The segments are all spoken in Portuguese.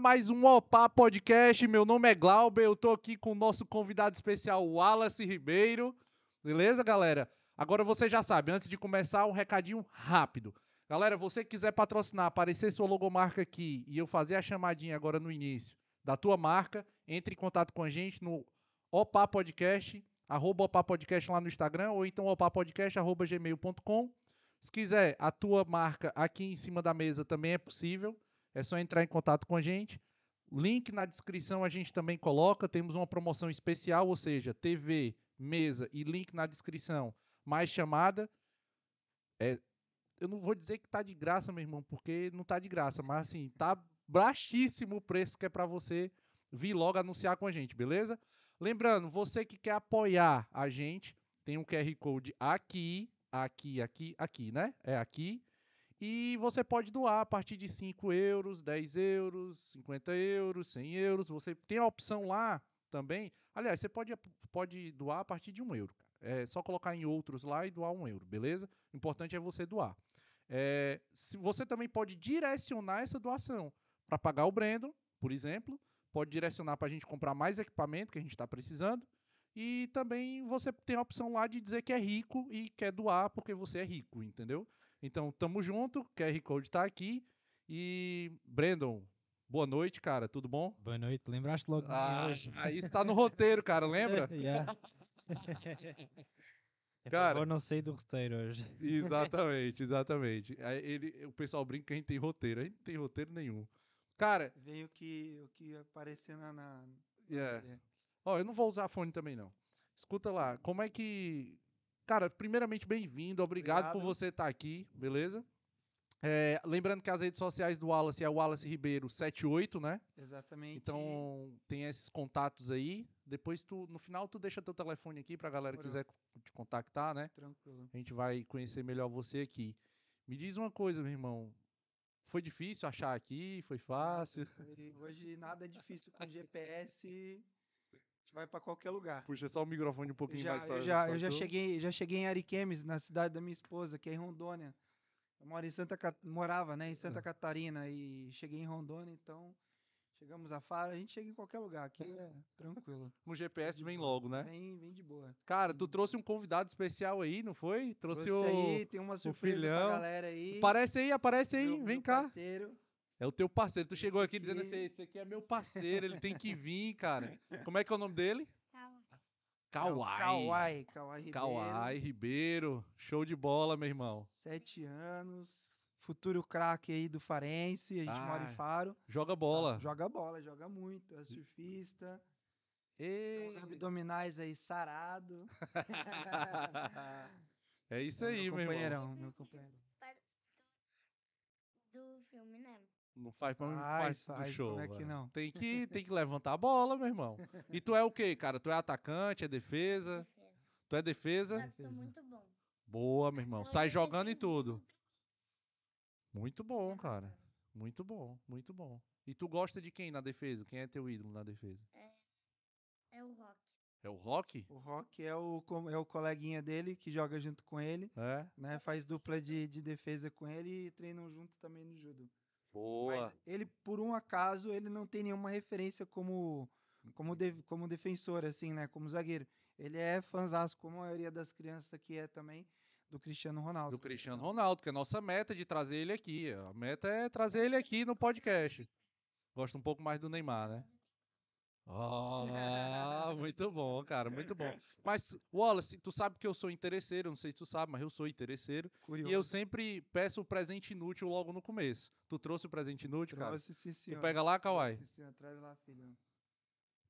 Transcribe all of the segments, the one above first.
Mais um Opa Podcast. Meu nome é Glauber, eu tô aqui com o nosso convidado especial, Wallace Ribeiro. Beleza, galera? Agora você já sabe, antes de começar, um recadinho rápido. Galera, você quiser patrocinar, aparecer sua logomarca aqui e eu fazer a chamadinha agora no início da tua marca, entre em contato com a gente no Opa Podcast, arroba Opa Podcast lá no Instagram, ou então opapodcast, arroba gmail.com. Se quiser a tua marca aqui em cima da mesa também é possível. É só entrar em contato com a gente. Link na descrição a gente também coloca. Temos uma promoção especial, ou seja, TV, mesa e link na descrição, mais chamada. É, eu não vou dizer que tá de graça, meu irmão, porque não tá de graça, mas assim, tá baixíssimo o preço que é para você vir logo anunciar com a gente, beleza? Lembrando, você que quer apoiar a gente, tem um QR Code aqui, aqui, aqui, aqui, né? É aqui. E você pode doar a partir de 5 euros, 10 euros, 50 euros, 100 euros. Você tem a opção lá também. Aliás, você pode, pode doar a partir de 1 euro. É só colocar em outros lá e doar 1 euro, beleza? O importante é você doar. É, se você também pode direcionar essa doação para pagar o Brandon, por exemplo. Pode direcionar para a gente comprar mais equipamento que a gente está precisando. E também você tem a opção lá de dizer que é rico e quer doar porque você é rico, entendeu? Então, tamo junto, QR Code está aqui. E, Brandon, boa noite, cara, tudo bom? Boa noite, lembraste logo ah, hoje? Aí está no roteiro, cara, lembra? yeah. é cara, eu não sei do roteiro hoje. Exatamente, exatamente. Aí ele, o pessoal brinca que a gente tem roteiro, a gente não tem roteiro nenhum. Cara. Veio o que, o que aparecer na. na... Yeah. Ó, oh, eu não vou usar fone também, não. Escuta lá, como é que. Cara, primeiramente, bem-vindo. Obrigado, Obrigado, por você estar tá aqui, beleza? É, lembrando que as redes sociais do Wallace é o Wallace Ribeiro 78, né? Exatamente. Então tem esses contatos aí. Depois tu, no final, tu deixa teu telefone aqui pra galera que quiser te contactar, né? Tranquilo. A gente vai conhecer melhor você aqui. Me diz uma coisa, meu irmão. Foi difícil achar aqui? Foi fácil? Hoje nada é difícil com GPS. Gente vai para qualquer lugar. Puxa só o microfone um pouquinho já, mais para já, eu já cheguei, já cheguei em Ariquemes, na cidade da minha esposa, que é em Rondônia. Eu moro em Santa morava, né, em Santa é. Catarina e cheguei em Rondônia, então Chegamos a Faro, a gente chega em qualquer lugar aqui, é tranquilo. No GPS vem logo, né? Vem, vem de boa. Cara, tu trouxe um convidado especial aí, não foi? Trouxe, trouxe o aí, tem uma surpresa filhão. pra galera aí. Aparece aí, aparece aí, meu, vem meu cá. Parceiro. É o teu parceiro. Tu chegou aqui dizendo assim, esse aqui é meu parceiro, ele tem que vir, cara. Como é que é o nome dele? Kawai. Kawai, Kawai Ribeiro. Kawai Ribeiro. Show de bola, meu irmão. Sete anos futuro craque aí do Farense, a gente ah, mora em Faro. Joga bola. Ah, joga bola, joga muito, é surfista. E... Os abdominais aí sarado. é isso aí, meu companheirão, meu companheiro. Do filme, né? Não faz pra faz, faz, faz show. Como é que não? Tem que, tem que levantar a bola, meu irmão. E tu é o quê, cara? Tu é atacante, é defesa? defesa. Tu é defesa? Eu sou muito bom. Boa, meu irmão. Sai jogando e tudo. Muito bom, cara. Muito bom, muito bom. E tu gosta de quem na defesa? Quem é teu ídolo na defesa? É, é o Rock. É o Rock? O Rock é o, é o coleguinha dele que joga junto com ele. É. Né, faz dupla de, de defesa com ele e treinam junto também no judo. Boa. Mas ele, por um acaso, ele não tem nenhuma referência como, como, de, como defensor, assim, né? Como zagueiro. Ele é fãzão, como a maioria das crianças aqui é também do Cristiano Ronaldo. Do Cristiano Ronaldo, que é a nossa meta de trazer ele aqui. A meta é trazer ele aqui no podcast. Gosto um pouco mais do Neymar, né? Oh, muito bom, cara, muito bom. Mas, Wallace, tu sabe que eu sou interesseiro, não sei se tu sabe, mas eu sou interesseiro. Curioso. E eu sempre peço o presente inútil logo no começo. Tu trouxe o presente inútil, cara? Trouxe, sim, senhor. Tu pega lá, Kawai? Senhor. Traz lá, filho.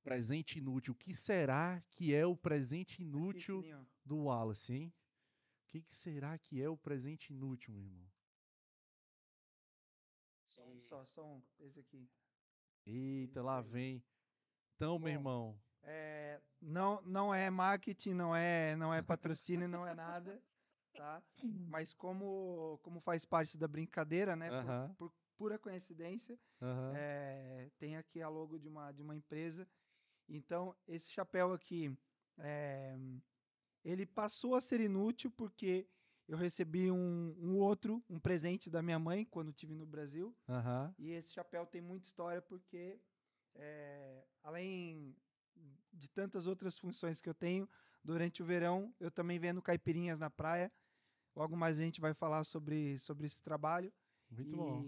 Presente inútil. O que será que é o presente inútil Aqui, do Wallace, hein? O que, que, será que é o presente inútil, meu irmão? Só, só, só um, esse aqui. Eita, esse lá aí. vem. Então, Bom, meu irmão. É, não, não é marketing, não é, não é patrocínio, não é nada, tá? Mas como, como faz parte da brincadeira, né? Uh -huh. por, por, pura coincidência, uh -huh. é, tem aqui a logo de uma, de uma empresa. Então, esse chapéu aqui é, ele passou a ser inútil porque eu recebi um, um outro, um presente da minha mãe quando estive no Brasil. E esse chapéu tem muita história porque, é, além de tantas outras funções que eu tenho, durante o verão eu também vendo caipirinhas na praia. Logo mais a gente vai falar sobre, sobre esse trabalho. Muito e, bom.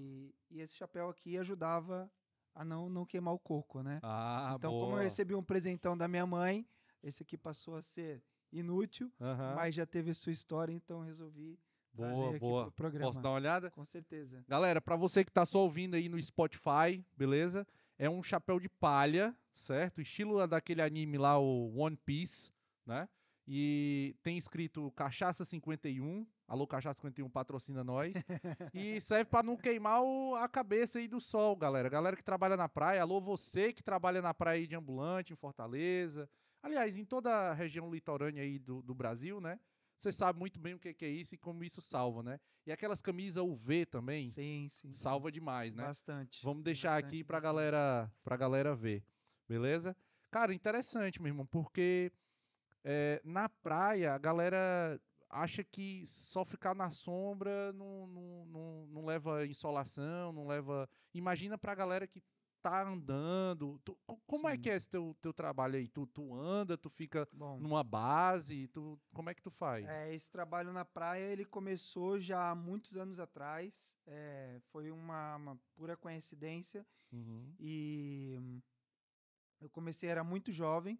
e esse chapéu aqui ajudava a não, não queimar o coco, né? Ah, então, como eu boa. recebi um presentão da minha mãe, esse aqui passou a ser inútil, mas já teve sua história, então resolvi trazer Boa, aqui boa. pro programa. Posso dar uma olhada? Com certeza. Galera, pra você que tá só ouvindo aí no Spotify, beleza? É um chapéu de palha, certo? Estilo daquele anime lá, o One Piece, né? E tem escrito Cachaça 51. Alô, Cachaça 51 patrocina nós. e serve pra não queimar o- a cabeça aí do sol, galera. Galera que trabalha na praia, alô, você que trabalha na praia aí de ambulante, em Fortaleza. Aliás, em toda a região litorânea aí do, do Brasil, né? Você sabe muito bem o que é isso e como isso salva, né? E aquelas camisas UV também, Sim, sim. sim. salva demais, né? Bastante. Vamos deixar bastante, aqui pra bastante. galera, pra galera ver, beleza? Cara, interessante, meu irmão, porque é, na praia a galera acha que só ficar na sombra não, não, não, não leva insolação, não leva. Imagina pra galera que tá andando. Tu- co- como é Sim. que é esse teu, teu trabalho aí? Tu, tu anda, tu fica Bom, numa base, tu, como é que tu faz? É, esse trabalho na praia ele começou já há muitos anos atrás. é, foi uma, uma pura coincidência Uhum. e eu comecei era muito jovem,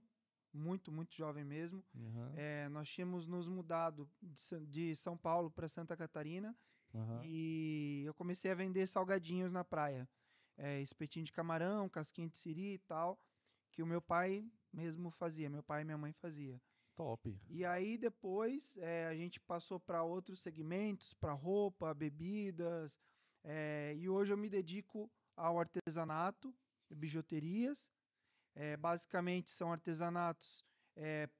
muito muito jovem mesmo. Aham, É, nós tínhamos nos mudado de, São Paulo para Santa Catarina aham. e eu comecei a vender salgadinhos na praia, é, espetinho de camarão, casquinha de siri e tal, que o meu pai mesmo fazia, meu pai e minha mãe fazia. Top. E aí depois eh, a gente passou para outros segmentos, para roupa, bebidas. eh, e hoje eu me dedico ao artesanato, bijuterias. Eh, basicamente são artesanatos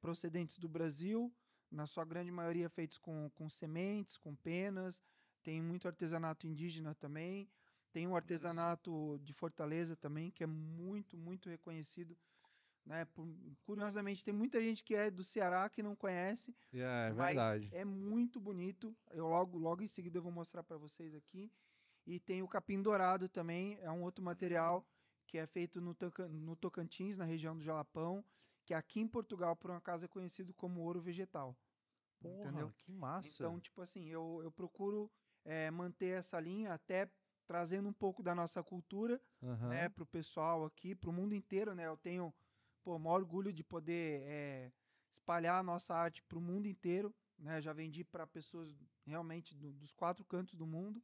procedentes do Brasil, na sua grande maioria feitos com, com sementes, com penas. Tem muito artesanato indígena também. Tem um artesanato de Fortaleza também, que é muito, muito reconhecido. Né? Por- curiosamente, tem muita gente que é do Ceará que não conhece, É, mas verdade. é muito bonito. Eu logo, logo em seguida eu vou mostrar para vocês aqui. E tem o capim dourado também, é um outro material que é feito no, no Tocantins, na região do Jalapão, que aqui em Portugal, por um acaso, é conhecido como ouro vegetal. Porra, entendeu? que massa. Então, tipo assim, eu, eu procuro eh, manter essa linha até trazendo um pouco da nossa cultura Aham. né, para o pessoal aqui, para o mundo inteiro, né? Eu tenho, pô, maior orgulho de poder eh, espalhar a nossa arte para o mundo inteiro, né? Já vendi para pessoas realmente do- dos quatro cantos do mundo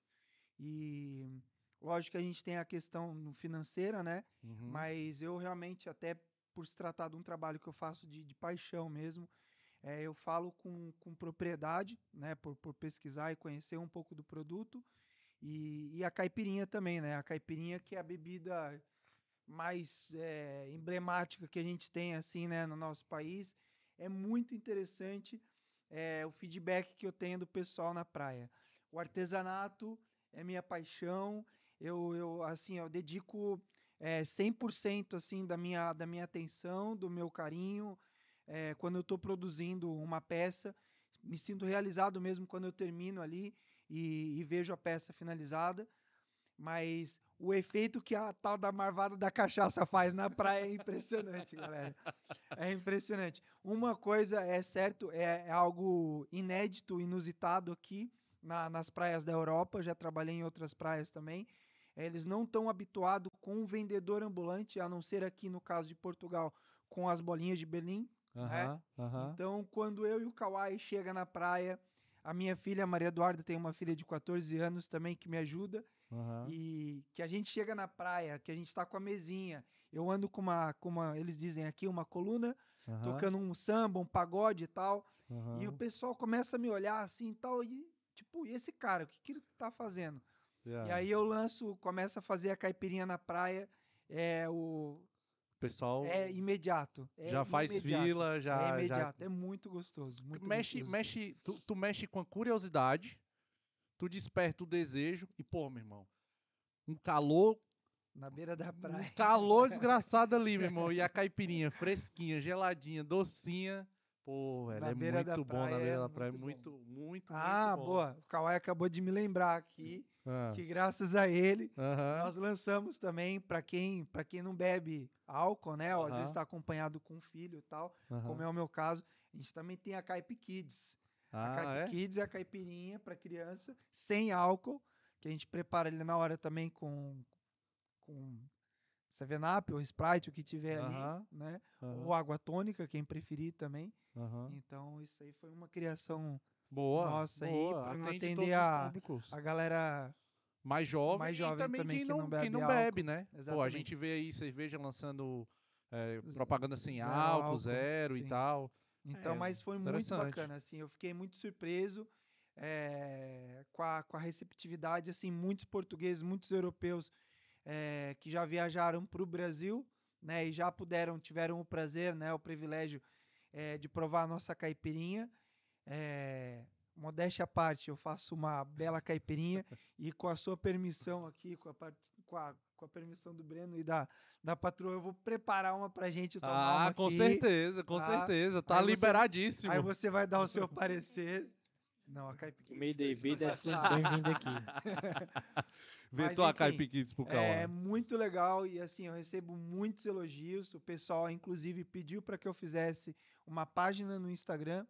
e lógico que a gente tem a questão financeira, né? Uhum. Mas eu realmente até por se tratar de um trabalho que eu faço de, de paixão mesmo, eh, eu falo com, com propriedade, né? Por, por pesquisar e conhecer um pouco do produto e, e a caipirinha também, né? A caipirinha que é a bebida mais eh, emblemática que a gente tem assim, né, no nosso país. É muito interessante eh, o feedback que eu tenho do pessoal na praia. O artesanato é minha paixão. Eu, eu assim, eu dedico eh, 100% assim da minha da minha atenção, do meu carinho. eh, quando eu estou produzindo uma peça, me sinto realizado mesmo quando eu termino ali e, e vejo a peça finalizada. Mas o efeito que a tal da marvada da cachaça faz na praia é impressionante, galera. É impressionante. Uma coisa é certo, é, é algo inédito, inusitado aqui na- nas praias da Europa. Já trabalhei em outras praias também. Eles não estão habituados com um vendedor ambulante, a não ser aqui no caso de Portugal, com as bolinhas de Berlim. Aham, aham. Então, quando eu e o Kawai chega na praia, a minha filha, Maria Eduarda, tem uma filha de 14 anos também que me ajuda. aham. E que a gente chega na praia, que a gente tá com a mesinha. Eu ando com uma, com uma eles dizem aqui, uma coluna, aham, tocando um samba, um pagode e tal. E o pessoal começa a me olhar assim e tal. E, tipo, e esse cara, o que, que ele tá fazendo? E Yeah. aí eu lanço, começo a fazer a caipirinha na praia. É o. Pessoal É imediato. é já faz imediato, fila, já. é já- imediato. É muito gostoso. Muito mexe, gostoso. mexe, tu, tu mexe com a curiosidade, tu desperta o desejo e, pô, meu irmão, um calor, Na beira da praia. um calor desgraçado ali, meu irmão. E a caipirinha fresquinha, geladinha, docinha. Pô, ela Na é muito bom na beira é da praia. muito Muito, muito, Ah, muito boa. O Kawai acabou de me lembrar aqui Ah, que graças a ele aham. nós lançamos também para quem para quem não bebe álcool, né? Ou às vezes está acompanhado com um filho e tal, como é o meu caso. A gente também tem a Caipe Kids. a Ah, Caipe é? Kids é a caipirinha para criança sem álcool, que a gente prepara ali na hora também com com Seven Up ou Sprite, o que tiver ali, né? Ou água tônica, quem preferir também. Então isso aí foi uma criação Boa. Nossa, aí, boa. não Atende atender a- a galera mais jovem, mais e jovem também, também quem, que não, não quem bebe não álcool. bebe, né? Pô, a gente vê aí cerveja lançando é, propaganda sem zero álcool, álcool, zero e sim. tal. Então, É, mas foi muito bacana, assim, eu fiquei muito surpreso eh, com, a, com a receptividade, assim, muitos portugueses, muitos europeus eh, que já viajaram para o Brasil, né, e já puderam, tiveram o prazer, né, o privilégio de provar a nossa caipirinha. Modéstia à parte, eu faço uma bela caipirinha e com a sua permissão aqui, com a, part- com a, com a permissão do Breno e da, da patroa, eu vou preparar uma pra gente tomar uma Ah, com aqui. certeza, com tá? certeza. Tá Aí você- liberadíssimo. Aí você vai dar o seu parecer. Não, a caipirinha. Desculpa, vida é sempre tá. bem-vinda aqui. Vetou a Kids pro É Cauã. muito legal e assim, eu recebo muitos elogios. O pessoal, inclusive, pediu para que eu fizesse uma página no Instagram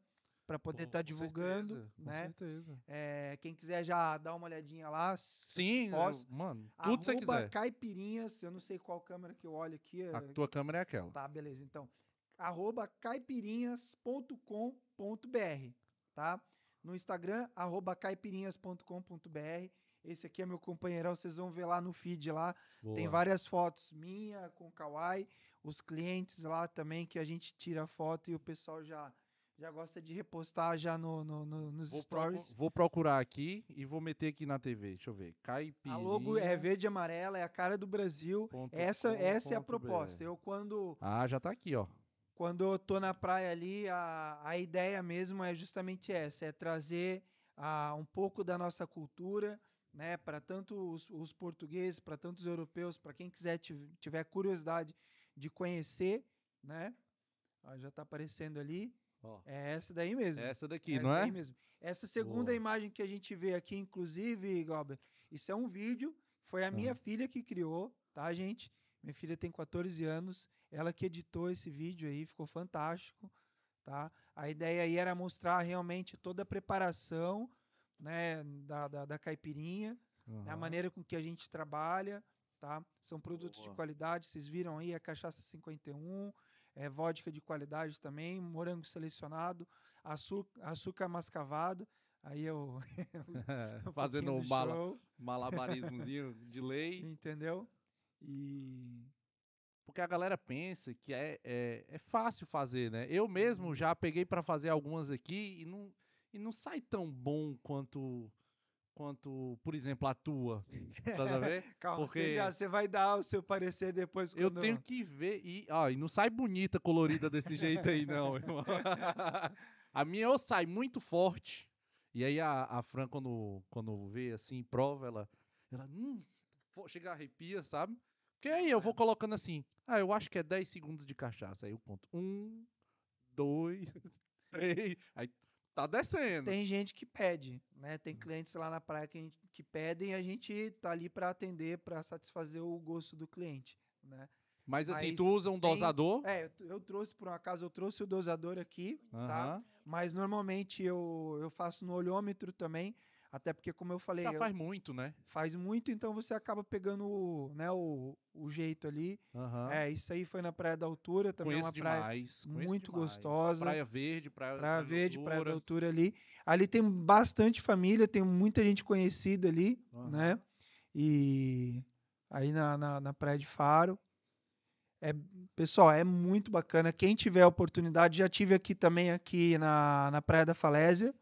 para poder estar com divulgando, certeza, Com né? certeza. É, quem quiser já dar uma olhadinha lá. Sim, posso. eu- mano, tudo que você quiser. Caipirinhas, eu não sei qual câmera que eu olho aqui. A é- tua câmera é aquela. Tá, beleza. Então, arroba caipirinhas.com.br, tá? No Instagram, arroba caipirinhas.com.br. Esse aqui é meu companheirão, vocês vão ver lá no feed lá. Tem Boa. várias fotos minha com o Kawai, os clientes lá também que a gente tira foto e o pessoal já já gosta de repostar já no, no- no- nos Vou, stories. vou procurar aqui e vou meter aqui na TV. Deixa eu ver. Caipirinha. A logo é verde e amarela, é a cara do Brasil. ponto Essa, com essa é a proposta. BR. Eu quando Ah, já tá aqui, ó. quando eu tô na praia ali, a, a ideia mesmo é justamente essa, é trazer ah, um pouco da nossa cultura, né, para tanto os, os portugueses, para tantos europeus, para quem quiser tiv- tiver curiosidade de conhecer, né? Ó, já tá aparecendo ali. Ó. É essa daí mesmo. Essa daqui, essa não é? mesmo. Essa segunda Boa. imagem que a gente vê aqui, inclusive, Glauber, isso é um vídeo, foi a minha Aham. filha que criou, tá, gente? Minha filha tem 14 anos, ela que editou esse vídeo aí, ficou fantástico, tá? A ideia aí era mostrar realmente toda a preparação, né, da, da, da caipirinha, né, a maneira com que a gente trabalha, tá? São produtos de Boa. qualidade, vocês viram aí a cachaça 51, é vodka de qualidade também, morango selecionado, açúcar, açúcar mascavado. Aí eu um Fazendo um mala, malabarismozinho de lei. entendeu? E Porque a galera pensa que é, é, é fácil fazer, né? Eu Uhum. mesmo já peguei pra fazer algumas aqui e não, e não sai tão bom quanto, quanto por exemplo, a tua. Tá a ver? calma, Porque- você já você vai dar o seu parecer depois quando Eu tenho que ver e, ó, e não sai bonita, colorida desse jeito aí, não, irmão. A minha ou sai muito forte, e aí a, a Fran, quando, quando vê assim, prova, ela, ela hum, chega arrepia, sabe? Porque aí eu vou colocando assim, ah, eu acho que é 10 segundos de cachaça, aí eu conto, um, dois, três, aí tá descendo. tem gente que pede, né? Hum. Tem clientes lá na praia que, gente- que pedem e a gente tá ali para atender, para satisfazer o gosto do cliente, né? Mas assim, mas tu usa um tem- dosador, É, eu, trouxe, por um acaso, eu trouxe o dosador aqui, tá? aham, Mas normalmente eu, eu faço no olhômetro também, até porque, como eu falei, já eu- faz muito, né? faz muito, então você acaba pegando o, né, o, o jeito ali. Aham. É, isso aí foi na Praia da Altura, também é Conheço uma praia demais, conheço muito demais. gostosa. Praia Verde, Praia, Praia Verde, Praia da Altura. Ali. Ali tem bastante família, tem muita gente conhecida ali, Aham. né? E aí na, na, na Praia de Faro. É, pessoal, é muito bacana. Quem tiver a oportunidade, já tive aqui também aqui na, na Praia da Falésia.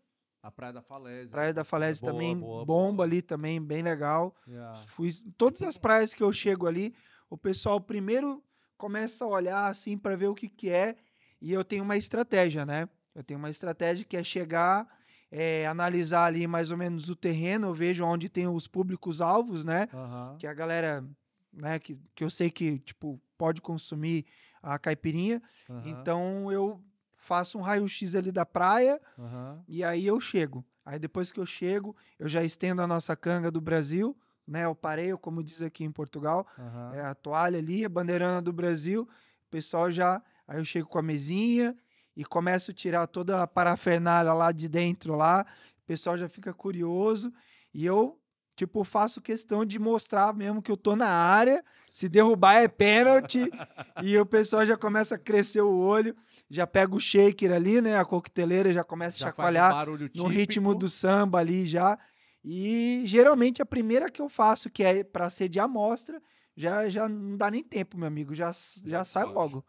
A Praia da Falésia. Praia da Falésia Boa, também, boa, bomba boa. ali também, bem legal. Yeah. Fui todas as praias que eu chego ali, o pessoal primeiro começa a olhar assim para ver o que que é, e eu tenho uma estratégia, né? Eu tenho uma estratégia que é chegar, é, analisar ali mais ou menos o terreno, eu vejo onde tem os públicos alvos, né? Aham. Que a galera, né, que, que eu sei que tipo pode consumir a caipirinha. aham. Então eu faço um raio-x ali da praia Aham. e aí eu chego. Aí depois que eu chego, eu já estendo a nossa canga do Brasil, né? O pareio, como diz aqui em Portugal, Aham. é a toalha ali, a bandeirana do Brasil. O pessoal já. Aí eu chego com a mesinha e começo a tirar toda a parafernália lá de dentro lá. O pessoal já fica curioso. E eu, tipo, faço questão de mostrar mesmo que eu tô na área. Se derrubar é pênalti. e o pessoal já começa a crescer o olho. Já pega o shaker ali, né? A coqueteleira já começa a Já um chacoalhar barulho no ritmo do samba ali já. E geralmente a primeira que eu faço, que é para ser de amostra, já, já não dá nem tempo, meu amigo. Já, s- já sai pode. logo.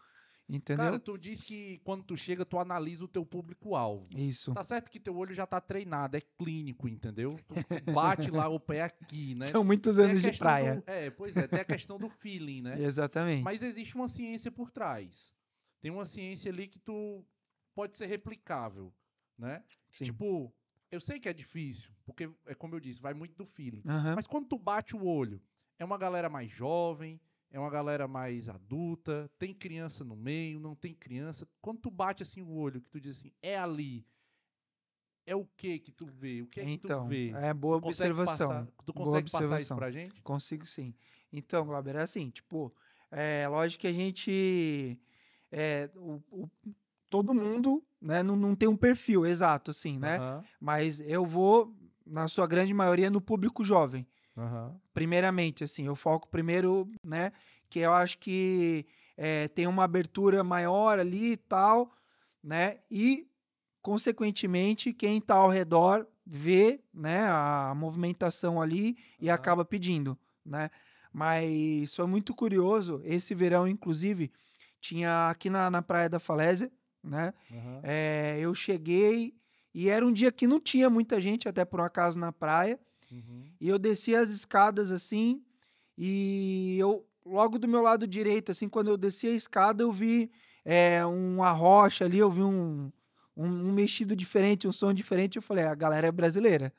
Entendeu? Cara, tu diz que quando tu chega, tu analisa o teu público-alvo. Isso. Tá certo que teu olho já tá treinado, é clínico, entendeu? Tu, bate lá o pé aqui, né? São muitos anos de praia. do- é, pois é, tem a questão do feeling, né? Exatamente. Mas existe uma ciência por trás. Tem uma ciência ali que tu pode ser replicável, né? Sim. Tipo, eu sei que é difícil, porque é como eu disse, vai muito do feeling. Aham. Mas quando tu bate o olho, é uma galera mais jovem, é uma galera mais adulta, tem criança no meio, não tem criança. Quando tu bate assim o olho, que tu diz assim, é ali, é o que que tu vê? O que é que Então, tu vê? é boa Tu consegue observação. passar- tu Boa consegue passar isso observação. pra gente? Consigo sim. Então, Glauber, é assim, tipo, é lógico que a gente. É, o, o- todo mundo né, não, não tem um perfil exato, assim, né? Mas eu vou, na sua grande maioria, no público jovem. Aham. primeiramente, assim, eu foco primeiro, né, que eu acho que eh, tem uma abertura maior ali e tal, né, e, consequentemente, quem tá ao redor vê, né, a movimentação ali e acaba pedindo, né, mas foi muito curioso, esse verão, inclusive, tinha aqui na, na Praia da Falésia, né, aham. eh, eu cheguei e era um dia que não tinha muita gente, até por um acaso, na praia, Uhum. e eu desci as escadas assim, e eu, logo do meu lado direito, assim, quando eu desci a escada, eu vi é, uma rocha ali, eu vi um, um, um mexido diferente, um som diferente. Eu falei, a galera é brasileira,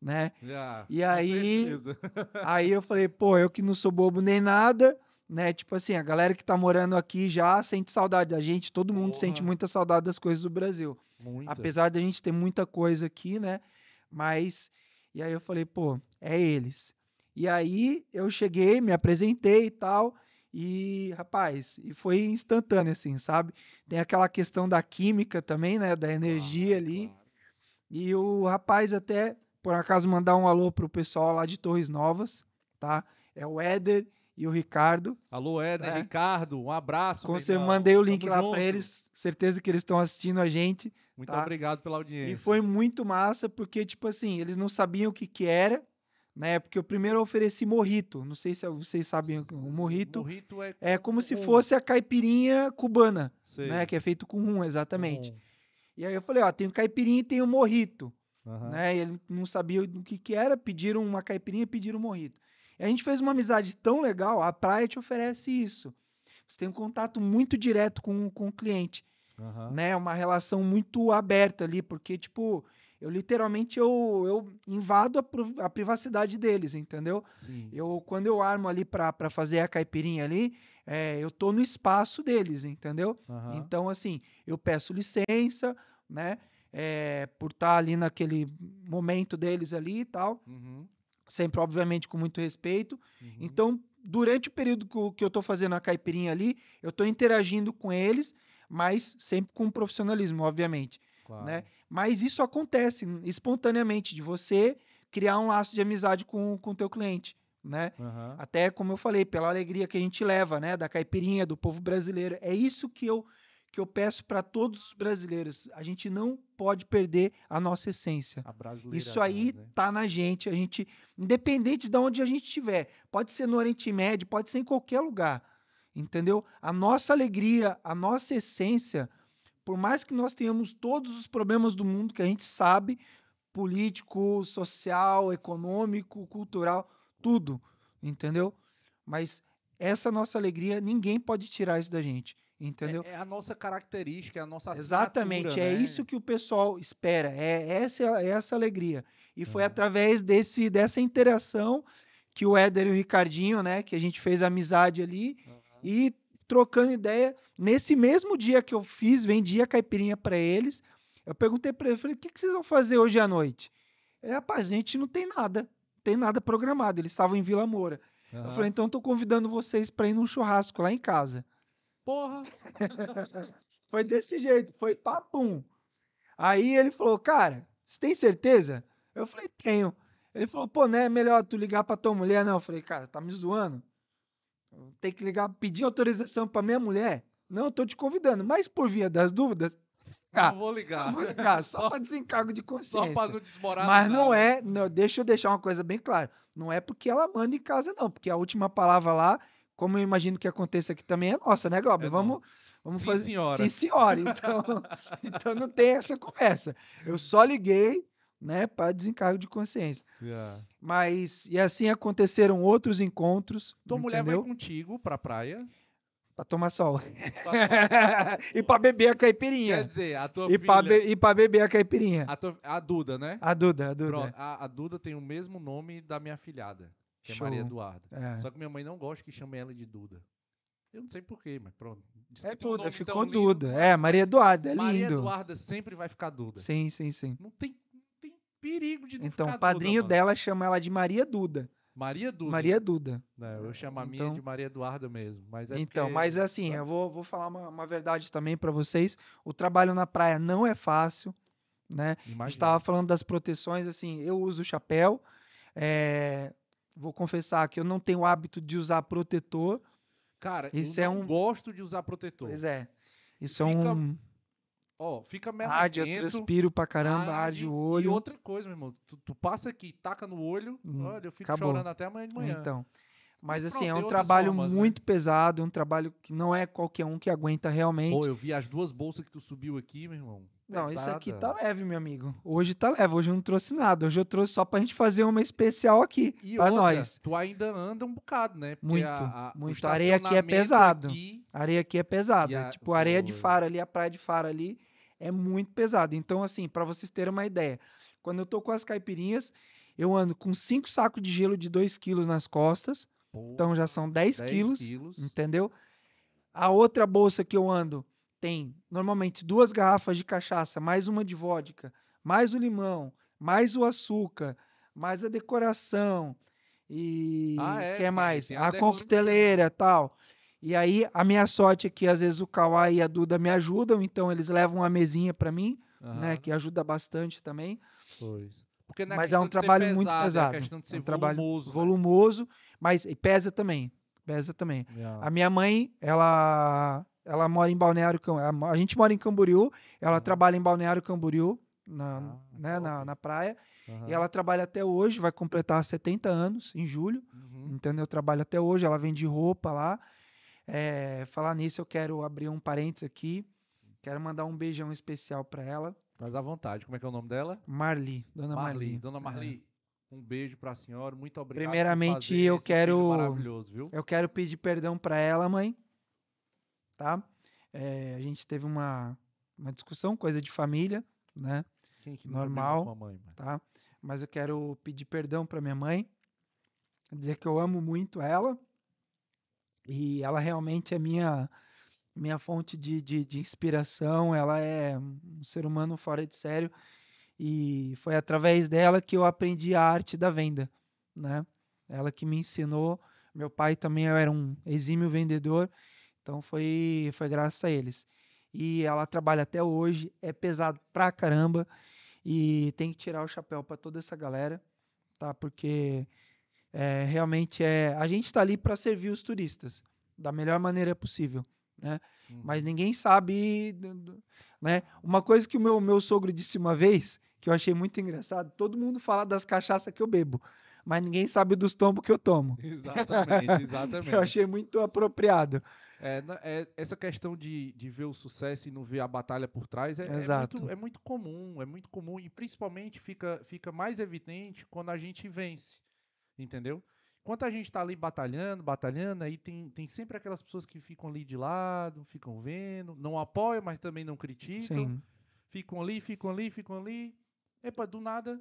né? Já, E aí- certeza. Aí eu falei, pô, eu que não sou bobo nem nada, né? Tipo assim, a galera que tá morando aqui já sente saudade da gente, todo mundo sente Porra. muita saudade das coisas do Brasil. Muita. Apesar da gente ter muita coisa aqui, né? Mas. E aí eu falei, pô, é eles. E aí eu cheguei, me apresentei e tal. E, rapaz, e foi instantâneo, assim, sabe? Tem aquela questão da química também, né? Da energia Claro, ali. claro. E o rapaz até, por acaso, mandar um alô pro pessoal lá de Torres Novas, tá? É o Éder e o Ricardo. Alô, Éder, É. Ricardo, um abraço. Com você mandei o link Tamo lá pra eles. Certeza que eles estão assistindo a gente. Muito tá? obrigado pela audiência. E foi muito massa, porque, tipo assim, eles não sabiam o que que era, né? Porque eu primeiro ofereci morrito. Não sei se vocês sabem o o morrito. Morrito é, É como se fosse a caipirinha cubana, sei, né? Que é feito com rum, exatamente. E aí eu falei, ó, tem o caipirinha e tem o morrito, Aham. né? E ele não sabia o que que era, pediram uma caipirinha e pediram um morrito. E a gente fez uma amizade tão legal, a praia te oferece isso. Você tem um contato muito direto com, com o cliente Aham. né? Uma relação muito aberta ali, porque, tipo, eu literalmente eu, eu invado a, a privacidade deles, entendeu? Sim. Eu, quando eu armo ali pra fazer a caipirinha ali, é, eu tô no espaço deles, entendeu? Aham. Então, assim, eu peço licença, né? É, por estar ali naquele momento deles ali e tal. Uhum, Sempre, obviamente, com muito respeito. uhum. Então, durante o período que eu tô fazendo a caipirinha ali, eu tô interagindo com eles, mas sempre com profissionalismo, obviamente. Claro. né? Mas isso acontece espontaneamente, de você criar um laço de amizade com o teu cliente, né? Aham. Até, como eu falei, pela alegria que a gente leva, né? Da caipirinha, do povo brasileiro. É isso que eu, que eu peço para todos os brasileiros. A gente não pode perder a nossa essência. A Isso aí né? tá na gente. A gente, independente de onde a gente estiver, pode ser no Oriente Médio, pode ser em qualquer lugar, entendeu? A nossa alegria, a nossa essência, por mais que nós tenhamos todos os problemas do mundo que a gente sabe, político, social, econômico, cultural, tudo, entendeu? Mas essa nossa alegria, ninguém pode tirar isso da gente, entendeu? É, é a nossa característica, é a nossa Exatamente, é né? isso que o pessoal espera, é essa, é essa alegria. E foi É. através desse, dessa interação que o Éder e o Ricardinho, né, que a gente fez amizade ali, Aham. E trocando ideia. Nesse mesmo dia que eu fiz, vendi a caipirinha pra eles. Eu perguntei pra eles, falei, o que, que vocês vão fazer hoje à noite? É, rapaz, a gente não tem nada, não tem nada programado. Eles estavam em Vila Moura. Eu Aham. falei, então tô convidando vocês pra ir num churrasco lá em casa. Porra! Foi desse jeito, foi papum. Aí ele falou, cara, você tem certeza? Eu falei, tenho. Ele falou, pô, não é melhor tu ligar pra tua mulher, não? Eu falei, cara, tá me zoando? Tem que ligar, pedir autorização pra minha mulher? Não, eu tô te convidando, mas por via das dúvidas, Ah, não vou ligar. vou ligar, só Só- pra desencargo de Só consciência. pra não desmorar. Mas não é, não, deixa eu deixar uma coisa bem clara. Não é porque ela manda em casa, não. Porque a última palavra lá, como eu imagino que aconteça aqui também, é nossa, né, Glauber? É vamos, vamos Sim, fazer. senhora. Sim, senhora. Então, então não tem essa conversa. Eu só liguei, né, para desencargo de consciência. Yeah. Mas, e assim aconteceram outros encontros. Tua mulher vai contigo pra praia. Pra tomar sol. Pra- e pra beber a Quer caipirinha. dizer, a tua E pra, filha. be- e pra beber a caipirinha. A, tua- a Duda, né? A Duda, a Duda. Pronto, a, a Duda tem o mesmo nome da minha filhada, que é Show. Maria Eduarda. É. Só que minha mãe não gosta que chame ela de Duda. Eu não sei porquê, mas pronto. Diz É Duda, ficou. Duda. É, Maria Eduarda, é Maria lindo. Eduarda sempre vai ficar Duda. Sim, sim, sim. Não tem perigo de Então, o padrinho Duda, dela chama ela de Maria Duda. Maria Duda. Maria Duda. Não, eu chamo a minha Então- de Maria Eduarda mesmo. Mas é então, porque- mas assim, eu vou, vou falar uma, uma verdade também pra vocês. O trabalho na praia não é fácil, né? A gente Imagina. estava falando das proteções, assim, eu uso chapéu. é, Vou confessar que eu não tenho o hábito de usar protetor. Cara, isso eu é não um- gosto de usar protetor. Pois é. Isso Fica é um. Ó, fica Arde, eu transpiro pra caramba, arde, o E olho. outra coisa, meu irmão, tu, tu passa aqui, taca no olho, Hum, olha, eu fico acabou. chorando até amanhã de manhã. Então. Mas Mas assim, é pronto, um tem outras trabalho formas, né? muito pesado, é um trabalho que não é qualquer um que aguenta realmente. Pô, eu vi as duas bolsas que tu subiu aqui, meu irmão. Não, isso aqui tá Pesada. leve, meu amigo. Hoje tá leve, hoje eu não trouxe nada. Hoje eu trouxe só pra gente fazer uma especial aqui, E pra outra, nós. tu ainda anda um bocado, né? Porque Muito, a, a, o muito. A areia aqui é pesado. aqui- A areia aqui é pesada. E a- Tipo, areia de Oi. Faro ali, a praia de Faro ali, é muito pesada. Então, assim, pra vocês terem uma ideia, quando eu tô com as caipirinhas, eu ando com cinco sacos de gelo de 2 quilos nas costas. Pô, Então já são 10, 10 quilos. quilos. Entendeu? A outra bolsa que eu ando tem normalmente duas garrafas de cachaça, mais uma de vodka, mais o limão, mais o açúcar, mais a decoração e Ah, é, que tem- mais? A a coqueteleira e tal. E aí a minha sorte é que às vezes o Kawai e a Duda me ajudam, então eles levam uma mesinha pra mim, né, Aham, que ajuda bastante também. pois. É Mas é um de ser trabalho muito pesado, pesado. É questão de ser É um trabalho volumoso. né? volumoso, mas e pesa também. Pesa também. Yeah. A minha mãe, ela, ela mora em Balneário, Cam- a gente mora em Camboriú, ela Uhum. trabalha em Balneário Camboriú, na, Ah, né, na, top. na praia, Aham. e ela trabalha até hoje, vai completar 70 anos em julho, Uhum. entendeu? Trabalha até hoje, ela vende roupa lá. É, falar nisso, eu quero abrir um parênteses aqui, quero mandar um beijão especial para ela, Mas à vontade. Como é que é o nome dela? Marli, dona Marli. Marli. Dona É. Marli, um beijo pra senhora. Muito obrigado Primeiramente, eu quero- maravilhoso, viu? Eu quero pedir perdão para ela, mãe. Tá? É, a gente teve uma, uma discussão, coisa de família, né? Quem que brigou normal. com a mãe, mano? Tá? Mas eu quero pedir perdão para minha mãe, dizer que eu amo muito ela e ela realmente é minha minha fonte de, de, de inspiração. Ela é um ser humano fora de sério e foi através dela que eu aprendi a arte da venda, né? Ela que me ensinou. Meu pai também era um exímio vendedor, então foi foi graças a eles. E ela trabalha até hoje, é pesado pra caramba e tem que tirar o chapéu para toda essa galera, tá? Porque é, realmente é a gente está ali para servir os turistas da melhor maneira possível, né? Uhum. Mas ninguém sabe, né? Uma coisa que o meu, meu sogro disse uma vez, que eu achei muito engraçado, todo mundo fala das cachaças que eu bebo, mas ninguém sabe dos tombos que eu tomo. Exatamente, exatamente. Eu achei muito apropriado. É, é, essa questão de, de ver o sucesso e não ver a batalha por trás é, é Exato. muito, é muito comum, é muito comum e principalmente fica, fica mais evidente quando a gente vence, entendeu? Enquanto a gente tá ali batalhando, batalhando, aí tem, tem sempre aquelas pessoas que ficam ali de lado, ficam vendo, não apoiam, mas também não criticam, Sim. ficam ali, ficam ali, ficam ali. Epa, do nada,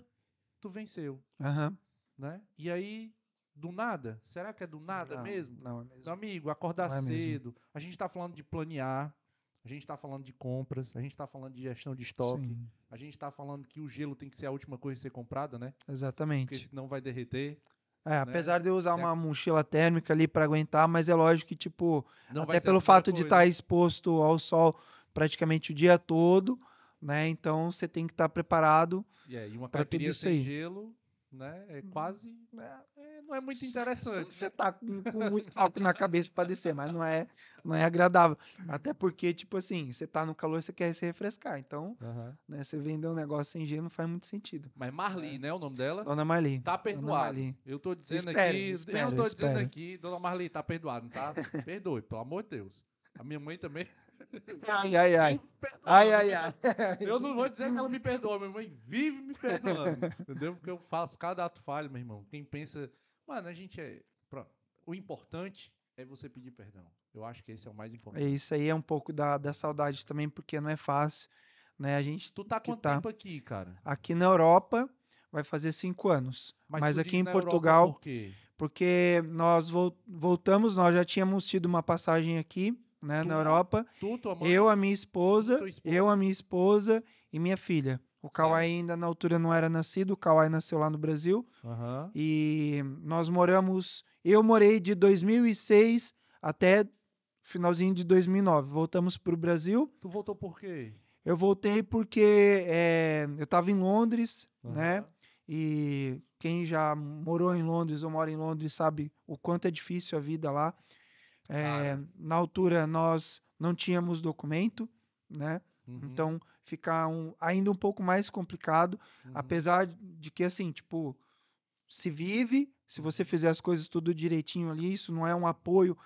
tu venceu, Aham. né? E aí, do nada? Será que é do nada Não, mesmo? Não, é mesmo. Meu amigo, acordar é mesmo. cedo. A gente tá falando de planear. A gente tá falando de compras. A gente tá falando de gestão de estoque. Sim, A gente tá falando que o gelo tem que ser a última coisa a ser comprada, né? Porque exatamente. senão vai derreter. É, apesar de eu usar uma mochila térmica ali pra aguentar, mas é lógico que, tipo, Não até pelo fato de estar exposto ao sol praticamente o dia todo, né? Então você tem que estar preparado. E aí, uma pra tudo caipirinha isso sem aí. gelo, né? É quase. né, é, não é muito interessante. você tá com, com muito álcool na cabeça pra descer, mas não é, não é agradável. Até porque, tipo assim, você tá no calor, você quer se refrescar. Então, Aham. né, você vender um negócio sem gelo não faz muito sentido. Mas Marli, né? O nome dela? Dona Marli. Tá perdoado. Eu tô dizendo Espero, aqui. espero, eu tô dizendo espero. aqui, dona Marli, tá perdoado, tá? Perdoe, pelo amor de Deus. A minha mãe também. Ai, ai, ai. Ai, ai, ai. Eu não vou dizer que ela me perdoa, minha mãe vive me perdoando. entendeu? Porque eu faço cada ato falho, meu irmão. Quem pensa. Mano, a gente é. pronto. O importante é você pedir perdão. Eu acho que esse é o mais É importante. Isso aí é um pouco da, da saudade também, porque não é fácil, né? A gente Tu tá quanto tá. tempo aqui, cara? aqui na Europa vai fazer cinco anos, mas, tu aqui em na Europa Portugal, por quê? porque nós vol- voltamos, nós já tínhamos tido uma passagem aqui, né, Tu? na Europa. Tu, tua mãe. Eu, a minha esposa, esposa. eu, a minha esposa e minha filha. O. Kawai ainda na altura não era nascido, o Kawai nasceu lá no Brasil. Aham. E nós moramos. Eu morei de 2006 até finalzinho de 2009. Voltamos para o Brasil. Tu voltou por quê? Eu voltei porque eh, eu estava em Londres, né? Aham. E quem já morou em Londres ou mora em Londres sabe o quanto é difícil a vida lá. Cara. na altura nós não tínhamos documento, né? Uhum, Então fica um- ainda um pouco mais complicado, uhum. apesar de que assim, tipo, se vive, se você fizer as coisas tudo direitinho ali, isso não é um apoio,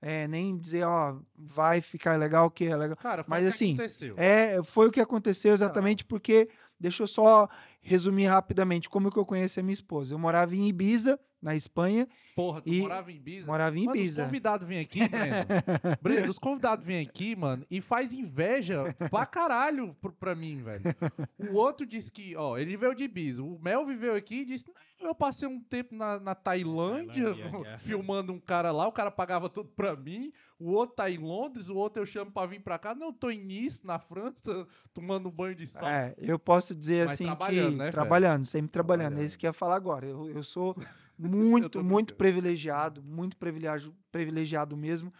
é, nem dizer, ó, vai ficar legal, que é legal. Cara, foi mas o que assim, aconteceu. É, foi o que aconteceu exatamente porque, deixa eu só resumir rapidamente como que eu conheci a minha esposa. Eu morava em Ibiza, na Espanha, Porra, tu e- morava em Ibiza? morava em Mano, os Ibiza. convidados vêm aqui, Breno. Breno, os convidados vêm aqui, mano, e faz inveja pra caralho pro- pra mim, velho. O outro disse que, ó, ele veio de Ibiza. O Mel viveu aqui e disse, "Não, eu passei um tempo na, na Tailândia, Tailândia, é. filmando um cara lá, o cara pagava tudo pra mim. O outro tá em Londres, o outro eu chamo pra vir pra cá. Não, tô em Nice, na França, tomando banho de sol. É, eu posso dizer Mas assim trabalhando, que né, trabalhando, sempre trabalhando. É Trabalhando. isso que eu ia falar agora. Eu, eu sou muito, muito privilegiado, muito privilegiado, privilegiado mesmo,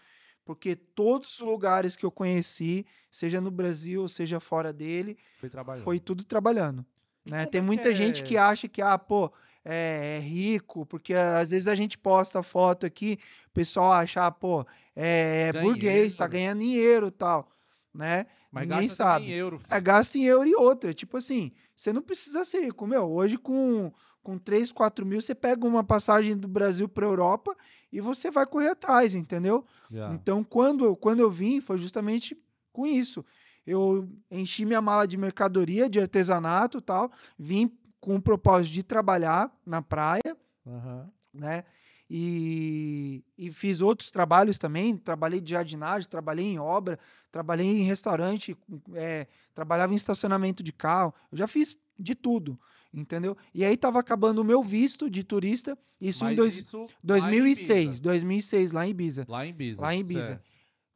porque todos os lugares que eu conheci, seja no Brasil, seja fora dele, Foi trabalhando. foi tudo trabalhando. Né? Tem é muita gente é? que acha que, ah, pô, é, é rico, porque às vezes a gente posta foto aqui, o pessoal acha, ah, pô, é, é burguês, tá dinheiro. ganhando dinheiro e tal, né? Mas ninguém gasta sabe. em euro. É, gasta em euro e outra. Tipo assim, você não precisa ser rico. Meu, hoje com, com 3, 4 mil, você pega uma passagem do Brasil para Europa e você vai correr atrás, entendeu? Já. Então, quando, eu- quando eu vim, foi justamente com isso. Eu enchi minha mala de mercadoria, de artesanato e tal, vim com o propósito de trabalhar na praia, Aham. né? E, e fiz outros trabalhos também. Trabalhei de jardinagem, trabalhei em obra, trabalhei em restaurante, é, trabalhava em estacionamento de carro. Eu já fiz de tudo, entendeu? E aí tava acabando o meu visto de turista, isso em Mas dois, isso lá em 2006, Ibiza. 2006 lá em Ibiza. Lá em Ibiza. Lá em Ibiza. certo.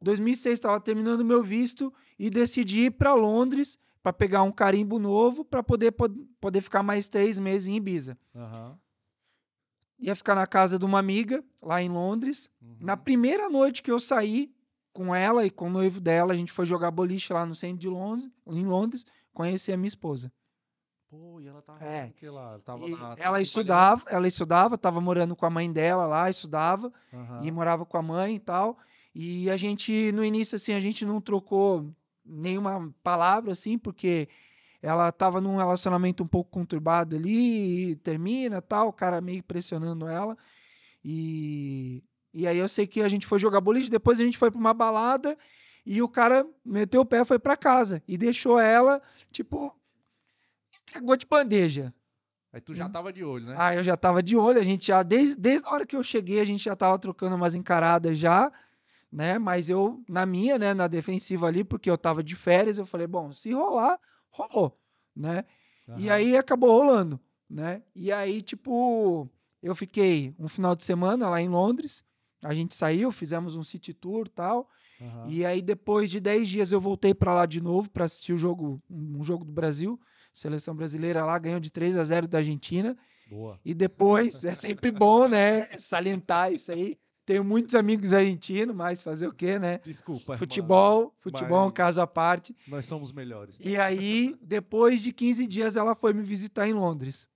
2006 estava terminando o meu visto e decidi ir para Londres para pegar um carimbo novo para poder, pod- poder ficar mais três meses em Ibiza. Aham. Ia ficar na casa de uma amiga lá em Londres. Uhum. Na primeira noite que eu saí com ela e com o noivo dela, a gente foi jogar boliche lá no centro de Londres, em Londres, conheci a minha esposa. Pô, e ela tava É. lá? Ela Tava E na- tava ela estudava, ela estudava, estava morando com a mãe dela lá, estudava Aham. e morava com a mãe e tal. E a gente, no início, assim, a gente não trocou nenhuma palavra, assim, porque ela tava num relacionamento um pouco conturbado ali, e termina tal, o cara meio pressionando ela. E, e aí eu sei que a gente foi jogar boliche, depois a gente foi pra uma balada e o cara meteu o pé foi pra casa. E deixou ela, tipo, entregou de bandeja. Aí tu já tava de olho, né? Ah, eu já tava de olho, a gente já, desde, desde a hora que eu cheguei, a gente já tava trocando umas encaradas já, né? Mas eu, na minha, né, na defensiva ali, porque eu tava de férias, eu falei, bom, se rolar, rolou, né? E Aham. aí acabou rolando, né? E aí, tipo, eu fiquei um final de semana lá em Londres. A gente saiu, fizemos um city tour e tal. Aham. E aí, depois de 10 dias, eu voltei pra lá de novo para assistir o jogo, um jogo do Brasil. Seleção brasileira lá ganhou de 3 a 0 da Argentina. Boa. E depois, é sempre bom, né? Salientar isso aí. Tenho muitos amigos argentinos, mas fazer o quê, né? Desculpa. Futebol, futebol é um caso à parte. Nós somos melhores. E aí, depois de 15 dias, ela foi me visitar em Londres.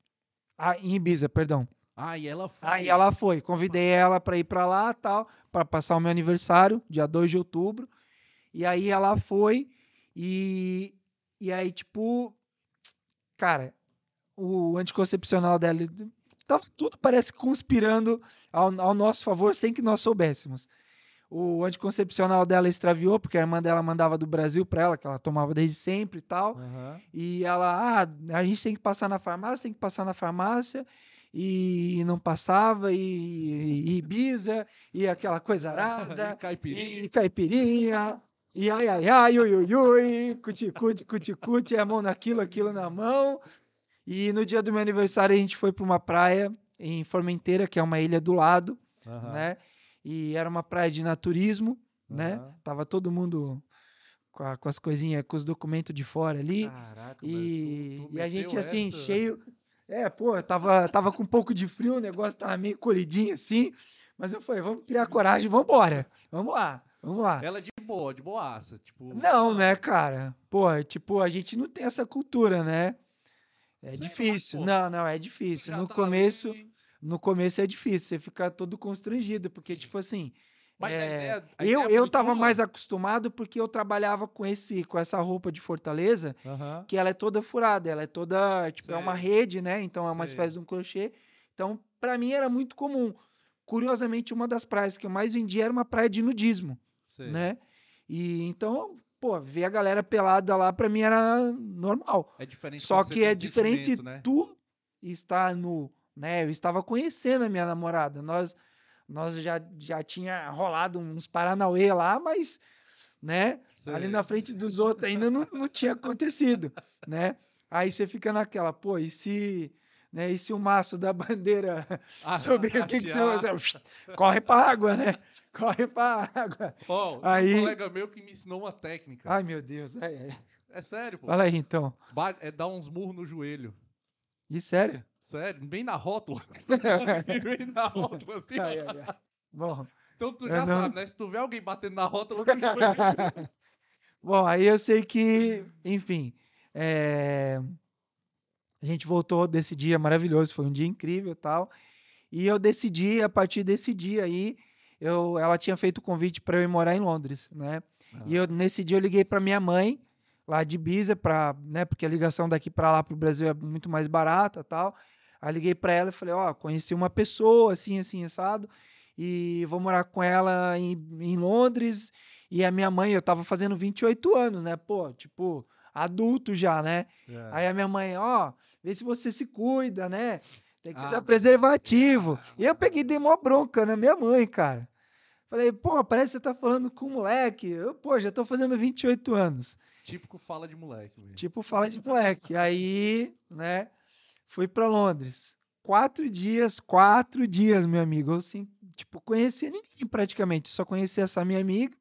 Ah, em Ibiza, perdão. Ah, e ela foi. Aí ela foi, convidei ela para ir para lá, tal, para passar o meu aniversário, dia 2 de outubro. E aí ela foi e e aí tipo, cara, o anticoncepcional dela tava tudo parece conspirando ao, ao nosso favor sem que nós soubéssemos. O anticoncepcional dela extraviou porque a irmã dela mandava do Brasil para ela, que ela tomava desde sempre e tal. Aham. E ela, ah, a gente tem que passar na farmácia, tem que passar na farmácia. E não passava, e, e Ibiza, e aquela coisa arada, E caipirinha. e caipirinha, e ai, ai, ai, ui, ui, ui, cuti-cuti, cuti-cuti, a mão naquilo, aquilo na mão. E no dia do meu aniversário a gente foi para uma praia em Formenteira, que é uma ilha do lado, Aham. né? E era uma praia de naturismo, né? Aham. Tava todo mundo com, a- com as coisinhas, com os documentos de fora ali. Caraca, E, tu- tu e a gente assim, essa? cheio. É, pô, tava, tava com um pouco de frio, o negócio tava meio colidinho assim. Mas eu falei, vamos criar coragem, vamos embora. Vamos lá, vamos lá. Ela é de boa, de boaça. Tipo, Não, né, cara? Pô, tipo, a gente não tem essa cultura, né? É Sei lá, difícil. pô. Não, não, é difícil. já No tá começo, ali, no começo é difícil, você fica todo constrangido, porque, tipo assim. Mas a é, ideia- a eu, eu foi tava tua? mais acostumado porque eu trabalhava com esse com essa roupa de Fortaleza Aham. que ela é toda furada, ela é toda, tipo, é uma Sei. rede, né? Então é uma Sei. espécie de um crochê. Então, pra mim era muito comum. Curiosamente, uma das praias que eu mais vendia era uma praia de nudismo, Sei. né? E então, pô, ver a galera pelada lá pra mim era normal. É diferente Só que é diferente né? tu estar nu, né? Eu estava conhecendo a minha namorada. Nós nós já já tinha rolado uns paranauê lá, mas né? Ali Sei. na frente dos outros ainda não, não tinha acontecido, né? Aí você fica naquela, pô, e se, né, e se o maço da bandeira Ah, sobre o que, que você vai hastear. fazer? Corre pra água, né? Corre pra água. Ó, Aí- um colega meu que me ensinou uma técnica. Ai, meu Deus. ai, ai. É sério, pô. Fala aí, então. Ba- É dar uns murros no joelho. E sério? Sério, bem na rótula. bem na rótula, assim. Ai, ai, ai. Bom, Então tu já não- sabe, né? Se tu vê alguém batendo na rótula, tu. Bom, aí eu sei que, enfim, é, a gente voltou desse dia maravilhoso, foi um dia incrível e tal. E eu decidi, a partir desse dia aí, eu, ela tinha feito o convite para eu ir morar em Londres, né? E eu, nesse dia eu liguei para minha mãe, lá de Ibiza, pra, né, porque a ligação daqui para lá pro Brasil é muito mais barata e tal. Aí liguei para ela e falei, ó, conheci uma pessoa assim, assim, assado, e vou morar com ela em, em Londres. E a minha mãe, eu tava fazendo 28 anos, né? Pô, tipo, adulto já, né? É. Aí a minha mãe, ó, vê se você se cuida, né? Tem que Ah, usar preservativo. E eu peguei e dei mó bronca na minha mãe, cara. Falei, pô, parece que você tá falando com o moleque. Eu, pô, já tô fazendo 28 anos. Típico fala de moleque, velho. Tipo, fala de moleque. Aí, né, fui pra Londres. Quatro dias, quatro dias, meu amigo. Eu, assim, tipo, conhecia ninguém praticamente. Só conhecia essa minha amiga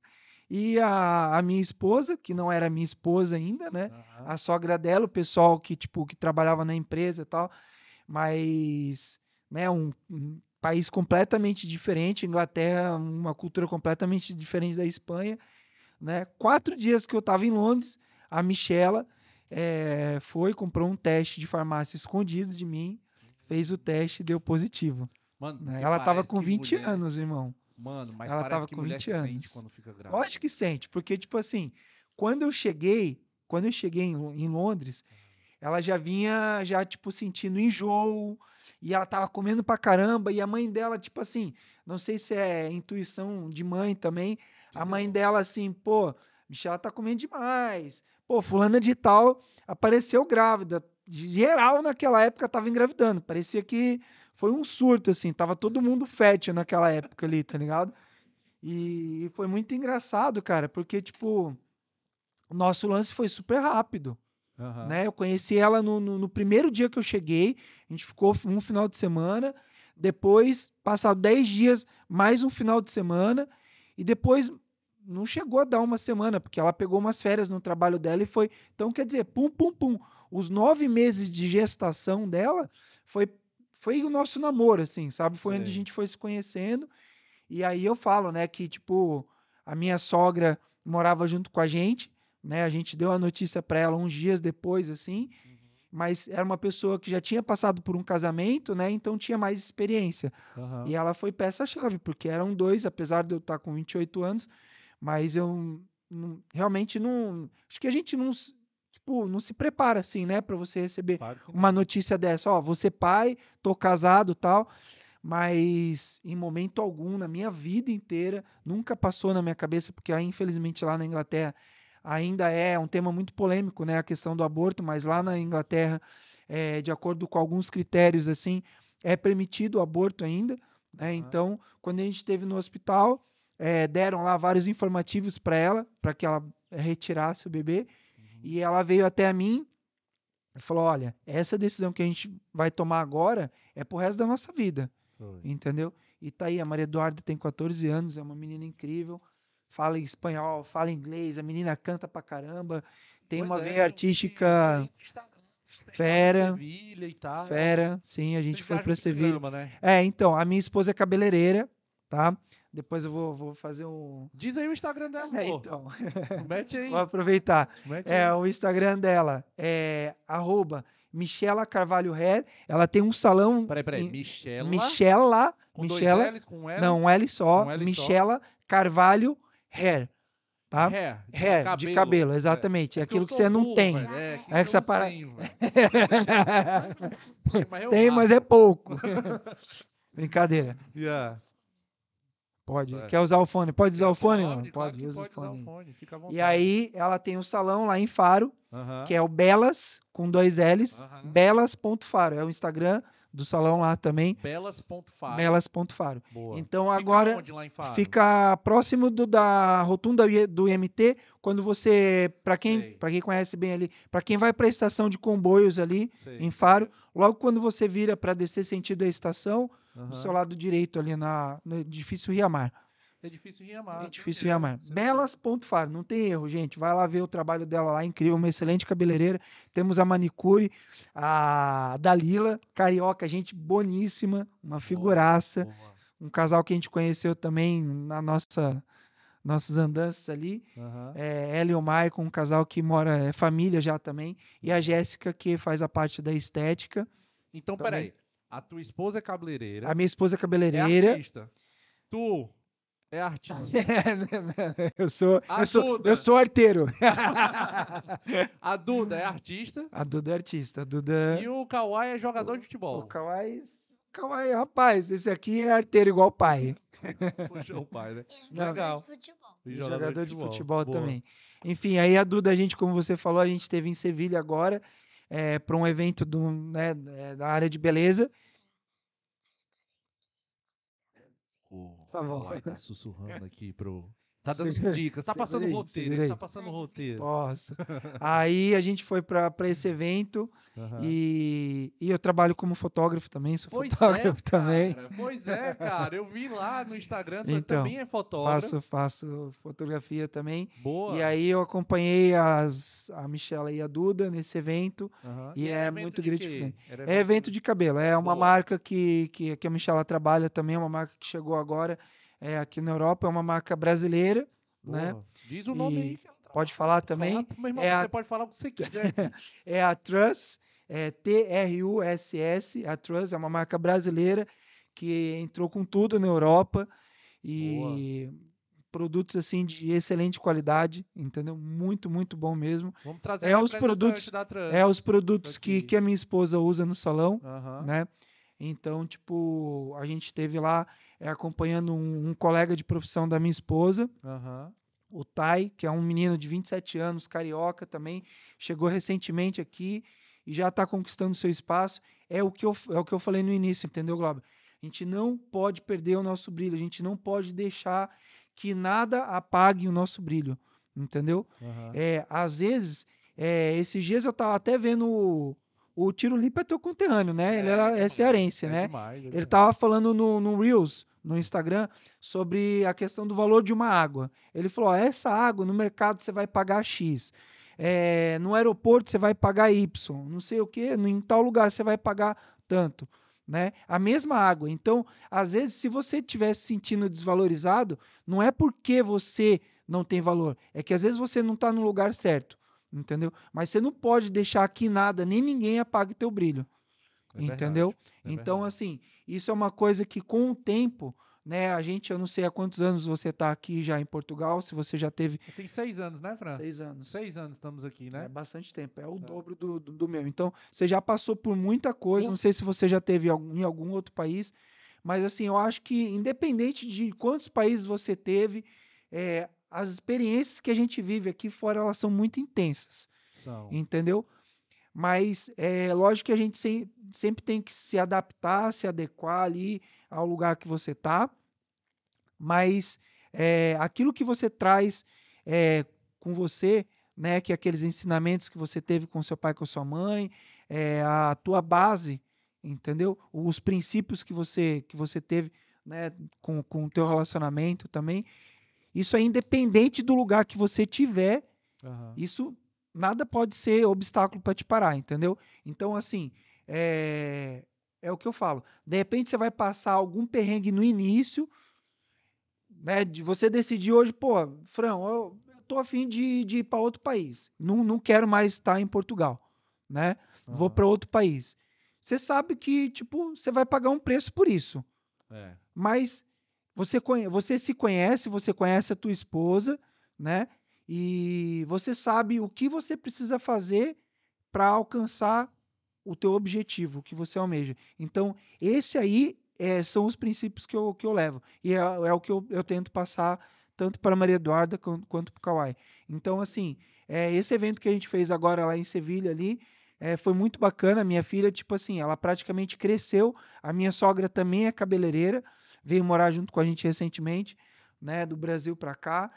e a, a minha esposa, que não era minha esposa ainda, né? Aham. a sogra dela, o pessoal que, tipo, que trabalhava na empresa e tal, mas, né, um, um país completamente diferente, Inglaterra, uma cultura completamente diferente da Espanha, né, quatro dias que eu estava em Londres, a Michela eh, foi, comprou um teste de farmácia escondido de mim, fez o teste e deu positivo, Mano, né, ela estava parece com que 20 mulher- anos, irmão. Mano, mas Ela tava com mulher 20 se sente anos. quando fica grávida. Lógico que sente, porque, tipo assim, quando eu cheguei, quando eu cheguei em, em Londres, ela já vinha, já, tipo, sentindo enjoo, e ela tava comendo pra caramba, e a mãe dela, tipo assim, não sei se é intuição de mãe também, a mãe dela, assim, pô, Michela tá comendo demais, pô, fulana de tal apareceu grávida, geral naquela época tava engravidando, parecia que foi um surto, assim, tava todo mundo fértil naquela época ali, tá ligado? E foi muito engraçado, cara, porque, tipo, o nosso lance foi super rápido, Aham. né? Eu conheci ela no, no, no primeiro dia que eu cheguei, a gente ficou um final de semana, Depois, passado 10 dias, mais um final de semana. E depois não chegou a dar uma semana, porque ela pegou umas férias no trabalho dela e foi. Então, quer dizer, pum, pum, pum. Os nove meses de gestação dela foi, foi o nosso namoro, assim, sabe? Foi onde a gente foi se conhecendo. E aí eu falo, né, que, tipo, a minha sogra morava junto com a gente, né? A gente deu a notícia para ela uns dias depois, assim. Mas era uma pessoa que já tinha passado por um casamento, né? Então tinha mais experiência. Aham. E ela foi peça-chave, porque eram dois, apesar de eu estar com 28 anos, mas eu não- realmente não. Acho que a gente não, tipo, não se prepara assim, né, para você receber Claro uma notícia dessa. Ó, você pai, tô casado tal, mas em momento algum, na minha vida inteira, nunca passou na minha cabeça, porque infelizmente lá na Inglaterra ainda é um tema muito polêmico, né, a questão do aborto, mas lá na Inglaterra, eh, de acordo com alguns critérios, assim, é permitido o aborto ainda, né, então, quando a gente esteve no hospital, eh, deram lá vários informativos para ela, para que ela retirasse o bebê, e ela veio até a mim e falou: Olha, essa decisão que a gente vai tomar agora é pro resto da nossa vida, Foi. entendeu? E tá aí, a Maria Eduarda tem 14 anos, é uma menina incrível, fala espanhol, fala inglês, a menina canta pra caramba, tem Pois uma é, veia artística tá fera, Sevilha e tal. fera, sim, a gente foi viajam pra Sevilha. caramba, né? É, então, a minha esposa é cabeleireira, tá? Depois eu vou, vou fazer um. Diz aí o Instagram dela, É, pô. então, Mete aí. vou aproveitar. Mete É, aí. o Instagram dela é arroba Michela Carvalho Hair. Ela tem um salão. Peraí, peraí. em- Michela. Michela. Com dois Michela. L's, com L. Não, um L só. Um L só. Michela Carvalho Hair. Tá? Hair. de Hair, de cabelo, exatamente. É, É aquilo que você não burro, tem. velho, É, que É que você para- velho. Mas Tem, mas raspo. é pouco. Brincadeira. Yeah. Pode. É. Quer usar o fone? Pode usar o fone? Não? Pode, claro usa pode o usar fone. o fone. Fica à vontade. E aí, ela tem um salão lá em Faro, Aham. que é o Belas, com dois L's. Aham. Belas.faro. É o Instagram do salão lá também. Belas.faro. Belas.faro. Boa. Então Fica agora onde lá em Faro? fica próximo do, da rotunda do IMT, quando você, para quem, para quem conhece bem ali, para quem vai para a estação de comboios ali Sei, em Faro, logo quando você vira para descer sentido a estação, Aham. do seu lado direito ali na no edifício Riamar. Edifício Riamar. edifício beleza. Riamar. Você- Belas.faro, não tem erro, gente. Vai lá ver o trabalho dela lá, incrível, uma excelente cabeleireira. Temos a manicure, a Dalila, carioca, gente boníssima, uma figuraça Boa. um casal que a gente conheceu também na nossa nossas andanças ali. Aham. É, ela e o Maicon, um casal que mora, é família já também. E a Jéssica, que faz a parte da estética. Então, Também. peraí. A tua esposa é cabeleireira. A minha esposa é É cabeleireira. artista. Tu é artista. eu sou, A eu sou, Duda. eu sou arteiro. A Duda é artista. a Duda é artista. A Duda. E o Kawhi é jogador de O futebol. Kawhi. Kawhi, rapaz, esse aqui é arteiro igual o pai. Puxa o pai, né? E Não. jogador de futebol. Jogador, de futebol, também. Enfim, aí a Duda, a gente, como você falou, a gente esteve em Sevilha agora para um evento do, né, é, da área de beleza. Tá bom. Kawhi tá sussurrando aqui pro. Tá dando Segura- dicas. Tá passando aí, roteiro. tá passando roteiro. Posso. aí a gente foi para esse evento Aham. e, e eu trabalho como fotógrafo também, sou Pois fotógrafo é, também. cara. Pois é, cara. Eu vi lá no Instagram, Então, também é fotógrafo. Faço, faço fotografia também. Boa. E aí eu acompanhei as, a Michela e a Duda nesse evento. Aham. e era é muito gratificante. É evento de cabelo, é uma Boa. marca que, que, que a Michela trabalha também, é uma marca que chegou agora é, aqui na Europa, é uma marca brasileira, né? Boa. Diz o nome E aí. Pode falar também. falar, irmão, É a- você pode falar o que você quiser. É a Truss, é T-R-U-S-S, a Truss é uma marca brasileira que entrou com tudo na Europa e produtos assim de excelente qualidade, entendeu? Muito, muito bom mesmo. Vamos trazer É a os produtos-. É os produtos que, que a minha esposa usa no salão. Né? Então, tipo, a gente esteve lá é, acompanhando um, um colega de profissão da minha esposa, Aham. o Tai, que é um menino de 27 anos, carioca também, chegou recentemente aqui e já está conquistando seu espaço. É o, que eu, é o que eu falei no início, entendeu, Glauber? A gente não pode perder o nosso brilho, a gente não pode deixar que nada apague o nosso brilho, entendeu? Aham. É, às vezes, é, esses dias eu tava até vendo o, Tiro Lipa é teu conterrâneo, né? Ele É, era, é cearense, é né? demais, é Ele tava falando no, no Reels, no Instagram, sobre a questão do valor de uma água. Ele falou: ó, essa água no mercado você vai pagar X. É, no aeroporto você vai pagar Y. Não sei o que, em tal lugar você vai pagar tanto. Né? A mesma água. Então, às vezes, se você estiver se sentindo desvalorizado, não é porque você não tem valor, é que às vezes você não está no lugar certo, entendeu? Mas você não pode deixar que nada, nem ninguém apague teu brilho, É verdade, entendeu? é então, verdade. assim, isso é uma coisa que com o tempo, né, a gente, eu não sei há quantos anos você está aqui já em Portugal, se você já teve Tem seis anos, né, Fran? seis anos. Seis anos estamos aqui, É né? bastante tempo, é o dobro do, do, do meu. Então, você já passou por muita coisa, não sei se você já teve algum- em algum outro país, mas assim, eu acho que independente de quantos países você teve, é, as experiências que a gente vive aqui fora, elas são muito intensas, São. entendeu? Mas é lógico que a gente sem- sempre tem que se adaptar, se adequar ali ao lugar que você tá, mas é, aquilo que você traz é, com você, né, que aqueles ensinamentos que você teve com seu pai, com sua mãe, é, a tua base, entendeu? Os princípios que você que você teve, né, com, com o teu relacionamento também. Isso é independente do lugar que você tiver, Aham. isso nada pode ser obstáculo para te parar, entendeu? Então, assim, é, é o que eu falo. De repente você vai passar algum perrengue no início, né? De você decidir hoje, pô, Fran, eu, tô afim de, de ir para outro país. Não, não quero mais estar em Portugal, né? Vou aham. para outro país. Você sabe que, tipo, você vai pagar um preço por isso É. mas você, você se conhece, você conhece a tua esposa, né? E você sabe o que você precisa fazer para alcançar o teu objetivo, o que você almeja. Então, esse aí é, são os princípios que eu, que eu levo. E é, é o que eu, eu tento passar tanto para a Maria Eduarda quan- quanto para o Kawai. Então, assim, é, esse evento que a gente fez agora lá em Sevilha ali, é, foi muito bacana. Minha filha, tipo assim, ela praticamente cresceu. A minha sogra também é cabeleireira, veio morar junto com a gente recentemente, né, do Brasil para cá.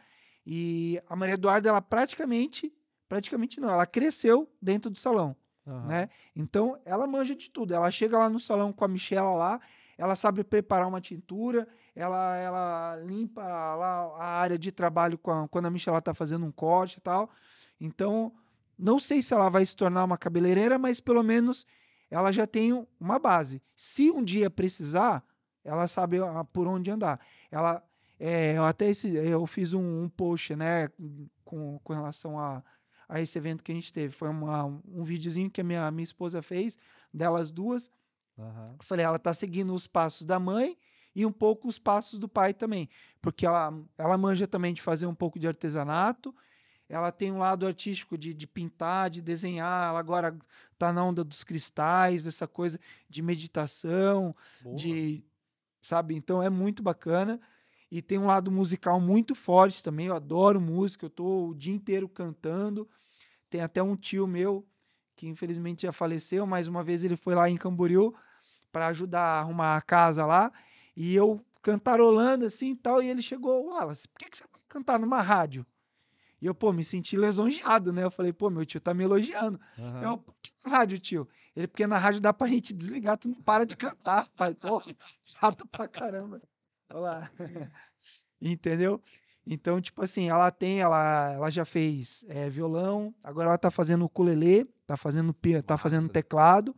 E a Maria Eduarda, ela praticamente, praticamente não, ela cresceu dentro do salão, aham. né? Então, ela manja de tudo. Ela chega lá no salão com a Michela lá, ela sabe preparar uma tintura, ela, ela limpa lá a área de trabalho a- quando a Michela tá fazendo um corte e tal. Então, não sei se ela vai se tornar uma cabeleireira, mas pelo menos ela já tem um- uma base. Se um dia precisar, ela sabe ah, por onde andar. Ela, é, eu até esse, eu fiz um, um post, né, com, com relação a, a esse evento que a gente teve. Foi uma, um videozinho que a minha, minha esposa fez, delas duas. Eu falei, ela tá seguindo os passos da mãe e um pouco os passos do pai também. Porque ela, ela manja também de fazer um pouco de artesanato. Ela tem um lado artístico de, de pintar, de desenhar. Ela agora tá na onda dos cristais, dessa coisa de meditação, Boa. de sabe? Então é muito bacana e tem um lado musical muito forte também. Eu adoro música, eu tô o dia inteiro cantando. Tem até um tio meu que infelizmente já faleceu, mas uma vez ele foi lá em Camboriú para ajudar a arrumar a casa lá e eu cantarolando assim e tal e ele chegou, Wallace, por que, que você vai cantar numa rádio? E eu, pô, me senti lisonjeado, né? Eu falei, pô, meu tio tá me elogiando. aham. Eu, por que na rádio, tio? Ele, porque na rádio dá pra gente desligar, tu não para de cantar, pai. Pô, chato pra caramba. Olha lá. Entendeu? Então, tipo assim, ela tem, ela, ela já fez é, violão, agora ela tá fazendo ukulele, tá fazendo, pia- tá fazendo teclado,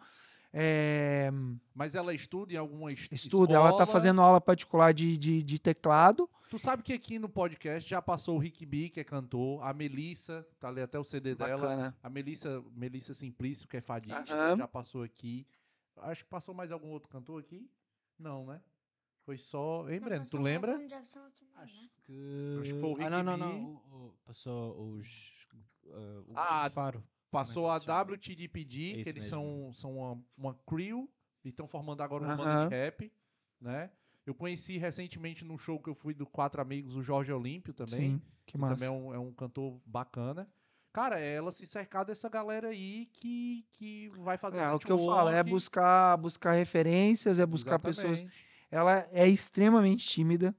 é, Mas ela estuda em alguma es- estuda, ela tá escola? fazendo aula particular de, de, de teclado. Tu sabe que aqui no podcast já passou o Rick B, que é cantor, a Melissa, tá ali até o CD dela. Bacana. A Melissa, Melissa Simplício, que é fadista, já passou aqui. Acho que passou mais algum outro cantor aqui? Não, né? Foi só. Hein, Não, Breno? Tu lembra? Aqui, não, Acho né? que. Acho que foi o ah, não, não, não. Rick B. o- o- passou os. uh, o Ah, Faro. Passou a é chama? WTDPD, É que eles mesmo. são, são uma, uma crew e estão formando agora uma banda Aham. de rap, né? Eu conheci recentemente num show que eu fui do Quatro Amigos, o Jorge Olímpio também. Sim, que que massa. também é um, é um cantor bacana. Cara, é ela se cercar dessa galera aí que, que vai fazer É, o que eu falo, é buscar, buscar referências, é buscar pessoas. Exatamente. Ela é extremamente tímida.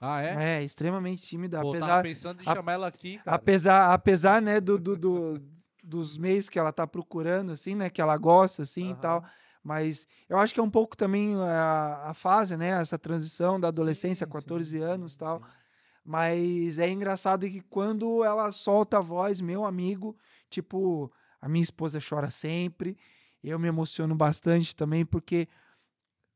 Ah, é? É, extremamente tímida. Pô, tava apesar, pensando em a- chamar ela aqui, cara. apesar, apesar, né, do, do, do, dos meios que ela tá procurando, assim, né? Que ela gosta, assim, e tal. Mas eu acho que é um pouco também a, a fase, né? Essa transição da adolescência, Sim, 14 sim, anos e tal. sim. Mas é engraçado que quando ela solta a voz, meu amigo, tipo, a minha esposa chora sempre. Eu me emociono bastante também, porque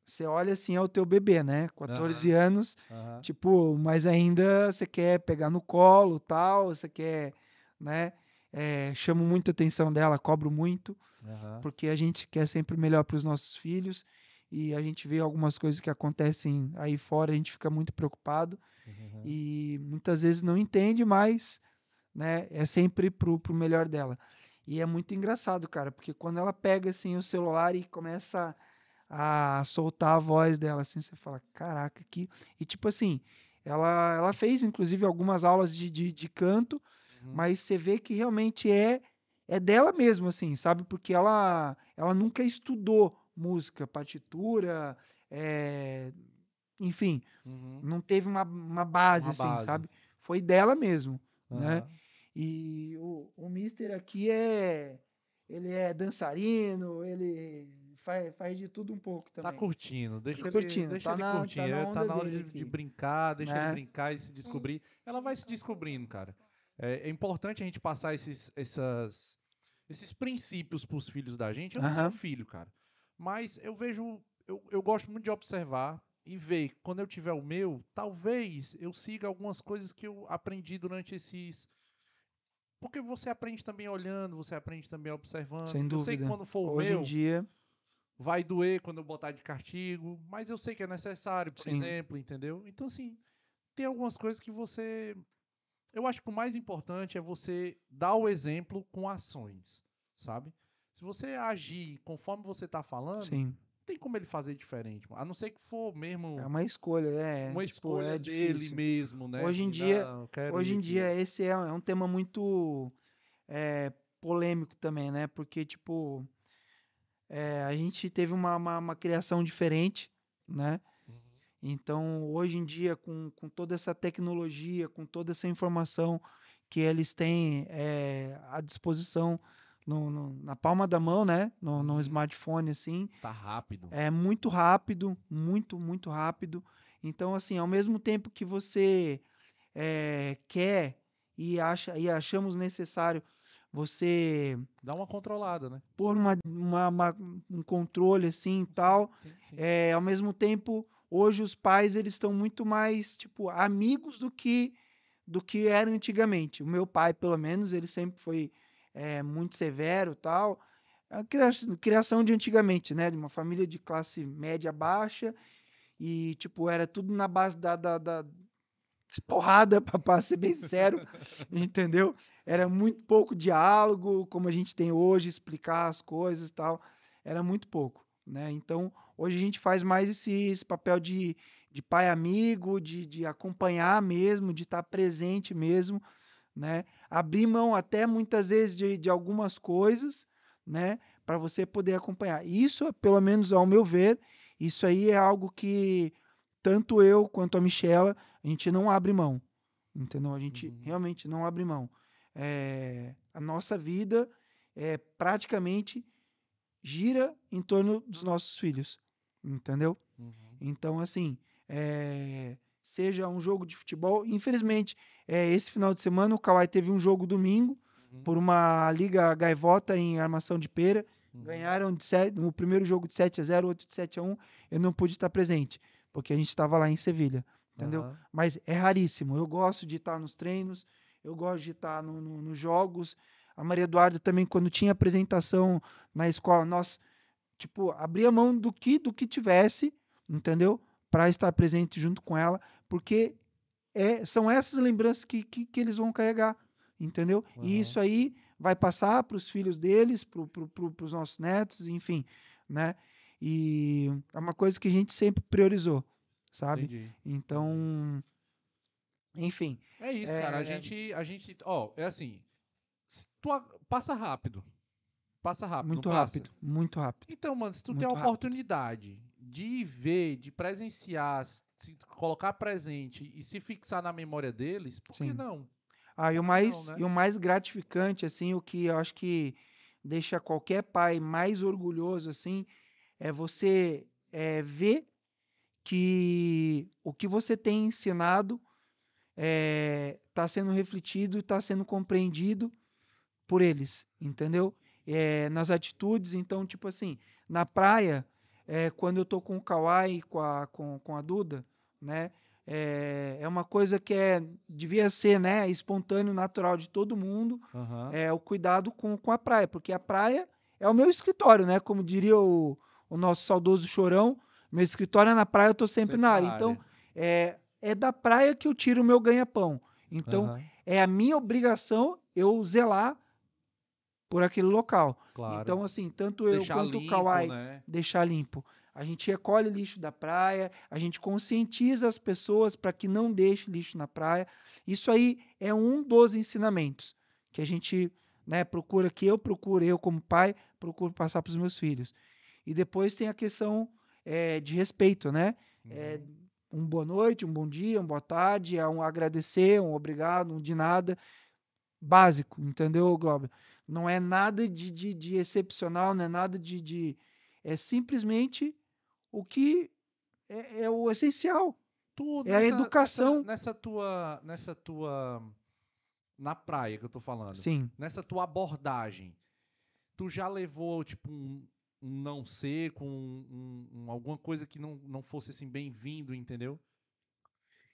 você olha assim, é o teu bebê, né? 14 anos, Aham. tipo, mas ainda você quer pegar no colo, tal, você quer, né? É, chamo muito a atenção dela, cobro muito, Aham. porque a gente quer sempre o melhor para os nossos filhos e a gente vê algumas coisas que acontecem aí fora, a gente fica muito preocupado Uhum. e muitas vezes não entende, mas né, é sempre pro, pro melhor dela. E é muito engraçado, cara, porque quando ela pega assim o celular e começa a soltar a voz dela, assim, você fala, caraca, que. E tipo assim, ela, ela fez inclusive algumas aulas de, de, de canto, Uhum. mas você vê que realmente é é dela mesmo, assim, sabe? Porque ela, ela nunca estudou música, partitura, é, enfim, Uhum. não teve uma, uma base, Uma assim, base. sabe? Foi dela mesmo, né? Aham. E o, o Mister aqui é. Ele é dançarino, ele faz, faz de tudo um pouco também. Tá curtindo, deixa Tá ele, curtindo, deixa tá ele na- tá curtir. na é, Tá na hora de, de brincar, deixa ele Né? brincar e se descobrir. Ela vai se descobrindo, cara. É, é importante a gente passar esses, essas, esses princípios pros filhos da gente. Eu não tenho filho, cara. Mas eu vejo. Eu, eu gosto muito de observar e ver. Quando eu tiver o meu, talvez eu siga algumas coisas que eu aprendi durante esses. Porque você aprende também olhando, você aprende também observando. Sem Eu sei que dúvida. quando for o Hoje meu, em dia, vai doer quando eu botar de castigo, mas eu sei que é necessário, por Sim. exemplo, entendeu? Então, assim, tem algumas coisas que você. Eu acho que o mais importante é você dar o exemplo com ações, sabe? Se você agir conforme você tá falando, sim. não tem como ele fazer diferente. A não ser que for mesmo É uma escolha, é. uma tipo, escolha é dele difícil. mesmo, né? Hoje em dia- "Não, Hoje em aqui." dia, esse é, é um tema muito é, polêmico também, né? Porque, tipo, é, a gente teve uma, uma, uma criação diferente, né? Então, hoje em dia, com, com toda essa tecnologia, com toda essa informação que eles têm é, à disposição no, no- na palma da mão, né? No, no Uhum. smartphone, assim, Tá rápido. é muito rápido, muito, muito rápido. Então, assim, ao mesmo tempo que você é, quer e, acha, e achamos necessário você Dá uma controlada, né? pôr uma, uma- uma- um controle assim e tal, sim, sim. é, ao mesmo tempo, hoje os pais eles estão muito mais tipo amigos do que do que era antigamente. O meu pai, pelo menos, ele sempre foi é, muito severo, tal. A criação, de antigamente, né, de uma família de classe média baixa e tipo era tudo na base da, da, da porrada, para ser bem sério, entendeu? Era muito pouco diálogo, como a gente tem hoje, explicar as coisas tal. Era muito pouco, né? Então, hoje a gente faz mais esse, esse papel de, de pai amigo, de, de acompanhar mesmo, de estar presente mesmo, né? Abrir mão até muitas vezes de, de algumas coisas, né? Para você poder acompanhar. Isso, pelo menos ao meu ver, isso aí é algo que tanto eu quanto a Michela, a gente não abre mão, entendeu? A gente Uhum. realmente não abre mão. É, a nossa vida é praticamente gira em torno dos nossos filhos, entendeu? Uhum. Então, assim, é, seja um jogo de futebol, infelizmente, é, esse final de semana o Kawhi teve um jogo domingo Uhum. por uma liga gaivota em armação de pera, Uhum. ganharam de sete, no primeiro jogo de 7 a 0 outro de 7 a 1 eu não pude estar presente, porque a gente estava lá em Sevilha, entendeu? Mas é raríssimo. Eu gosto de estar nos treinos, eu gosto de estar no- no- nos jogos. A Maria Eduarda também, quando tinha apresentação na escola, nós, tipo, abria mão do que, do que tivesse, entendeu? Para estar presente junto com ela, porque é, são essas lembranças que, que, que eles vão carregar, entendeu? Aham. E isso aí vai passar para os filhos deles, para pro, pro, os nossos netos, enfim, né? E é uma coisa que a gente sempre priorizou, sabe? Entendi. Então, enfim, É isso, cara. A É. gente, a gente, ó, é assim, tu a- passa rápido. Passa rápido, muito passa? rápido, muito rápido. Então, mano, se tu tem a Muito rápido. oportunidade de ver, de presenciar, se colocar presente e se fixar na memória deles, por que Sim. não? Ah, e o que mais, não, né? e o mais gratificante, assim, o que eu acho que deixa qualquer pai mais orgulhoso, assim, é você é, ver que o que você tem ensinado está sendo refletido e está sendo compreendido por eles, entendeu? É, nas atitudes, então, tipo assim, na praia, é, quando eu tô com o Kawai, com a, com, com a Duda, né? É, é uma coisa que é, devia ser, né, espontâneo, natural de todo mundo, Aham. é o cuidado com, com a praia, porque a praia é o meu escritório, né? Como diria o, o nosso saudoso Chorão, meu escritório é na praia, eu tô sempre, na área. Então, é, é da praia que eu tiro o meu ganha-pão. Então, Aham, é a minha obrigação eu zelar por aquele local. claro. Então, assim, tanto eu Deixar quanto limpo, o Kawai né? deixar limpo. A gente recolhe lixo da praia, a gente conscientiza as pessoas para que não deixe lixo na praia. Isso aí é um dos ensinamentos que a gente né, procura, que eu procuro, eu como pai, procuro passar para os meus filhos. E depois tem a questão eh, de respeito, né? É, Uhum. um boa noite, um bom dia, uma boa tarde, é um agradecer, um obrigado, um de nada. Básico, entendeu, Glauber? Não é nada de, de, de excepcional, não é nada de, de. É simplesmente o que é, é o essencial. Tu, É a educação. Nessa, nessa tua. Nessa tua. Na praia que eu tô falando. Sim. Nessa tua abordagem. Tu já levou, tipo, um, um não seco, um, um- um- alguma coisa que não, não fosse assim bem-vindo, entendeu?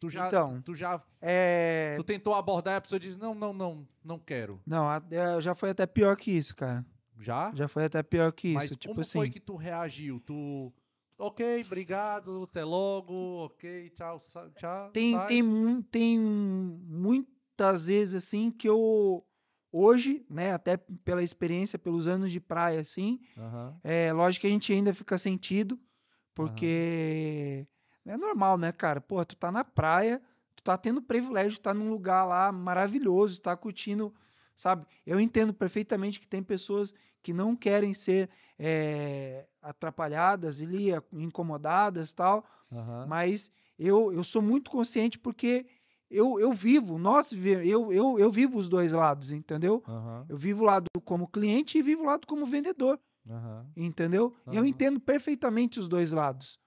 Tu já. Então, tu já. É. Tu tentou abordar e a pessoa diz: Não, não, não, não quero. Não, é, já foi até pior que isso, cara. Já? Já foi até pior que Mas isso. Tipo como assim. foi que tu reagiu? Tu. Ok, obrigado, até logo, ok, tchau, tchau. Tem, sai. tem, tem muitas vezes assim que eu hoje, né, até pela experiência, pelos anos de praia assim, Aham. é lógico que a gente ainda fica sentido, porque é normal, né, cara? Pô, tu tá na praia, tu tá tendo privilégio de estar num lugar lá maravilhoso, tá curtindo, sabe? Eu entendo perfeitamente que tem pessoas que não querem ser é, atrapalhadas ali, incomodadas tal, Aham. mas eu, eu sou muito consciente porque eu, eu vivo, nós eu, eu, eu vivo os dois lados, entendeu? Aham. Eu vivo o lado como cliente e vivo o lado como vendedor, Aham. entendeu? E eu entendo perfeitamente os dois lados,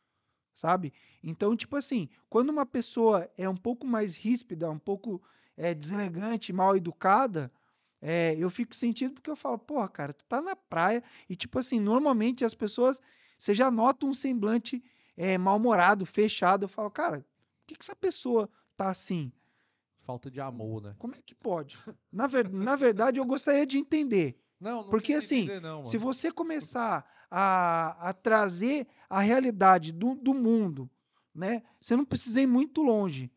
sabe? Então, tipo assim, quando uma pessoa é um pouco mais ríspida, um pouco é, deselegante, mal educada, é, eu fico sentido porque eu falo, porra, cara, tu tá na praia e, tipo assim, normalmente as pessoas, você já nota um semblante é, mal-humorado, fechado. Eu falo, cara, por que, que essa pessoa tá assim? Falta de amor, né? Como é que pode? Na, ver- na verdade, eu gostaria de entender. Não, não Porque, assim, entender não, Se você começar a, a trazer a realidade do, do mundo, né? Você não precisa ir muito longe.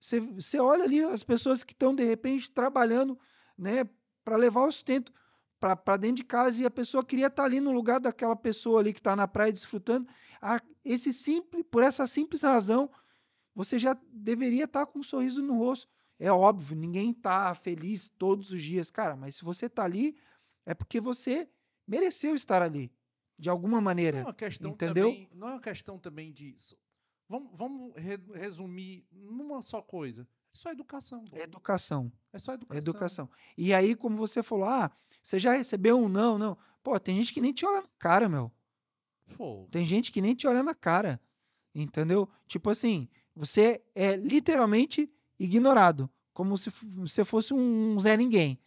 Você, você olha ali as pessoas que estão, de repente, trabalhando, né? Para levar o sustento para dentro de casa e a pessoa queria estar ali no lugar daquela pessoa ali que está na praia desfrutando. Ah, esse simples, por essa simples razão, você já deveria estar com um sorriso no rosto. É óbvio, ninguém está feliz todos os dias, cara, mas se você está ali, é porque você mereceu estar ali, de alguma Não é maneira. uma questão entendeu? também. Não é uma questão também disso. Vamos, vamos re- resumir numa só coisa. É só educação. pô. É educação, É só é educação. educação. E aí, como você falou, ah, você já recebeu um não, não. Pô, tem gente que nem te olha na cara, meu. Fogo. Tem gente que nem te olha na cara, entendeu? Tipo assim, você é literalmente ignorado, como se você fosse um Zé Ninguém,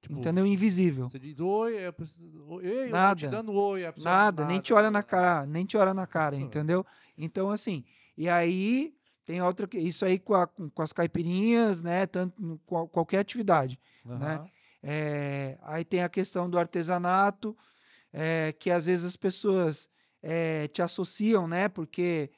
Tipo, entendeu? Invisível. Você diz oi, é preciso- ei, eu tô te Nada. dando oi. a pessoa Nada, nem te olha na nada. cara, nem te olha na cara, entendeu? Então, assim, e aí tem outra, que- isso aí com, a- com- as caipirinhas, né? Tanto qual- qualquer atividade. né? Aham. É, aí tem a questão do artesanato, é, que às vezes as pessoas é, te associam, né? Porque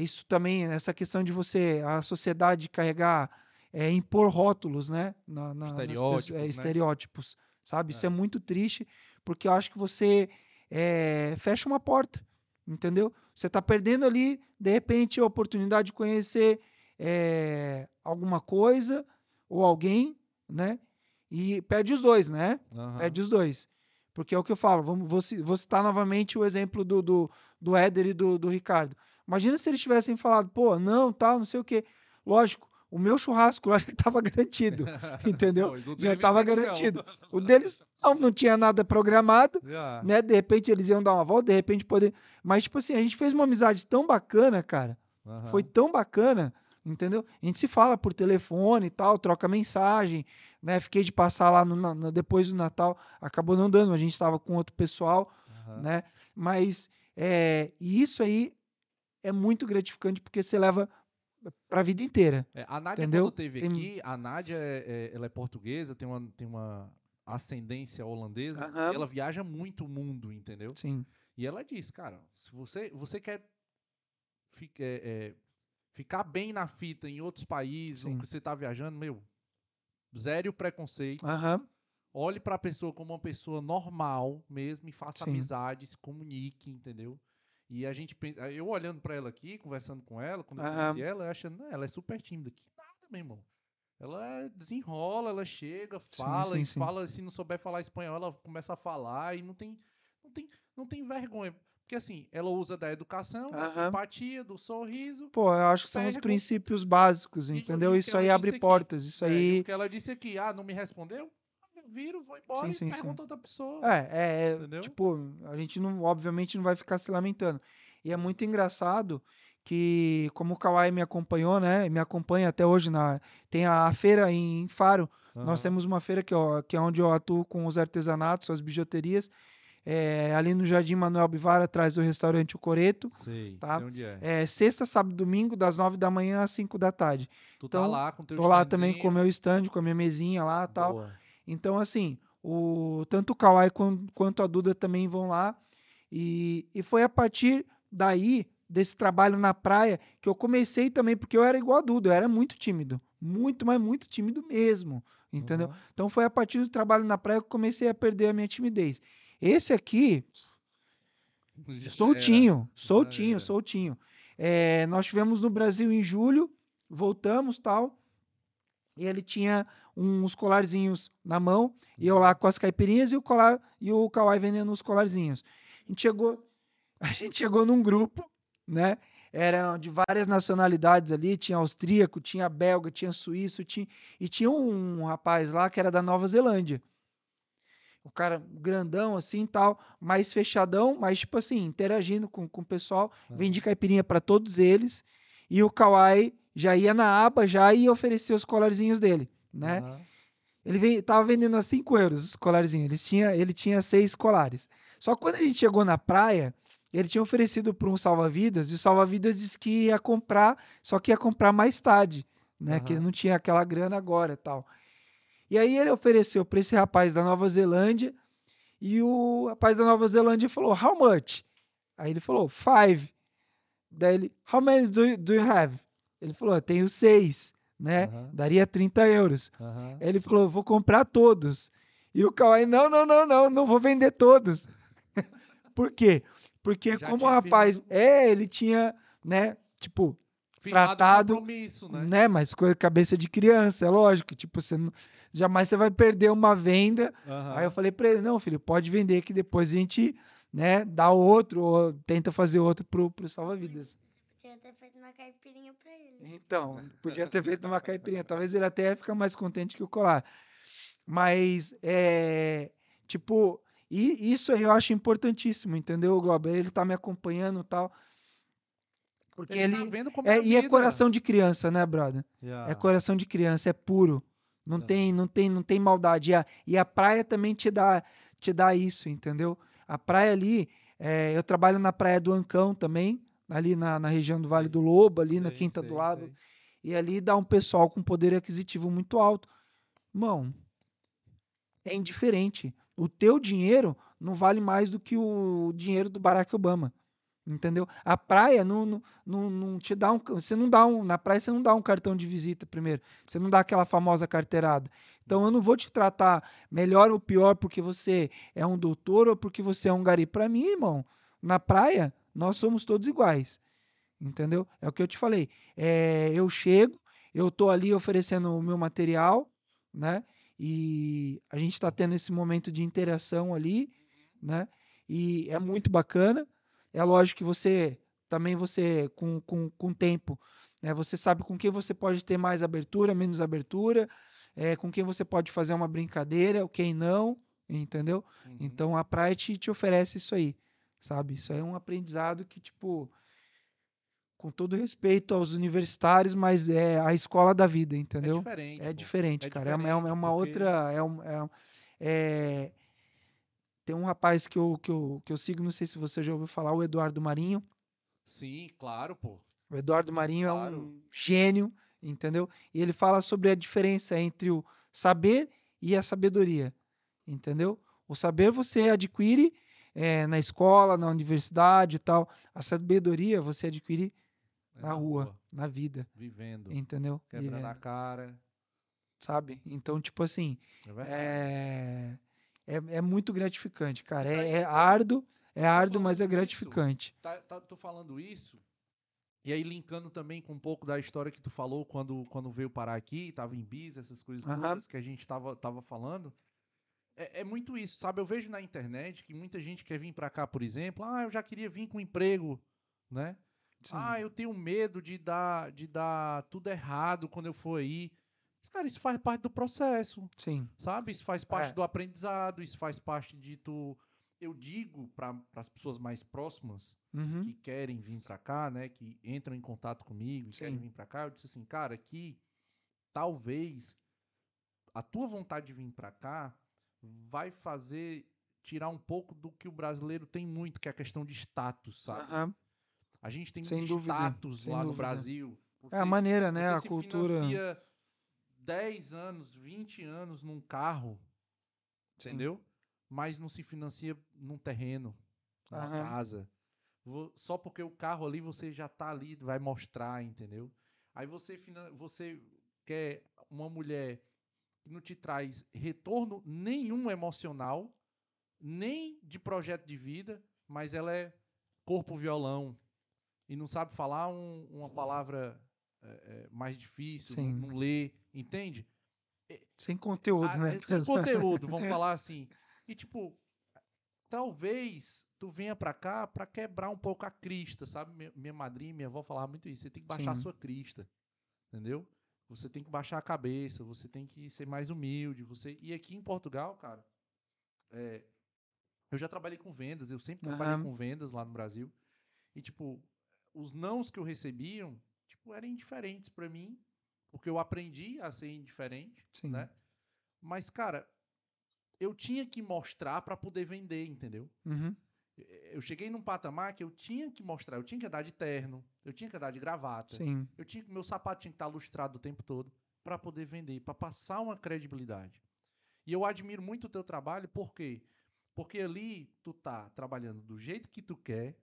isso também, essa questão de você, a sociedade carregar, é, impor rótulos, né? na- na- pessoas- Estereótipos, né? estereótipos, sabe? Isso É. é muito triste, porque eu acho que você fecha uma porta, entendeu? Você está perdendo ali, de repente, a oportunidade de conhecer é, alguma coisa ou alguém, né? E perde os dois, né? Aham. Perde os dois. Porque é o que eu falo, vamos, vou, ci- vou citar novamente o exemplo do, do, do Éder e do, do Ricardo. Imagina se eles tivessem falado, pô, não, tal, não sei o quê. Lógico, o meu churrasco lá já estava garantido, entendeu? Já estava que não. garantido. O deles não, não tinha nada programado, Já. né? De repente eles iam dar uma volta, de repente poder. Mas, tipo assim, a gente fez uma amizade tão bacana, cara. Aham. Foi tão bacana, entendeu? A gente se fala por telefone e tal, troca mensagem, né? Fiquei de passar lá no, no- depois do Natal, acabou não dando, a gente estava com outro pessoal, Aham. né? Mas é, e isso aí é muito gratificante porque você leva para a vida inteira. É, a Nádia, Entendeu? quando teve Tem- aqui, a Nádia é, é- ela é portuguesa, tem uma, tem uma ascendência holandesa, e ela viaja muito o mundo, entendeu? Sim. E ela diz, cara, se você, você quer fi- é, é, ficar bem na fita em outros países, que você tá viajando, meu, zere o preconceito, Aham. olhe pra pessoa como uma pessoa normal mesmo e faça Sim. amizade, se comunique, entendeu? E a gente pensa, eu olhando pra ela aqui, conversando com ela, quando eu Aham. conheci ela, eu achando, "Não, ela é super tímida. Que nada, meu irmão. Ela desenrola, ela chega, Sim, fala, sim, e sim. fala, se não souber falar espanhol, ela começa a falar e não tem, não tem, não tem vergonha. Porque assim, ela usa da educação, da simpatia, do sorriso. Pô, eu acho que são os princípios básicos, entendeu? Isso ela aí abre aqui. portas, isso É, aí. o que ela disse aqui, ah, não me respondeu? Viro, vou embora Sim, e sim, pergunto outra pessoa. É, é, é, Entendeu? tipo, a gente não, obviamente não vai ficar se lamentando. E é muito engraçado que, como o Kawai me acompanhou, né, me acompanha até hoje, na, tem a, feira em Faro, nós Aham. temos uma feira que, ó, que é onde eu atuo com os artesanatos, as bijuterias, é, ali no Jardim Manuel Bivar, atrás do restaurante O Coreto, Sei, tá? sei onde é. é, sexta, sábado, domingo, das nove da manhã às cinco da tarde. Tu tá então, lá com teu Tô lá também com o meu stand, com a minha mesinha lá e tal. Então, assim, o, tanto o quan- quanto a Duda também vão lá. E, e foi a partir daí, desse trabalho na praia, que eu comecei também, porque eu era igual a Duda, eu era muito tímido. Muito, mas muito tímido mesmo. Entendeu? Aham. Então foi a partir do trabalho na praia que eu comecei a perder a minha timidez. Esse aqui, Já soltinho, era. soltinho, era. soltinho. É, nós tivemos no Brasil em julho, voltamos tal. E ele tinha uns colarzinhos na mão, e eu lá com as caipirinhas e o colar e o Kawai vendendo os colarzinhos. A gente chegou, a gente chegou num grupo, né? Era de várias nacionalidades ali, tinha austríaco, tinha belga, tinha suíço, tinha, e tinha um rapaz lá que era da Nova Zelândia. O cara grandão assim, tal, mais fechadão, mas tipo assim, interagindo com, com o pessoal, Aham. vendi caipirinha para todos eles, e o Kawai já ia na aba já e oferecia os colarzinhos dele, né? Aham. Ele vem, tava vendendo a 5 euros os colarzinhos. Ele tinha, ele tinha seis colares. Só que quando a gente chegou na praia, ele tinha oferecido para um salva-vidas e o salva-vidas disse que ia comprar, só que ia comprar mais tarde, né? Que ele não tinha aquela grana agora e tal. E aí ele ofereceu para esse rapaz da Nova Zelândia e o rapaz da Nova Zelândia falou, how much? Aí ele falou, five. Daí ele, how many do you, do you have? Ele falou, eu tenho seis, né? Aham. Daria 30 euros. Aham. Ele falou, vou comprar todos. E o Kawhi, não, não, não, não, não vou vender todos. Por quê? Porque Já como o rapaz, é, ele tinha, né, tipo, tratado, compromisso, né? né, mas com a cabeça de criança, é lógico, tipo, você não, jamais você vai perder uma venda. Aham. Aí eu falei pra ele, não, filho, pode vender que depois a gente, né, dá outro ou tenta fazer outro pro, pro salva-vidas. Podia ter feito uma caipirinha pra ele. Então, podia ter feito uma caipirinha. Talvez ele até fica mais contente que o colar. Mas, é, tipo, e isso aí eu acho importantíssimo, entendeu, Glauber? Ele tá me acompanhando e tal. Porque Ele ele. tá vendo como É, a e é coração de criança, né, brother? Yeah. É coração de criança, é puro. Não Tá. tem, não tem, não tem maldade. E a, e a praia também te dá, te dá isso, entendeu? A praia ali, é, eu trabalho na praia do Ancão também, ali na, na região do Vale do Lobo, ali na Quinta sei, do Lago. E ali dá um pessoal com poder aquisitivo muito alto. Irmão, é indiferente. O teu dinheiro não vale mais do que o dinheiro do Barack Obama. Entendeu? A praia não, não, não, não te dá um. Você não dá um. Na praia você não dá um cartão de visita primeiro. Você não dá aquela famosa carteirada. Então eu não vou te tratar melhor ou pior porque você é um doutor ou porque você é um gari. Para mim, irmão, na praia, nós somos todos iguais. Entendeu? É o que eu te falei. É, eu chego, eu tô ali oferecendo o meu material, né? E a gente está tendo esse momento de interação ali, né? E é muito bacana. É lógico que você também você, com, com, com tempo, né? Você sabe com quem você pode ter mais abertura, menos abertura, é, com quem você pode fazer uma brincadeira, quem não, entendeu? Uhum. Então a praia te, te oferece isso aí, sabe? Isso aí é um aprendizado que, tipo, com todo respeito aos universitários, mas é a escola da vida, é entendeu? diferente. É diferente, É cara. É uma- É, uma- é diferente, uma porque- outra. É, um- é, é- Tem um rapaz que eu, que, eu, que eu sigo, não sei se você já ouviu falar, o Eduardo Marinho. Sim, claro, pô. O Eduardo Marinho é Claro. um gênio, entendeu? E ele fala sobre a diferença entre o saber e a sabedoria, entendeu? O saber você adquire eh, na escola, na universidade e tal. A sabedoria você adquire É na rua, na vida, Vivendo. entendeu? Quebrando Vivendo, a cara. sabe? Então, tipo assim, É verdade. é, é, é muito gratificante, cara. Tá É, aí, é tô- árduo, é árduo, mas é gratificante. Tá, tá, tô falando isso. E aí, linkando também com um pouco da história que tu falou quando, quando veio parar aqui, tava em bis, essas coisas todas que a gente tava, tava falando. É, é muito isso, sabe? Eu vejo na internet que muita gente quer vir pra cá, por exemplo. Ah, eu já queria vir com emprego, né? Sim. Ah, eu tenho medo de dar, de dar tudo errado quando eu for aí. Mas, cara, isso faz parte do processo Sim. sabe? Isso faz parte É. do aprendizado, isso faz parte de tu. Eu digo para as pessoas mais próximas Uhum. que querem vir para cá, né, que entram em contato comigo e querem vir para cá, eu disse assim, cara, aqui talvez a tua vontade de vir para cá vai fazer tirar um pouco do que o brasileiro tem muito, que é a questão de status, sabe? Aham. A gente tem Sem muito dúvida, status sem lá no dúvida. Brasil. É a Você- maneira, né? você A se cultura. financia 10 anos, 20 anos num carro, Sim. entendeu? Mas não se financia num terreno, numa Aham. casa. Só porque o carro ali você já tá ali, vai mostrar, entendeu? Aí você, você quer uma mulher que não te traz retorno nenhum emocional, nem de projeto de vida, mas ela é corpo violão e não sabe falar um- uma palavra é, é, mais difícil, Sim. não, lê, entende? Sem conteúdo, Ah, né? é sem conteúdo, vamos falar assim. E tipo, talvez tu venha pra cá pra quebrar um pouco a crista, sabe? Minha, minha madrinha, minha avó falava muito isso. Você tem que baixar a Sim. sua crista, entendeu? Você tem que baixar a cabeça, você tem que ser mais humilde. Você e aqui em Portugal, cara, é, eu já trabalhei com vendas, eu sempre trabalhei Aham. com vendas lá no Brasil. E tipo, os nãos que eu recebiam, tipo, eram indiferentes pra mim, porque eu aprendi a ser indiferente Sim. né? Mas, cara, eu tinha que mostrar pra poder vender, entendeu? Uhum. Eu cheguei num patamar que eu tinha que mostrar, eu tinha que andar de terno, eu tinha que andar de gravata, Sim. eu tinha que meu sapato tinha que estar lustrado o tempo todo pra poder vender, pra passar uma credibilidade. E eu admiro muito o teu trabalho, por quê? Porque ali tu tá trabalhando do jeito que tu quer,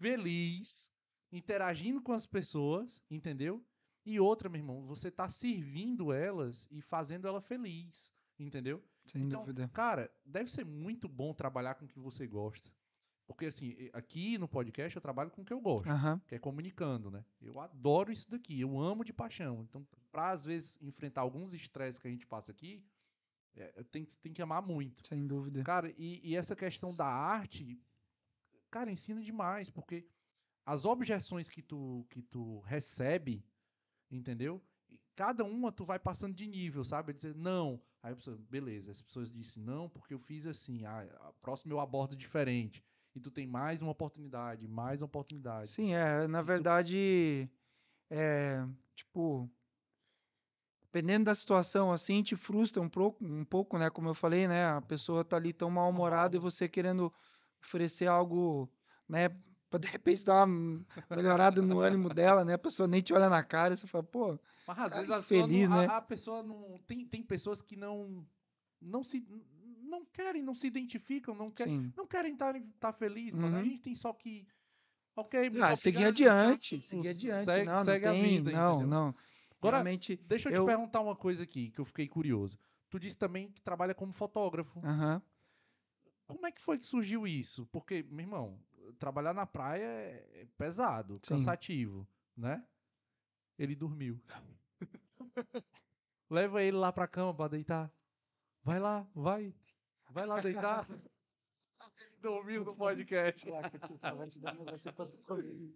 feliz, interagindo com as pessoas, entendeu? E outra, meu irmão, você tá servindo elas e fazendo ela feliz, entendeu? Sem Então, dúvida. Cara, deve ser muito bom trabalhar com o que você gosta. Porque, assim, aqui no podcast eu trabalho com o que eu gosto, Aham. que é comunicando, né? Eu adoro isso daqui, eu amo de paixão. Então, pra às vezes enfrentar alguns estresses que a gente passa aqui, é, que- tem que amar muito. Sem dúvida. Cara, e, e essa questão da arte, cara, ensina demais, porque as objeções que tu, que tu recebe, entendeu? Cada uma tu vai passando de nível, sabe? Dizer, não. Aí a pessoa, beleza, as pessoas dizem não porque eu fiz assim. Ah, a próxima eu abordo diferente. E tu tem mais uma oportunidade, mais uma oportunidade. Sim, é, na Isso- verdade, é, tipo, dependendo da situação, assim, te frustra um pouco, um pouco, né, como eu falei, né, a pessoa tá ali tão mal-humorada e você querendo oferecer algo, né, pra de repente dar uma melhorada no ânimo dela, né, a pessoa nem te olha na cara e você fala, pô, Mas às Cara, vezes a pessoa, infeliz, não, a- né? a, pessoa não. Tem, tem pessoas que não. Não se. Não querem, não se identificam, não querem. sim, não querem estar tá feliz, mano. A Uhum. gente tem só que. Ok, ah, seguir adiante, seguir adiante, Segue, não, não segue tem, a vida, não, entendeu? não, Agora, realmente, deixa eu te eu- perguntar uma coisa aqui, que eu fiquei curioso. Tu disse também que trabalha como fotógrafo. aham, Como é que foi que surgiu isso? Porque, meu irmão, trabalhar na praia é é pesado, Sim. cansativo, né? Ele dormiu. Leva ele lá pra cama pra deitar. Vai lá, vai. Vai lá deitar. Dormiu no podcast. Comer.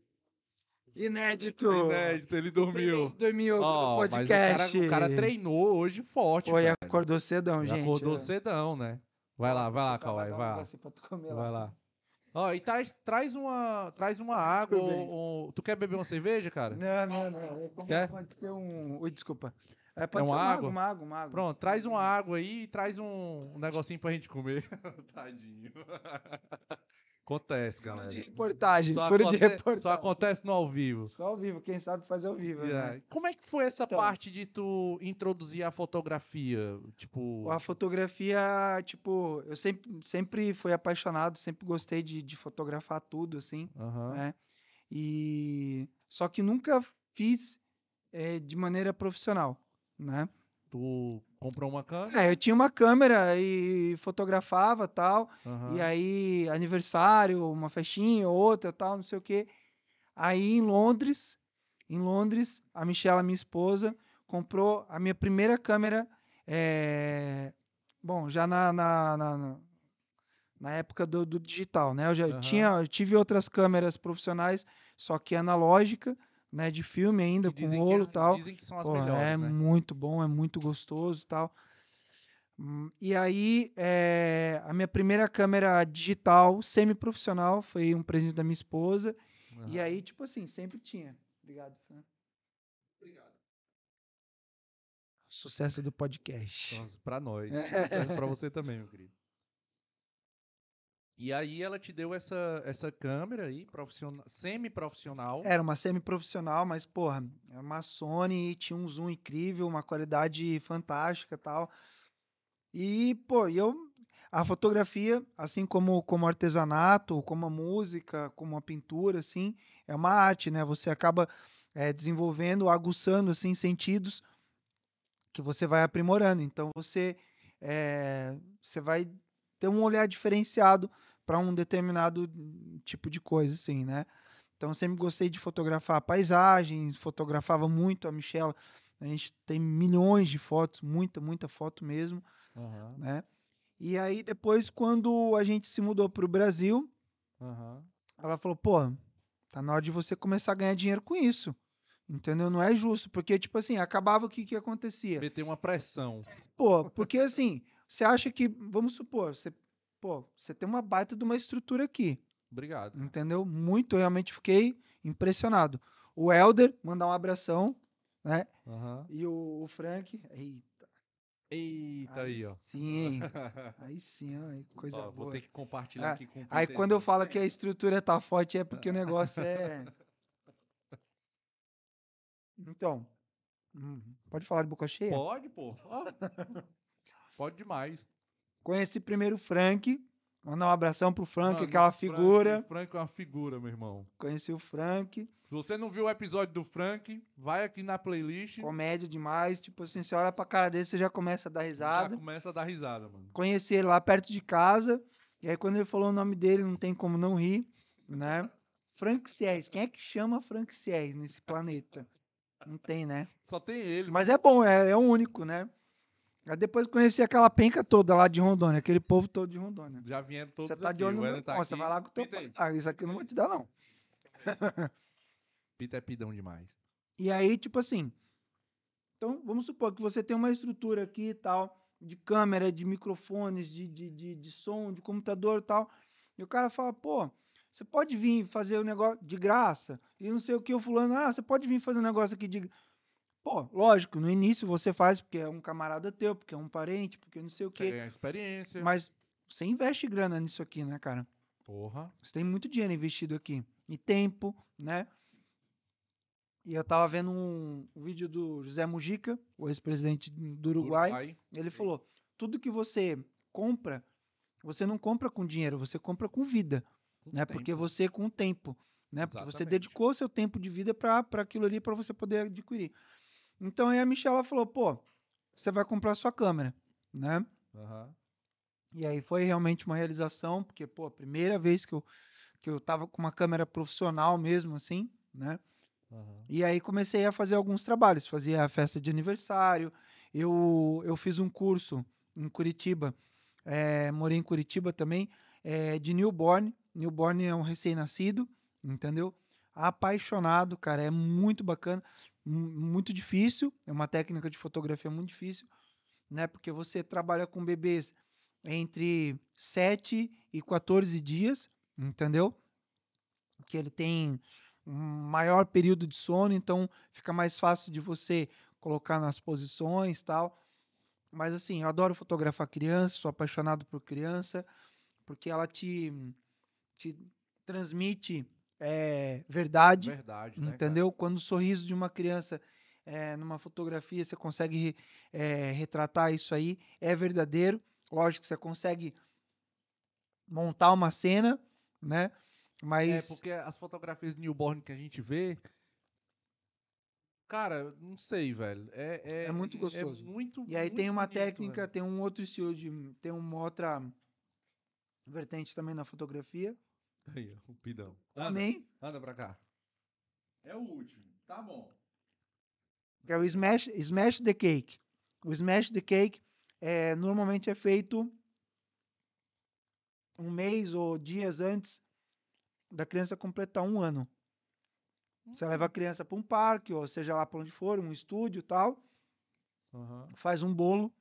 Inédito. Inédito, ele dormiu. Dormiu Ó, no mas podcast. O cara, o cara treinou hoje forte, Foi, acordou cedão, Já gente. acordou ó. cedão, né? Vai lá, vai lá, um vai lá. negocinho pra tu comer Vai lá. Ó, e traz, traz uma, traz uma água. ou- Tu quer beber uma cerveja, cara? Não, não, não. É Quer? pode ter um. Ui, desculpa. É, pode ser uma água? água, uma água, uma água. Pronto, traz uma água aí e traz um, um negocinho pra gente comer. Tadinho. Acontece, galera. De reportagem, Só, furo de reportagem. só acontece no ao vivo. Só ao vivo, quem sabe faz ao vivo. né? Yeah. Como é que foi essa Então. parte de tu introduzir a fotografia? Tipo. A fotografia, tipo, eu sempre, sempre fui apaixonado, sempre gostei de, de fotografar tudo, assim, Aham. né? E só que nunca fiz eh, de maneira profissional, né? Tu comprou uma câmera? É, eu tinha uma câmera e fotografava tal, Aham. e aí aniversário, uma festinha, outra, tal, não sei o quê. Aí em Londres, em Londres, a Michela, minha esposa, comprou a minha primeira câmera, eh, bom, já na, na, na, na- época do, do digital, né? Eu já Aham. tinha, eu tive outras câmeras profissionais, só que analógica, né, de filme ainda, com rolo e que, tal. Dizem que são as Pô, é melhores, né? muito bom, é muito gostoso e tal. Hum, E aí, é, a minha primeira câmera digital, semi-profissional, foi um presente da minha esposa. E Aham. aí, tipo assim, sempre tinha. Obrigado, Fran. Obrigado. Sucesso do podcast. Nossa, pra nós. É. Sucesso pra você também, meu querido. E aí ela te deu essa, essa câmera aí, profissional, semi-profissional. Era uma semi-profissional, mas, porra, é uma Sony, tinha um zoom incrível, uma qualidade fantástica tal. E, pô, eu. A fotografia, assim como, como artesanato, como a música, como a pintura, assim, é uma arte, né? Você acaba eh, desenvolvendo, aguçando, assim, sentidos que você vai aprimorando. Então, você, eh, você vai ter um olhar diferenciado para um determinado tipo de coisa, assim, né? Então, eu sempre gostei de fotografar paisagens, fotografava muito a Michela. A gente tem milhões de fotos, muita, muita foto mesmo, Aham, né? E aí, depois, quando a gente se mudou para o Brasil, aham. ela falou, pô, tá na hora de você começar a ganhar dinheiro com isso. Entendeu? Não é justo, porque, tipo assim, acabava o que que acontecia. Meter uma pressão. Pô, porque assim, você acha que, vamos supor, você, pô, você tem uma baita de uma estrutura aqui, Obrigado. entendeu? Muito, eu realmente fiquei impressionado. O Elder, mandar um abração, né? Aham. E o, o Frank, eita, Eita aí, ó. Sim, hein? Aí sim, ó, aí coisa Ó, vou boa. ter que compartilhar Ah, aqui com o Aí quando eu falo que a estrutura tá forte é porque o negócio é. Então, hum, pode falar de boca cheia? Pode, pô. Pode demais. Conheci primeiro o Frank, mandar um abração pro Frank, aquela Frank- figura. Frank é uma figura, meu irmão. Conheci o Frank, Se você não viu o episódio do Frank, vai aqui na playlist. comédia demais. Tipo assim, você olha pra cara dele, você já começa a dar Já risada. começa a dar risada, mano. Conheci ele lá perto de casa. E aí, quando ele falou o nome dele, não tem como não rir, né? Frank Sierres. Quem é que chama Frank Sierres nesse planeta? Não tem, né? Só tem ele. Mas é bom, é, é o único, né? Aí depois conheci aquela penca toda lá de Rondônia, aquele povo todo de Rondônia. Já vieram todos Você tá aqui. de olho no meu tá pão, você vai lá com o teu pai. Ah, isso aqui eu não vou te dar, não. Peter é pidão demais. E aí, tipo assim, então vamos supor que você tem uma estrutura aqui e tal, de câmera, de microfones, de, de, de, de som, de computador e tal. E o cara fala, pô, você pode vir fazer o negócio de graça, e não sei o que, o fulano, ah, você pode vir fazer um negócio aqui de. Pô, lógico, no início você faz porque é um camarada teu, porque é um parente, porque não sei o Quer quê. ganhar experiência. Mas você investe grana nisso aqui, né, cara? Porra. Você tem muito dinheiro investido aqui. E tempo, né? E eu tava vendo um, vídeo do José Mujica, o ex-presidente do Uruguai. Ele falou: tudo que você compra, você não compra com dinheiro, você compra com vida. Com né? Porque você, com o tempo. Né? Porque você dedicou seu tempo de vida para aquilo ali para você poder adquirir. Então aí a Michela falou: pô, você vai comprar sua câmera, né? Aham. E aí foi realmente uma realização, porque, pô, a primeira vez que eu, que eu tava com uma câmera profissional mesmo, assim, né? Aham. E aí comecei a fazer alguns trabalhos, fazia a festa de aniversário, eu, eu fiz um curso em Curitiba, eh, morei em Curitiba também, é, de newborn. Newborn é um recém-nascido, entendeu? Apaixonado, cara, é muito bacana, muito difícil, é uma técnica de fotografia muito difícil, né? Porque você trabalha com bebês entre 7 e 14 dias, entendeu? Que ele tem um maior período de sono, então fica mais fácil de você colocar nas posições tal. Mas assim, eu adoro fotografar criança, sou apaixonado por criança, porque ela te, te transmite eh, verdade, Verdade, né? cara? entendeu? Quando o sorriso de uma criança eh, numa fotografia você consegue eh, retratar isso aí, é verdadeiro. Lógico que você consegue montar uma cena, né? É, Mas porque as fotografias de newborn que a gente vê. Cara, não sei, velho. É, é, É muito gostoso. É muito, E aí muito tem uma bonito, técnica, velho. tem um outro estilo de. Tem uma outra vertente também na fotografia. Aí, ó, o pidão. Anda, Também, anda pra cá. É o último. Tá bom. que é o smash, smash the cake. O smash the cake é, normalmente é feito um mês ou dias antes da criança completar um ano. Você leva a criança para um parque, ou seja lá para onde for, um estúdio tal, Aham. faz um bolo,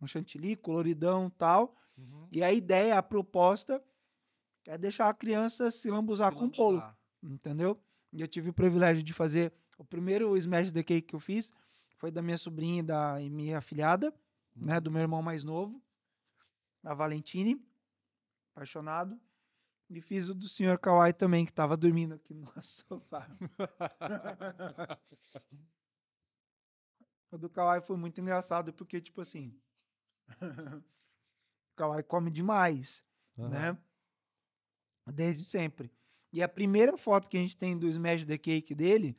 um chantilly, coloridão tal. Uhum. E a ideia, a proposta é deixar a criança se lambuzar Se com o bolo. entendeu? E eu tive o privilégio de fazer o primeiro Smash the Cake que eu fiz foi da minha sobrinha e da e minha afilhada, né, do meu irmão mais novo, a Valentine, apaixonado. E fiz o do senhor Kawai também, que estava dormindo aqui no nosso sofá. o do Kawai foi muito engraçado, porque, tipo assim, o Kawai come demais Aham. né? Desde sempre. E a primeira foto que a gente tem do Smash the Cake dele,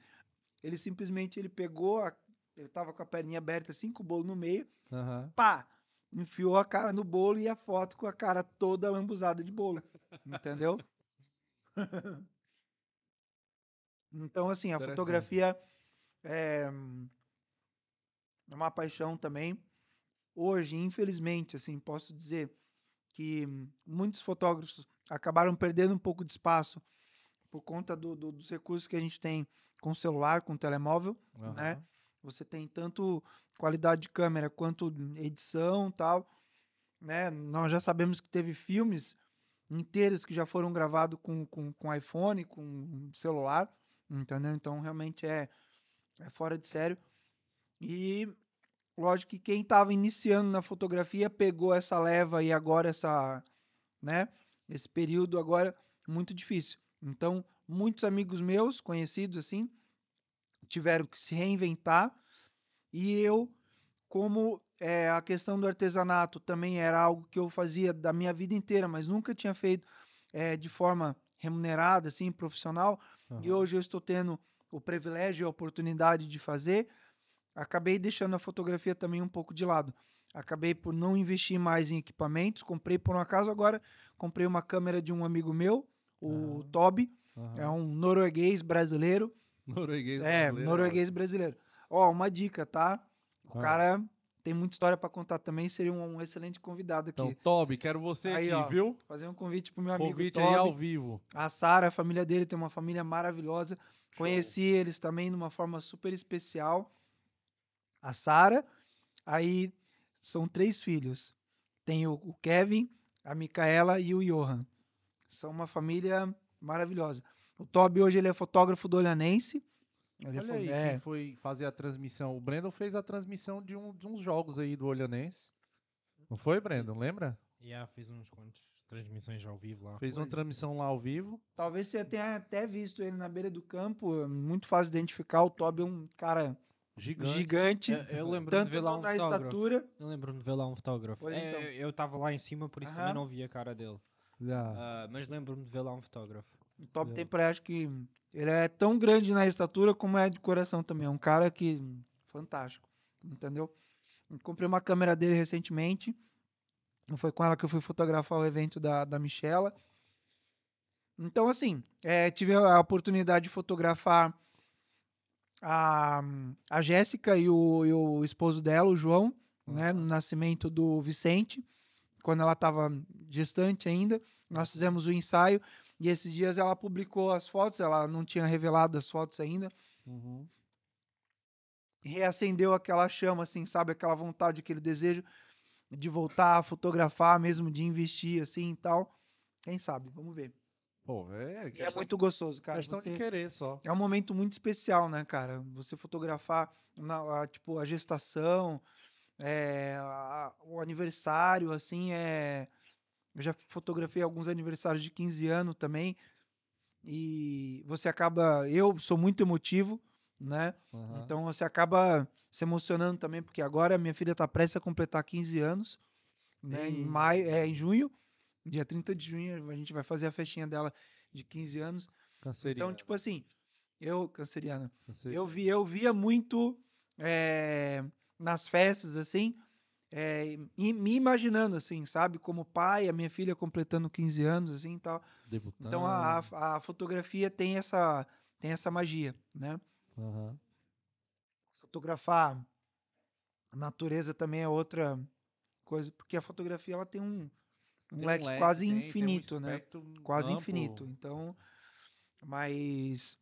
ele simplesmente ele pegou, a- ele tava com a perninha aberta assim, com o bolo no meio, Aham. pá, enfiou a cara no bolo e a foto com a cara toda lambuzada de bolo, entendeu? então, assim, a fotografia é é uma paixão também. Hoje, infelizmente, assim, posso dizer que muitos fotógrafos acabaram perdendo um pouco de espaço por conta do- do- dos recursos que a gente tem com celular, com telemóvel, né? Aham. Você tem tanto qualidade de câmera quanto edição tal, né? Nós já sabemos que teve filmes inteiros que já foram gravados com, com, com iPhone, com celular, entendeu? Então, realmente é, é fora de sério. E lógico que quem estava iniciando na fotografia pegou essa leva e agora essa, né? Esse período agora muito difícil. Então, muitos amigos meus, conhecidos assim, tiveram que se reinventar e eu, como eh, a questão do artesanato também era algo que eu fazia da minha vida inteira, mas nunca tinha feito eh, de forma remunerada, assim, profissional, e Aham. hoje eu estou tendo o privilégio e a oportunidade de fazer, acabei deixando a fotografia também um pouco de lado. Acabei por não investir mais em equipamentos, comprei por um acaso agora, comprei uma câmera de um amigo meu, o Ah. Toby, é um norueguês brasileiro, Norueguês é, brasileiro, norueguês brasileiro. Ó, uma dica, tá? O Ah. cara tem muita história pra contar também, seria um, um excelente convidado aqui. Então, Toby, quero você Aí, aqui, ó, viu? Fazer um convite pro meu amigo Convite Toby. aí ao vivo. A Sara, a família dele tem uma família maravilhosa. Conheci eles também de uma forma super especial. A Sara, aí são três filhos. Tem o, o Kevin, a Micaela e o Johan. São uma família maravilhosa. O Toby hoje ele é fotógrafo do Olhanense. Ele Olha fo- aí, é, quem foi fazer a transmissão. O Brandon fez a transmissão de, um, de uns jogos aí do Olhanense. Não foi, Brandon? Lembra? E yeah, fiz uns quantos transmissões ao vivo lá. Fez uma transmissão lá ao vivo. Talvez você tenha até visto ele na beira do campo. é Muito fácil de identificar. O Toby é um cara Gigante. gigante. Eu, eu lembro de tanto ver lá um da fotógrafo. estatura. Eu lembro-me de ver lá um fotógrafo. É, então. Eu estava lá em cima, por isso Aham. também não vi a cara dele. Já. Ah, mas lembro-me de ver lá um fotógrafo. O Top É. tem pra acho que ele é tão grande na estatura como é de coração também. É um cara que fantástico, entendeu? Eu comprei uma câmera dele recentemente. Foi com ela que eu fui fotografar o evento da, da Michela. Então, assim, é, tive a oportunidade de fotografar a, a Jéssica e o, e o esposo dela, o João, né, no nascimento do Vicente. quando ela estava gestante ainda. Nós fizemos o ensaio e esses dias ela publicou as fotos, ela não tinha revelado as fotos ainda. Uhum. Reacendeu aquela chama, assim, sabe? Aquela vontade, aquele desejo de voltar a fotografar, mesmo de investir, assim e tal. Quem sabe? Vamos ver. Pô, é, é muito gostoso, cara. questão Você- de querer só. É um momento muito especial, né, cara? Você fotografar na, a, tipo, a gestação, é, a- o aniversário, assim, é... Eu já fotografei alguns aniversários de 15 anos também. E você acaba... Eu sou muito emotivo, né? Aham. Então você acaba se emocionando também, porque agora minha filha tá prestes a completar 15 anos, né? Em maio, é, em junho, dia 30 de junho, a gente vai fazer a festinha dela de 15 anos. Canceriano. Então, tipo assim, eu, canceriana, Canceri- eu, vi, eu via muito eh, nas festas, assim, eh, e me imaginando, assim, sabe? Como pai, a minha filha completando 15 anos, assim, e tal. Debutando. Então, a, a, fotografia tem essa, tem essa magia, né? Aham. Fotografar a natureza também é outra coisa, porque a fotografia, ela tem um, um leque leque, quase tem- tem um infinito, né? Quase amplo. infinito. Então, mas...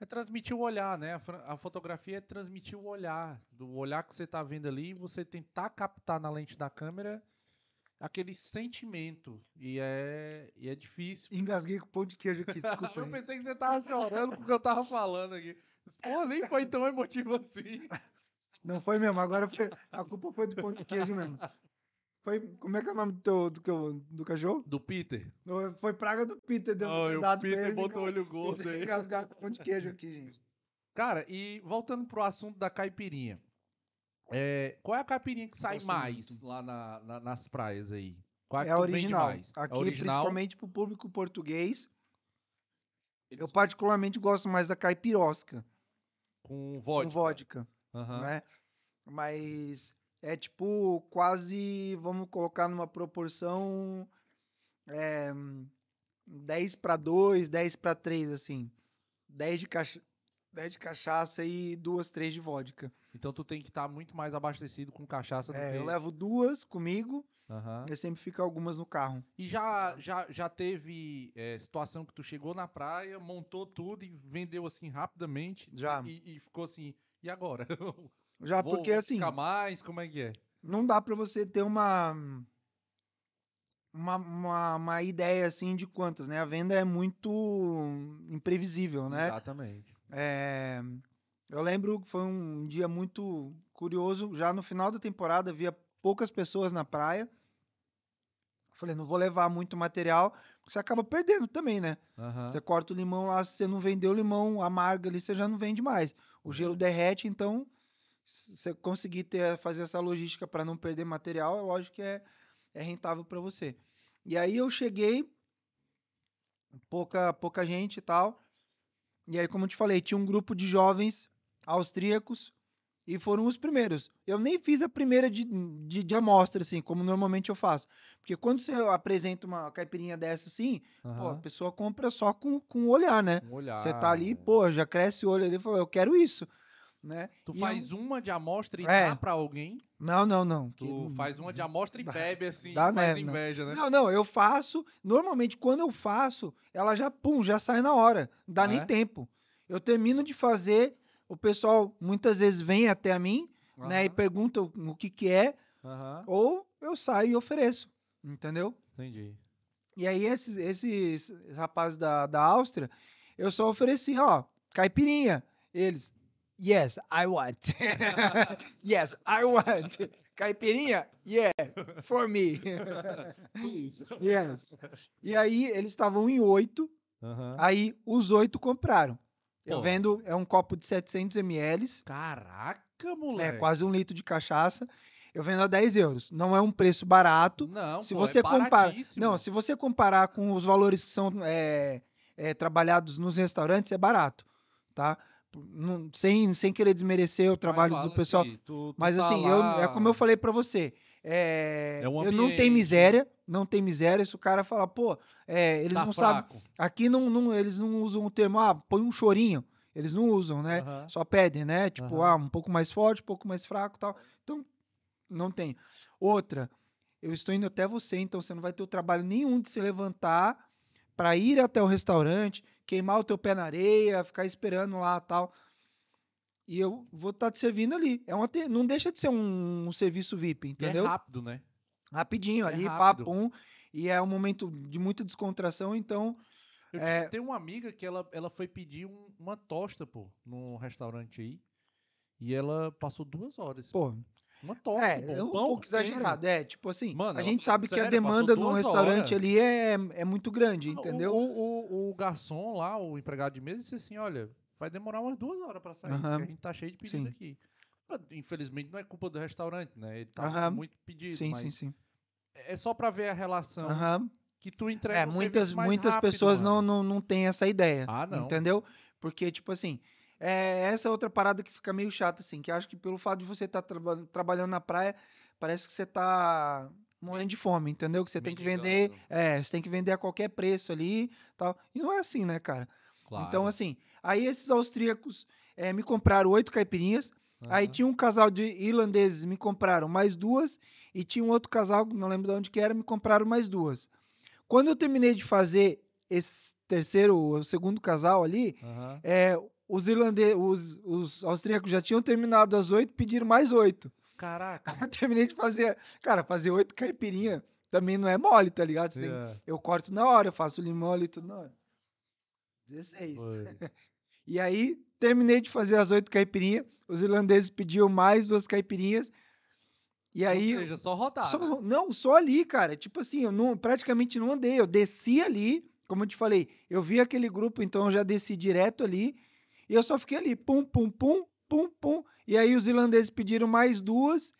É transmitir o olhar, né? A, fotografia é transmitir o olhar. Do olhar que você tá vendo ali, você tentar captar na lente da câmera aquele sentimento. E é, e é difícil. Engasguei com pão de queijo aqui, desculpa eu pensei que você tava chorando porque eu tava falando aqui. Pô, nem foi tão emotivo assim. Não foi mesmo, agora foi, a culpa foi do pão de queijo mesmo. Foi, como é que é o nome do, teu, do, teu- do cachorro? Do Peter. Não, Foi praga do Peter, deu Oh, ter o Peter botou o olho gordo aí. engasgar com pão de queijo aqui, gente. Cara, e voltando pro assunto da caipirinha. É, qual é a caipirinha que sai mais muito. lá na- na- nas praias aí? Qual É que a tu vende original. Aqui, a original principalmente pro público português, eu eles- particularmente gosto mais da caipirosca, com vodka. com vodka, Aham. né? Mas é tipo quase, vamos colocar numa proporção é, 10 para 2, 10 para 3, assim. 10 de, cacha 10 de cachaça e duas, três de vodka. Então tu tem que estar muito mais abastecido com cachaça do É, que... eu levo duas comigo Aham. e sempre fica algumas no carro. E já, já, já teve é, situação que tu chegou na praia, montou tudo e vendeu assim rapidamente? Já. E, e ficou assim, e agora? Já Vou porque assim, buscar mais? Como é que é? não dá pra você ter uma, uma uma uma ideia assim de quantas, né? A venda é muito imprevisível, né? Exatamente. É, eu lembro que foi um dia muito curioso. Já no final da temporada havia poucas pessoas na praia. Falei, não vou levar muito material, porque você acaba perdendo também, né? Aham. Você corta o limão lá, se você não vendeu o limão amargo ali, você já não vende mais. O gelo derrete, então, você conseguir ter, fazer essa logística para não perder material, é lógico que é, é rentável para você. E aí eu cheguei, pouca, pouca gente e tal. E aí, como eu te falei, tinha um grupo de jovens austríacos e foram os primeiros. Eu nem fiz a primeira de, de, de amostra, assim, como normalmente eu faço. Porque quando você apresenta uma caipirinha dessa assim, Pô, a pessoa compra só com, com o olhar, né? Um olhar. Você tá ali, pô, já cresce o olho ali e fala, eu quero isso, né? Tu E faz eu- uma de amostra e É. dá pra alguém? Não, não, não. que Tu não- faz uma de amostra e dá- bebe assim, dá, faz né, não. inveja, né? Não, não, eu faço. Normalmente, quando eu faço, ela já, pum, já sai na hora. Não dá Ah, nem é? tempo. Eu termino de fazer, o pessoal muitas vezes vem até a mim, né, e pergunta o, que que é, ou eu saio e ofereço, entendeu? Entendi. E aí, esses, esses rapazes da, da Áustria, eu só ofereci, ó, caipirinha. Eles, yes, I want. yes, I want. Caipirinha? Yeah, for me. yes. E aí, eles estavam em oito, Aham. aí os oito compraram. Eu Pô. vendo, é um copo de 700 ml, Caraca, é moleque. quase um litro de cachaça. Eu vendo a 10 euros. Não é um preço barato, Não, se pô, você é compara, baratíssimo. não, se você comparar com os valores que são é, é, trabalhados nos restaurantes, é barato, tá? Não- sem, sem querer desmerecer o Mas trabalho fala do pessoal, assim, tu- tu mas tá assim, eu, lá- é como eu falei pra você, é, É um eu não tenho miséria, não tem miséria. Se o cara falar, pô, é, eles tá não sabem, fraco. aqui não, não, eles não usam o termo, ah, põe um chorinho, eles não usam, né? Só pedem, né? Tipo, ah, um pouco mais forte, um pouco mais fraco e tal. Então, não tem. Outra, eu estou indo até você, então você não vai ter o trabalho nenhum de se levantar para ir até o restaurante, queimar o teu pé na areia, ficar esperando lá tal. E eu vou estar te servindo ali. É uma, te- não deixa de ser um, um serviço VIP, E entendeu? é rápido, né? Rapidinho É ali, rápido. papum. E é um momento de muita descontração, então. Eu É. tenho uma amiga que ela, ela foi pedir um- uma tosta, pô, num restaurante aí. E ela passou duas horas. Pô, Uma tosta, é, pô, é um pão pouco pequeno. exagerado. É, tipo assim, Mano, a gente sabe que a sério, demanda num duas restaurante horas. ali é, é muito grande, O- entendeu? O, o, o garçom lá, o empregado de mesa, disse assim: olha, vai demorar umas duas horas pra sair, porque a gente tá cheio de pedido Sim. aqui. Mas, Infelizmente não é culpa do restaurante, né? Ele tá muito pedido. sim, sim, sim. É só pra ver a relação que tu entrega É, um muitas, muitas rápido, pessoas não, não, não têm essa ideia. Ah, não. Entendeu? Porque, tipo assim, é, essa é outra parada que fica meio chata, assim, que acho que pelo fato de você estar trabalhando na praia, parece que você tá morrendo de fome, entendeu? Que você tem que vender. É, você tem que vender a qualquer preço ali tal. E não é assim, né, cara? Então, Claro. assim, aí esses austríacos eh, me compraram oito caipirinhas. Aí Aham. tinha um casal de irlandeses, me compraram mais duas. E tinha um outro casal, não lembro de onde que era, me compraram mais duas. Quando eu terminei de fazer esse terceiro, o segundo casal ali, Aham. é, os irlandeses, os, os austríacos já tinham terminado as oito, pediram mais oito. Caraca. Eu terminei de fazer, cara, fazer oito caipirinha também não é mole, tá ligado? Tem- É, eu corto na hora, eu faço limão ali tudo na hora. 16. foi. E aí, terminei de fazer as oito caipirinhas. Os irlandeses pediam mais duas caipirinhas. E aí. Ou seja, só rodar. só- não, só ali, cara. Tipo assim, eu não, praticamente não andei. Eu desci ali, como eu te falei, eu vi aquele grupo, então eu já desci direto ali. E eu só fiquei ali, pum, pum, pum, pum, pum. E aí os irlandeses pediram mais duas.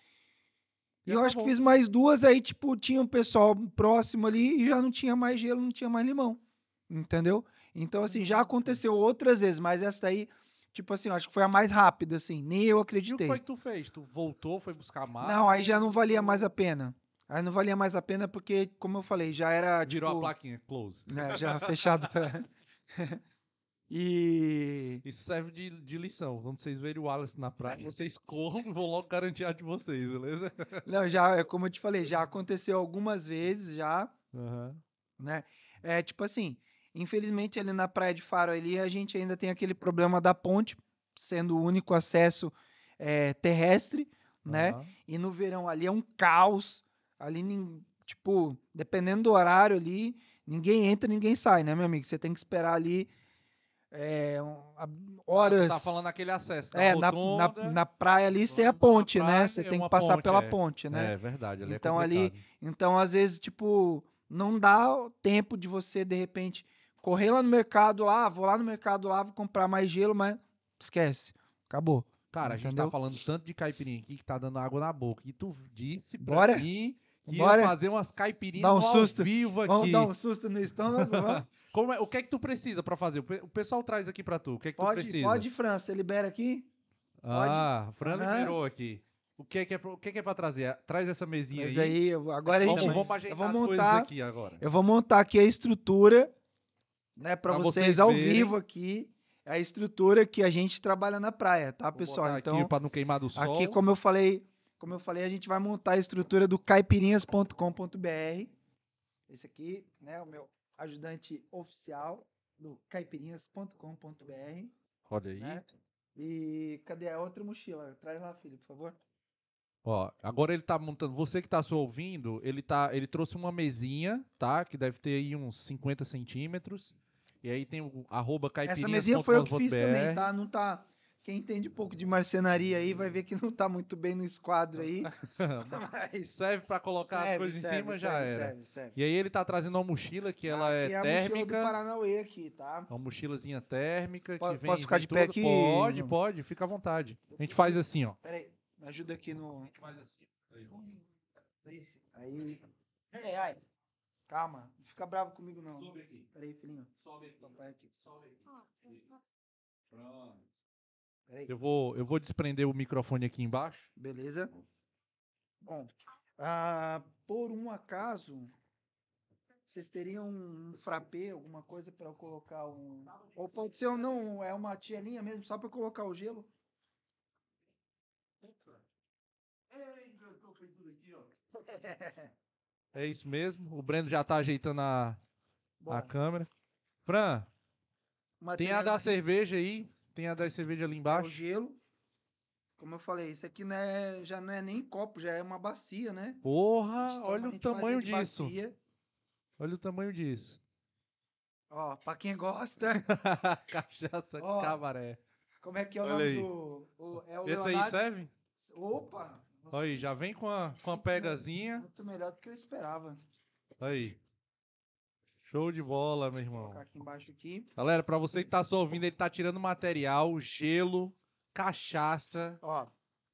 E eu acho que acabou. fiz mais duas, aí, tipo, tinha um pessoal próximo ali e já não tinha mais gelo, não tinha mais limão. Entendeu? Então, assim, já aconteceu outras vezes, mas essa daí, tipo assim, acho que foi a mais rápida, assim. Nem eu E o que acreditei. foi que tu fez? Tu voltou, foi buscar mais? Não, aí já não valia mais a pena. Aí não valia mais a pena porque, como eu falei, já era. Virou tipo, a plaquinha, close. né, já fechado pra. e. Isso serve de, de lição. Quando vocês verem o Wallace na praia, vocês corram e vão logo garantir a de vocês, beleza? Não, já, é como eu te falei, já aconteceu algumas vezes já. Aham. né? É tipo assim, infelizmente ali na Praia de Faro ali a gente ainda tem aquele problema da ponte sendo o único acesso é, terrestre, né? Aham. E no verão ali é um caos, ali tipo, dependendo do horário ali, ninguém entra, ninguém sai, né, meu amigo? Você tem que esperar ali é, a- horas. Tá falando aquele acesso na é, na, na, rotunda. na praia ali você é a na ponte, né? praia, Você é tem que passar ponte, pela é. ponte, né? É verdade, ali Então, é ali-. Então, às vezes, tipo, não dá tempo de você, de repente, correr lá no mercado lá, vou lá no mercado lá, vou comprar mais gelo, mas esquece. Acabou. Cara, a gente entendeu? tá falando tanto de caipirinha aqui que tá dando água na boca. E tu disse pra Bora? mim que Bora? ia fazer umas caipirinhas Dá um susto. vivo aqui. Vamos dar um susto no estômago? vamos? Como é- o que é que tu precisa pra fazer? O pe- o pessoal traz aqui pra tu. O que é que tu Pode, precisa? pode, França, você libera aqui? Ah, a Fran Aham. liberou aqui. O que é que é, o que é, que é pra trazer? Traz essa mesinha Mas aí. aí, eu- agora a gente, vamos ajeitar eu vou montar, aqui agora. eu vou montar aqui a estrutura, né, para Pra vocês, vocês ao verem. vivo aqui, a estrutura que a gente trabalha na praia, tá, Vou pessoal? Então, aqui pra não queimar do sol. Aqui, como eu falei, como eu falei, a gente vai montar a estrutura do caipirinhas.com.br. Esse aqui, né, o meu ajudante oficial do caipirinhas.com.br, Olha aí. né? E cadê a outra mochila? Traz lá, filho, por favor. Ó, agora ele tá montando. Você que tá só ouvindo, ele tá, ele trouxe uma mesinha, tá? Que deve ter aí uns 50 centímetros. E aí tem o arroba Essa mesinha foi eu que fiz também, tá? Não tá. Quem entende um pouco de marcenaria aí vai ver que não tá muito bem no esquadro aí. Mas Serve pra colocar as serve, coisas em serve, cima, já serve, era. Serve, serve. E aí ele tá trazendo uma mochila que ela Aqui é a mochila do. Paranauê aqui, tá? Uma mochilazinha térmica Po- que vem. posso ficar vem de pé tudo- aqui? Pode, pode, fica à vontade. A gente faz assim, ó. Peraí, me ajuda aqui no. Faz assim. Esse. Aí. Ei, ai. Calma, não fica bravo comigo não. Sobe aqui. Peraí, filhinho. Sobe aqui. Papai aqui. Sobe aqui. Posso- Pronto. Peraí. Eu vou, eu vou desprender o microfone aqui embaixo. Beleza? Bom, ah, por um acaso, vocês teriam um frappé, alguma coisa para eu colocar um. Ou pode ser ou não, é uma tigelinha mesmo, só para eu colocar o gelo? É isso mesmo. O Breno já tá ajeitando a, Bom, a câmera. Fran, tem material a da cerveja aí. Tem a da cerveja ali é o embaixo. gelo. Como eu falei, isso aqui não é, já não é nem copo, já é uma bacia, né? Porra, toma- olha o tamanho disso. bacia. Olha o tamanho disso. Ó, pra quem gosta, Cachaça Ó, cabaré. como é que é o Olha nome aí. do... o- é o Esse aí Leonardo- serve? Opa! Olha aí, já vem com a, com a pegazinha. Muito melhor do que eu esperava. Aí. Show de bola, meu Vou irmão. colocar aqui embaixo aqui. Galera, pra você que tá só ouvindo, ele tá tirando material, gelo, cachaça. Ó,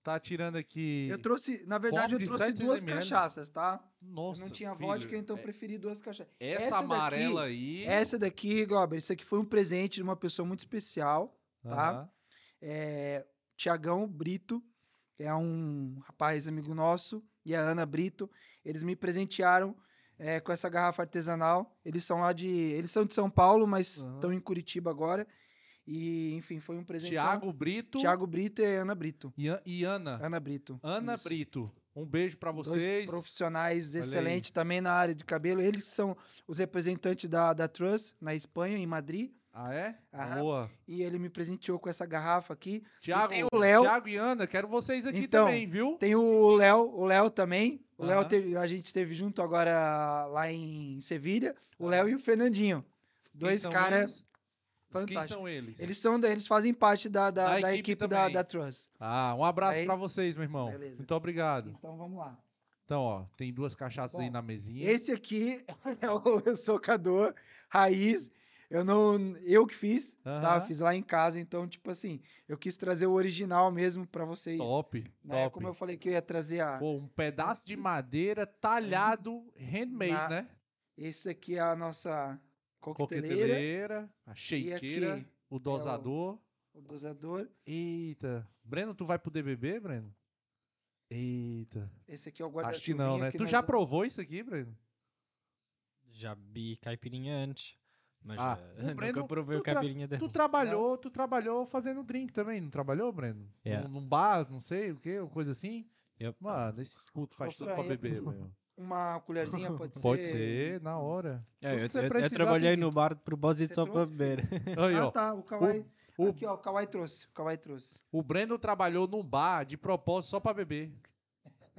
Tá tirando aqui. eu trouxe, na verdade, eu trouxe 700 duas ml. cachaças, tá? Nossa. eu não tinha filho, vodka, então é- preferi duas cachaças. Essa, essa daqui- amarela aí. Essa daqui, Glauber, isso aqui foi um presente de uma pessoa muito especial. tá? É, Tiagão Brito, que é um rapaz amigo nosso, e a Ana Brito, eles me presentearam é, com essa garrafa artesanal. Eles são lá de. Eles são de São Paulo, mas estão em Curitiba agora. E, enfim, foi um presente. Tiago Brito Tiago Brito e Ana Brito. e, e Ana. Ana Brito. Ana Isso. Brito. Um beijo pra Dois vocês. profissionais Olha aí. excelentes também na área de cabelo. Eles são os representantes da, da Truss na Espanha, em Madrid. Ah, é? Aham. Boa. E ele me presenteou com essa garrafa aqui. Tiago, tem o Léo. Tiago e Ana, quero vocês aqui Então, também, viu? Tem o Léo, o Léo também. O Léo teve- a gente esteve junto agora lá em Sevilha. O Léo e o Fernandinho. Dois caras eles? Quem são eles? Eles são, eles fazem parte da, da, Da da equipe equipe, da, da Truss. Ah, um abraço Aí- pra vocês, meu irmão. Beleza. Muito obrigado. Então vamos lá. Então, ó, tem duas cachaças aí Bom, na mesinha. Esse aqui é o socador raiz. Eu não, eu que fiz, tá? Aham. Fiz lá em casa, então tipo assim, eu quis trazer o original mesmo pra vocês. Top, né? top. Como eu falei que eu ia trazer a Pô, um pedaço de madeira talhado, handmade, Na né? esse aqui é a nossa coqueteleira, Coqueteleira, a shakeira, aqui o dosador. o dosador. Eita. Breno, tu vai poder beber, Breno? Eita. Esse aqui é o guarda Acho que não, né? Tu já provou isso aqui, Breno? Já bebi caipirinha antes. Mas Ah, o Breno- nunca provei tu o caipirinha dele. Tu trabalhou, tu trabalhou fazendo drink também, não trabalhou, Breno? É. Num, num bar, não sei o quê, uma coisa assim? Yep. Mano, esses putos faz tudo pra beber, meu. Uma colherzinha pode ser. Pode ser, na hora. É, eu, que eu- eu trabalhei tem no bar de propósito Você só para trouxe, beber. Aí, ah, ó. tá. O Kawai. o- Aqui, ó. O Kawai trouxe. O Kawai trouxe. O Breno trabalhou num bar de propósito só pra beber.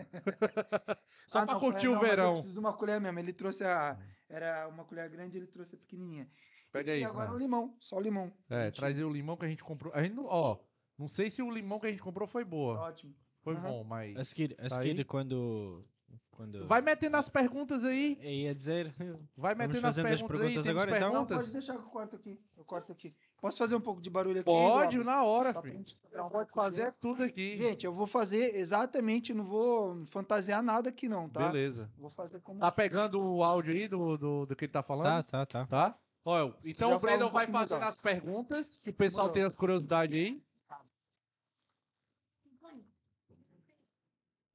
só Ah, pra não, curtir não, o mas eu verão. preciso de uma colher mesmo. Ele trouxe a. Era uma colher grande, ele trouxe a pequenininha. Pega e aí, agora Fran. o limão. Só o limão. É, Gente, trazer o limão que a gente comprou. A gente não, ó, não sei se o limão que a gente comprou foi boa. Ótimo. Foi Aham. bom, mas. A seguir, a Tá quando, quando. Vai metendo as perguntas aí. Eu ia dizer. Vai metendo as perguntas, perguntas aí. Agora, então? Não, perguntas? pode deixar que eu corto aqui. Eu corto aqui. Posso fazer um pouco de barulho aqui? Pode, na hora, filho. gente- Pode fazer tudo aqui. Gente, eu vou fazer exatamente, não vou fantasiar nada aqui não, tá? Beleza. Vou fazer como... Tá pegando o áudio aí do, do, do que ele tá Tá, falando? tá, tá. Tá? Olha, então o Breno um vai fazendo as perguntas, que o pessoal tem as curiosidades aí.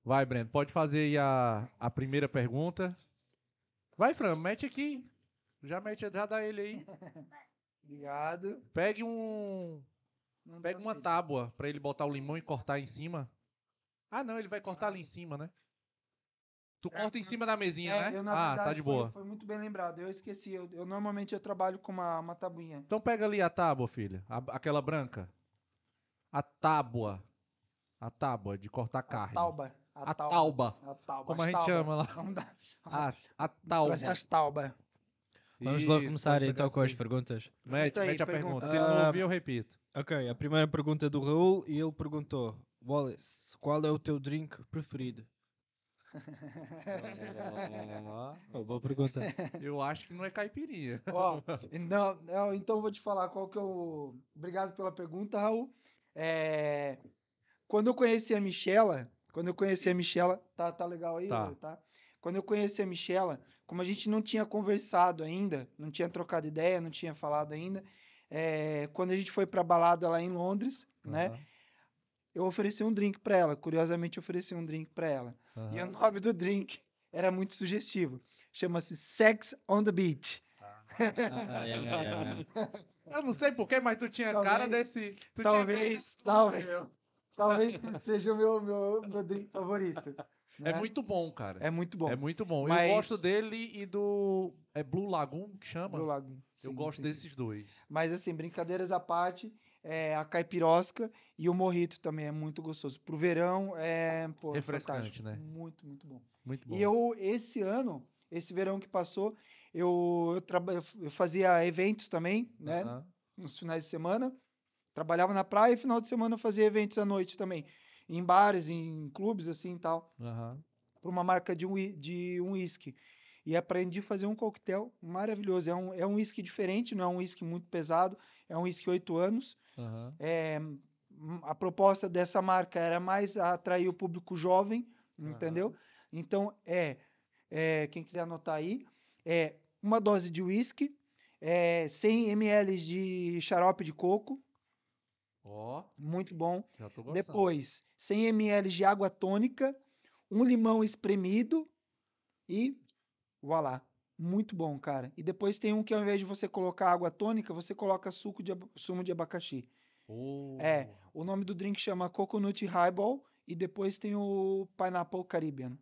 Vai, Breno, pode fazer aí a, a primeira pergunta. Vai, Fran, mete aqui. Já mete, já dá ele aí. Obrigado. Pegue um. Não Pega uma tábua pra ele botar o limão e cortar em cima. Ah, não, ele vai cortar ali em cima, né? Tu É, corta em cima da mesinha, É, né? eu, ah, verdade, tá de foi- boa. Foi, muito bem lembrado. Eu esqueci. Eu, eu normalmente eu trabalho com uma, uma tabuinha. Então pega ali a tábua, filha. A- aquela branca. A tábua. A tábua de cortar A carne. tauba. A tauba. A tauba. Como a gente tauba. chama lá. Vamos dar. A, tauba. trazer as tauba. Vamos logo começar então com as aí. perguntas. Mete, a pergunta. Se ele não Ah, ouvir, eu repito. Ok, a primeira pergunta é do Raul e ele perguntou: Wallace, qual é o teu drink preferido? Oh, boa pergunta. Eu acho que não é caipirinha. Ó, não, não, então eu vou te falar qual que é o. Obrigado pela pergunta, Raul. É, Quando eu conheci a Michela, quando eu conheci a Michela, tá, tá legal aí, Tá. tá. Quando eu conheci a Michela, como a gente não tinha conversado ainda, não tinha trocado ideia, não tinha falado ainda, é, quando a gente foi pra balada lá em Londres, né, Aham, eu ofereci um drink pra ela. Curiosamente, eu ofereci um drink pra ela. E o nome do drink era muito sugestivo. Chama-se Sex on the Beach. Ah, é, é, é. Eu não sei porquê, mas tu tinha Talvez- cara desse. Tu tinha talvez, cara- talvez. Talvez seja o meu, meu, meu drink favorito. É né? muito bom, cara. É muito bom. É muito bom. Mas- Eu gosto dele e do. É Blue Lagoon que chama? Blue Lagoon. Eu Sim, gosto sim, sim. desses dois. Mas assim, brincadeiras à parte, é, a caipirosca e o morrito também é muito gostoso. Pro verão é pô, Refrescante, fantástico. né? Muito, muito bom. Muito bom. E eu, esse ano, esse verão que passou, eu, eu, traba- eu fazia eventos também, né? Aham. Nos finais de semana. Trabalhava na praia e final de semana eu fazia eventos à noite também. Em bares, em clubes, assim e tal. Aham. Para uma marca de um, de um whisky. E aprendi a fazer um coquetel maravilhoso. É um, é um whisky diferente, não é um whisky muito pesado. É um whisky 8 anos. Aham. É, a proposta dessa marca era mais atrair o público jovem, entendeu? Então, é, é, quem quiser anotar aí, é uma dose de whisky, é, 100 ml de xarope de coco, Ó, muito bom. já tô gostando. Depois, 100 ml de água tônica, um limão espremido e voilá. Muito bom, cara. E depois tem um que ao invés de você colocar água tônica, você coloca suco de, sumo de abacaxi. Oh. É. O nome do drink chama Coconut Highball e depois tem o Pineapple Caribbean.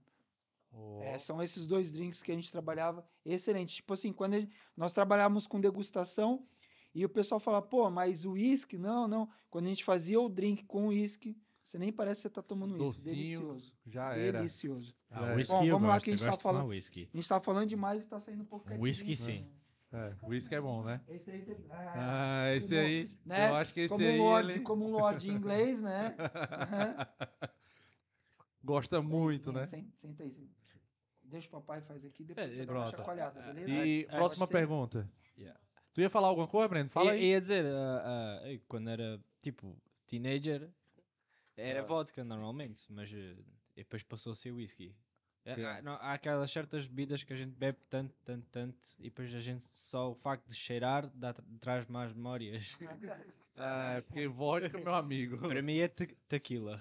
Ó. É, são esses dois drinks que a gente trabalhava. Excelente. Tipo assim, quando gente- nós trabalhávamos com degustação e o pessoal falava, pô, mas o uísque? Não, não. Quando a gente fazia o drink com uísque, você nem parece que você tá tomando uísque. Delicioso. já era. Delicioso. Ah, é. whisky Bom, eu vamos lá gosto, que a gente tá falando- whisky. A gente tá falando demais e tá saindo um pouco Um whisky sim. É, whisky é bom, né? Esse aí, você- ah, Ah, esse aí. né? Eu acho que esse como, aí. um lorde, ele como um lorde inglês, né? Aham. Gosta muito, Vem, né? Senta, senta aí. senta. Deixa o papai faz aqui, depois É, você dá uma chacoalhada, beleza? E É, próxima pode ser. pergunta. Yeah. Tu ia falar alguma coisa, Breno? Fala ia, aí. ia dizer, ah, ah, ei, quando era tipo teenager, era Ah. vodka normalmente, mas eh, depois passou a ser whisky. É, Yeah. há, não, há aquelas certas bebidas que a gente bebe tanto, tanto, tanto, e depois a gente só o facto de cheirar dá, traz mais memórias. É, porque vodka, meu amigo. Para mim é te tequila.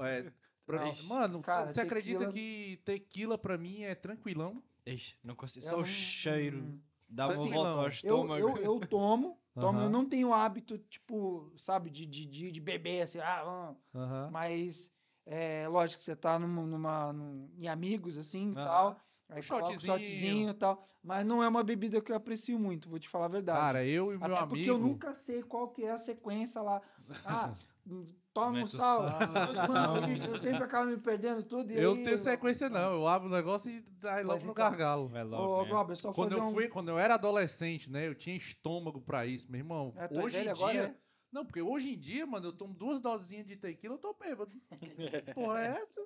É, pra- Não, mano, cara, você acredita tequila- que tequila pra mim é tranquilão? Ixi, não consigo, Eu só não- o cheiro hum. Dá uma Assim, volta ao Eu, estômago. eu, eu tomo, tomo, eu Aham. não tenho hábito, tipo, sabe, de, de, de, de beber assim, ah, Aham. mas é lógico que você tá numa, numa, num- em amigos, assim, e tal, aí Um coloca um shotzinho. shotzinho e tal, mas não é uma bebida que eu aprecio muito, vou te falar a verdade. Cara, eu e meu Até porque amigo. eu nunca sei qual que é a sequência lá. Ah, toma um sal. sal. Mano, eu sempre acabo me perdendo tudo. e Eu aí, tenho sequência, não. Eu abro o negócio e dai logo no então, gargalo. Ô, logo, né? Glauber, só Quando fazer eu, um... fui, quando eu era adolescente, né? Eu tinha estômago pra isso, meu irmão. É, é hoje em dia. agora, é? Não, porque hoje em dia, mano, eu tomo duas dosezinhas de tequila, eu tô bêbado. Porra, é essa?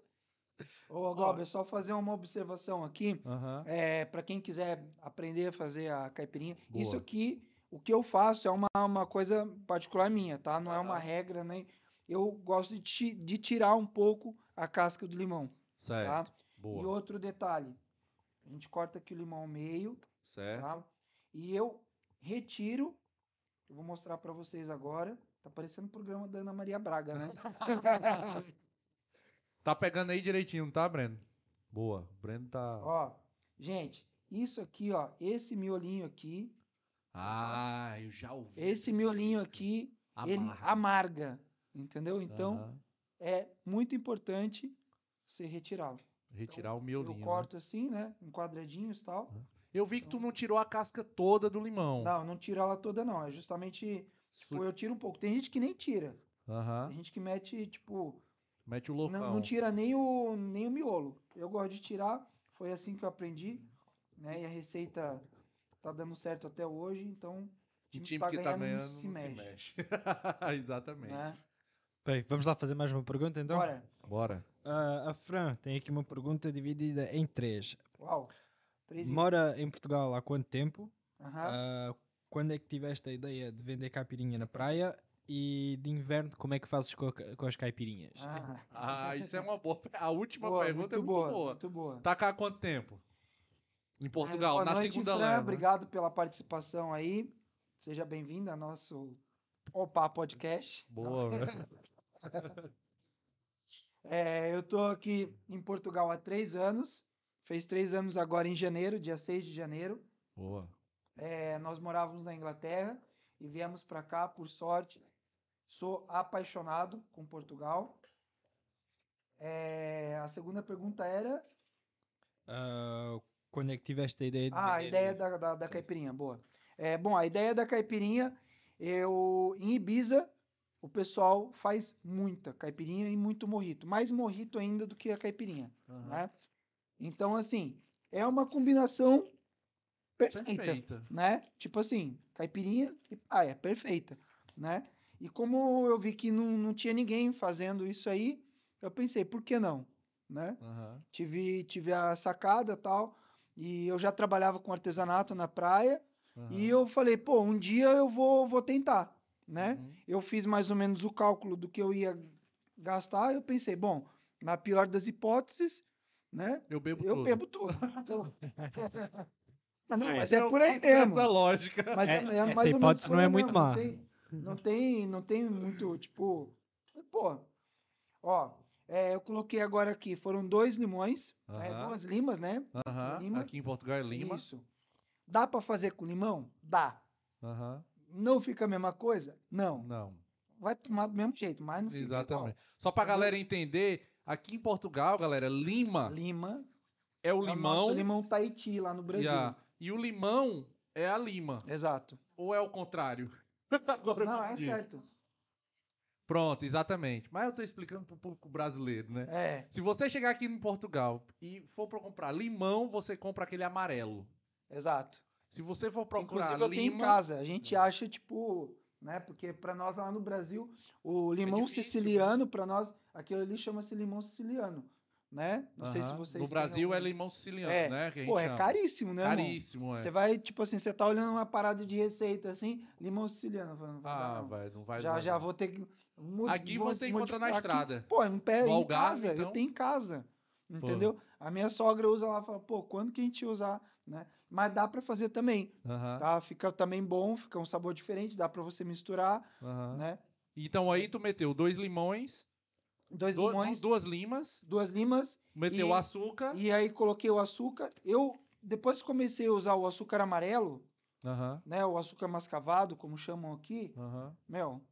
Ô, Glauber, só fazer uma observação aqui. Aham. É, para quem quiser aprender a fazer a caipirinha, Boa. isso aqui, o que eu faço é uma, uma coisa particular minha, tá? Não é uma Aham. regra, nem. Eu gosto de, ti- de tirar um pouco a casca do limão, Certo. tá? E Boa. outro detalhe, a gente corta aqui o limão ao meio, Certo. tá? E eu retiro, eu vou mostrar para vocês agora. Tá parecendo o programa da Ana Maria Braga, né? Tá pegando aí direitinho, não tá, Breno? Boa. O Breno tá. ó, gente, isso aqui, ó, esse miolinho aqui, Ah, eu já ouvi. esse miolinho aqui, ele Amarra. amarga, entendeu? Então, Aham. é muito importante você retirá-lo. Retirar o Eu miolinho. né? corto assim, né, em quadradinhos e tal. Eu vi que tu não tirou a casca toda do limão. Não, não tira ela toda não, é justamente, tipo, eu tiro um pouco. Tem gente que nem tira. Aham. Tem gente que mete, tipo, Mete o não, loucão. não tira nem o, nem o miolo. Eu gosto de tirar, foi assim que eu aprendi, né? E a receita tá dando certo até hoje, então O time time tá que tá ganhando ganhando não não se se mexe. mexe. Exatamente. né? Bem, vamos lá fazer mais uma pergunta então? Bora. Bora. Ah, a Fran tem aqui uma pergunta dividida em três. Uau. Três e- Mora em Portugal há quanto tempo? Aham. Ah, quando é que tiveste a ideia de vender caipirinha na praia? E de inverno, como é que fazes com, a com as caipirinhas? Ah, Ah, isso é uma boa. A última boa, pergunta é muito boa. Muito boa. Tá cá há quanto tempo? Em Portugal, Boa na noite, segunda Fran, leva. Obrigado pela participação aí. Seja bem-vindo ao nosso Opa Podcast. Boa, velho. É, eu tô aqui em Portugal há três anos. Fez três anos agora em janeiro, dia 6 de janeiro. Boa. É, nós morávamos na Inglaterra e viemos para cá, por sorte. Sou apaixonado com Portugal. É, a segunda pergunta era. Ah, quando é que tiveste a ideia de Ah, a ideia da, da, da caipirinha, boa. É, bom, a ideia da caipirinha, eu em Ibiza, o pessoal faz muita caipirinha e muito morrito. Mais morrito ainda do que a caipirinha, né? Então, assim, é uma combinação perfeita, Perfeita. né? Tipo assim, caipirinha e paia, perfeita, né? E como eu vi que não, não tinha ninguém fazendo isso aí, eu pensei, por que não, né? Aham. Tive, tive a sacada tal, e eu já trabalhava com artesanato na praia, e aham. eu falei, pô, um dia eu vou, vou tentar, né? Uhum. Eu fiz mais ou menos o cálculo do que eu ia gastar, eu pensei, bom, na pior das hipóteses, né? Eu bebo Eu tudo. bebo tudo. Então- não, mas Eu é por aí dessa mesmo. lógica. Mas é, É, é essa hipótese não é muito má. Não tem, não tem, não tem muito, tipo, pô, ó, é, eu coloquei agora aqui, foram dois limões, né, Aham. duas limas, né? Aham. Lima. Aqui em Portugal é Lima. Isso. Dá pra fazer com limão? Dá. Aham. Não fica a mesma coisa? Não. Não. Vai tomar do mesmo jeito, mas não fica Exatamente. Só pra galera entender, aqui em Portugal, galera, Lima igual. Lima é o é o limão. nosso limão Tahiti lá no e, Brasil. a- e o limão é a lima. Exato. Ou é o contrário? Agora Não, é certo. Pronto, exatamente. Mas eu tô explicando pro público brasileiro, né? É, Se você chegar aqui em Portugal e for pra comprar limão, você compra aquele amarelo. exato. Se você for procurar Inclusive eu tenho em casa. A gente acha, tipo, né? Porque pra nós lá no Brasil, o limão É difícil, siciliano, pra nós, aquilo ali chama-se limão siciliano, né? Não sei se vocês no Brasil é algum- limão siciliano, É. né? Que Pô, é chama. caríssimo, né, irmão? Caríssimo, é. Você vai, tipo assim, você tá olhando uma parada de receita assim, limão siciliano. Não vai dar, Ah, não. vai, não vai já, dar, já não. vou ter que. Aqui vou você encontra na aqui. estrada. Pô, em, pé, No em Algarve, casa, então? eu tenho em casa. Entendeu? A minha sogra usa lá e fala, pô, quando que a gente usar, né? Mas dá pra fazer também, Aham, tá? Fica também bom, fica um sabor diferente, dá pra você misturar, aham. né? Então aí tu meteu dois limões, Dois do- limões, duas limas, duas limas, meteu E- açúcar. e aí coloquei o açúcar. Eu, depois que comecei a usar o açúcar amarelo, Aham, né? O açúcar mascavado, como chamam aqui, meu,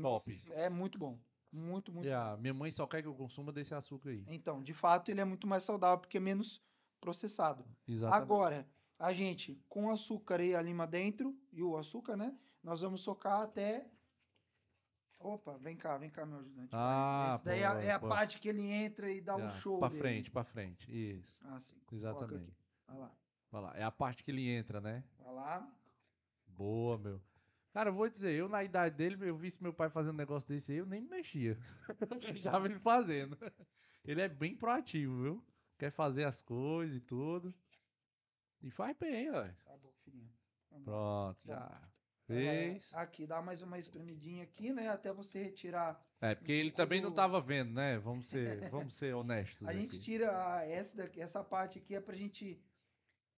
Top. é muito bom. Muito, muito a minha mãe só quer que eu consuma desse açúcar aí. Então, de fato, ele é muito mais saudável porque é menos processado. Exatamente. Agora, a gente, com o açúcar e a lima dentro, e o açúcar, né? Nós vamos socar até. Opa, vem cá, vem cá, meu ajudante. Ah, Esse daí é, boa, é a parte que ele entra e dá um show. Pra dele. frente, pra frente. Isso. Ah, sim. Exatamente. Vai lá. Vai lá. É a parte que ele entra, né? Vai lá. Boa, meu. Cara, eu vou dizer, eu na idade dele, eu vi meu pai fazendo um negócio desse aí, eu nem me mexia. Já vi ele fazendo. Ele é bem proativo, viu? Quer fazer as coisas e tudo. E faz bem, ó. Tá bom, filhinho. Vamos lá. Pronto, já. Fez. É, aqui, dá mais uma espremidinha aqui, né? Até você retirar. É, porque ele também não quando- tava vendo, né? Vamos ser, vamos ser honestos A gente aqui. tira a- essa, daqui, essa parte aqui é pra gente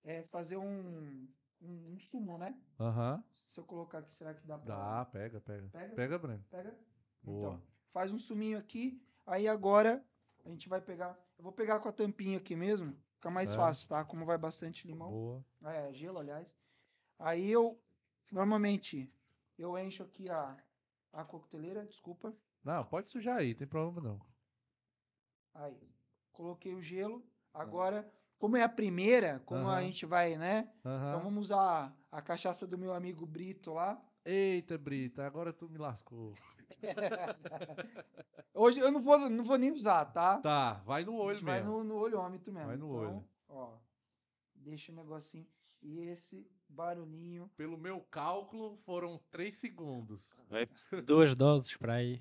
é, fazer um, um, um sumo, né? Aham. Se eu colocar aqui, será que dá pra. Dá, pega, pega. Pega? Pega, Breno. Pega? Boa. Então, faz um suminho aqui. Aí agora a gente vai pegar. Eu vou pegar com a tampinha aqui mesmo. Fica mais É. fácil, tá? Como vai bastante limão. Boa. É, gelo, aliás. Aí eu, normalmente, eu encho aqui a, a coqueteleira, desculpa. Não, pode sujar aí, tem problema não. Aí, coloquei o gelo. Agora, como é a primeira, como a gente vai, né? Então vamos usar a cachaça do meu amigo Brito lá. Eita, Brita, agora tu me lascou. Hoje eu não vou, não vou nem usar, tá? Tá, vai no olho gente vai mesmo. no, no olhômetro mesmo. Vai no então, olho. Ó, deixa o negocinho. E esse barulhinho. Pelo meu cálculo, foram 3 segundos. Duas doses para aí.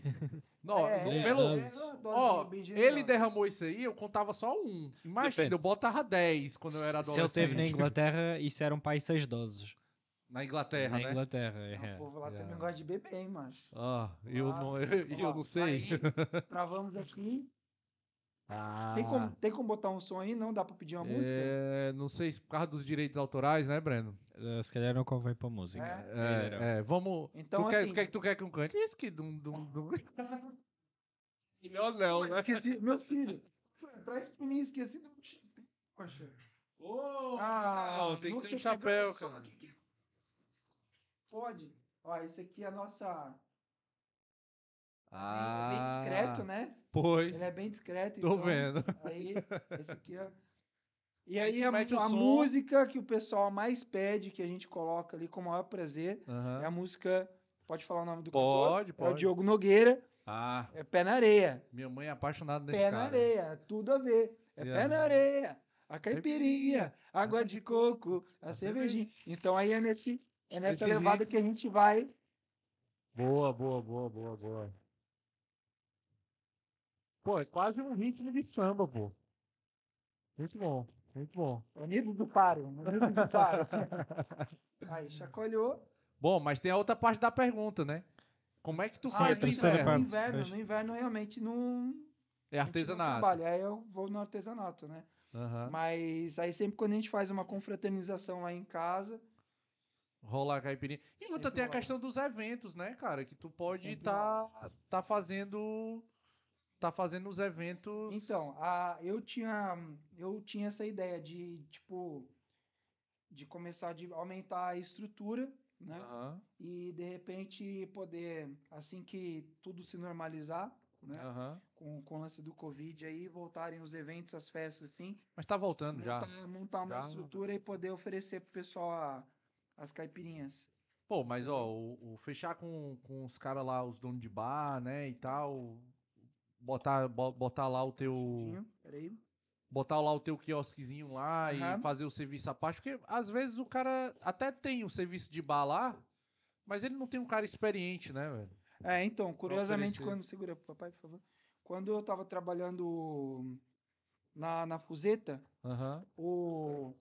Não, É, é, pelo, é, dosinha ó, ele generosa. derramou isso aí, eu contava só um. Imagina, Depende. eu botava 10 quando eu era Se adolescente. ele teve na Inglaterra, isso eram para aí seis doses. Na Inglaterra, na né? Inglaterra, Ah, é. O povo lá Yeah. também gosta de beber, hein, macho. Ah, eu Lá, não, eu, eu Ó, não sei. aí, travamos aqui. Ah, Tem, como, tem como botar um som aí? Não dá pra pedir uma música? é, não sei se por causa dos direitos autorais, né, Breno? Eh, Se calhar não convém para música. É? É, é, vamos. Então, tu quer, assim- o que é que tu quer que eu cante? Isso que dum, dum, dum. Melhor não, né? Esqueci, meu filho. Traz pra mim, esqueci do. Poxa. Ô, Ah, não, tem que ter um chapéu, pegar só cara. Pode. Ó, esse aqui é a nossa. Ah, Bem discreto, né? Pois. Ele é bem discreto, Tô então, vendo. Aí, esse aqui, ó. E Aí a, a som. música que o pessoal mais pede, que a gente coloca ali com o maior prazer, é Aham. a música. Pode falar o nome do cantor? Pode, É o pode. Diogo Nogueira. Ah, É Pé na Areia. minha mãe é apaixonada nesse Pé cara. na areia, tudo a ver. É Yeah. pé na areia, a caipirinha, água de coco, a a cervejinha. Então aí é, nesse, é nessa levada que a gente vai. Boa, boa, boa, boa, boa. Pô, é quase um ritmo de samba, pô. Muito bom, muito bom. Unido do Faro. Unido do Faro. aí chacoalhou. Bom, mas tem a outra parte da pergunta, né? Como é que tu Sim, faz a no inverno? no inverno, no inverno realmente não. É não artesanato. trabalha. Aí eu vou no artesanato, né? Aham. Mas aí sempre quando a gente faz uma confraternização lá em casa, Rolar a caipirinha. E outra Sempre tem a rola. questão dos eventos, né, cara? Que tu pode Sempre tá, tá fazendo. Tá fazendo os eventos. Então, a, eu tinha eu tinha essa ideia de tipo de começar de aumentar a estrutura, né? E de repente poder assim que tudo se normalizar, né? aham. Com, com o lance do Covid aí, voltarem os eventos, as festas assim, Mas tá voltando já. montar, montar uma Já. estrutura e poder oferecer pro pessoal a- as caipirinhas. Pô, mas ó, o, o fechar com, com os caras lá, os donos de bar, né, e tal. Botar, bo- botar lá o teu. Peraí. botar lá o teu quiosquezinho lá e Aham. fazer o serviço à parte, porque às vezes o cara até tem o serviço de bar lá, mas ele não tem um cara experiente, né, velho? É, então, curiosamente, quando. Segura pro papai, por favor. Quando eu tava trabalhando na, na Fuseta, Aham. o,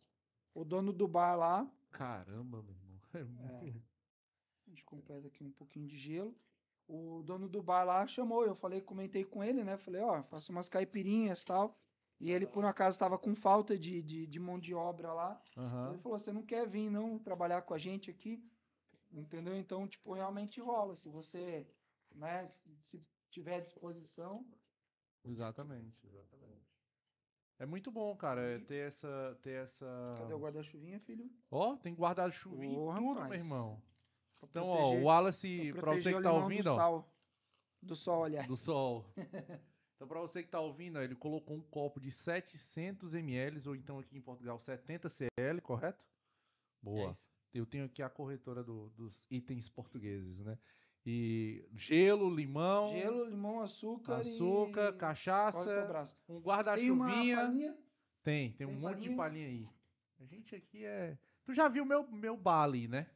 o dono do bar lá. Caramba, meu irmão. É muito- A gente completa aqui um pouquinho de gelo. O dono do bar lá chamou, eu falei, comentei com ele, né? Falei, ó, faço umas caipirinhas e tal. E ele, por um acaso, estava com falta de, de, de mão de obra lá. Aham. Ele falou, você não quer vir, não, trabalhar com a gente aqui? Entendeu? Então, tipo, realmente rola. Se você, né, se, tiver disposição, Exatamente, exatamente. É muito bom, cara, é ter essa. Ter essa... cadê o guarda-chuvinha, filho? Ó, tem guardado chuvinha Ô, e tudo, meu rapaz. irmão. Pra Então, ó, proteger- o Wallace, pra pra você que o tá ouvindo, do ó. sal. Do sol, aliás. Do sol. então, pra você que tá ouvindo, ó, ele colocou um copo de 700 ml, ou então aqui em Portugal 70 cl, correto? Boa. É isso. Eu tenho aqui a corretora do- dos itens portugueses, né? E gelo, limão, Gelo, limão, açúcar, açúcar, e... Cachaça, braço. um Tem guarda-chuvinha. palhinha? Tem, tem um Tem monte de palhinha? aí. A gente aqui é. Tu já viu meu, meu bar ali, né?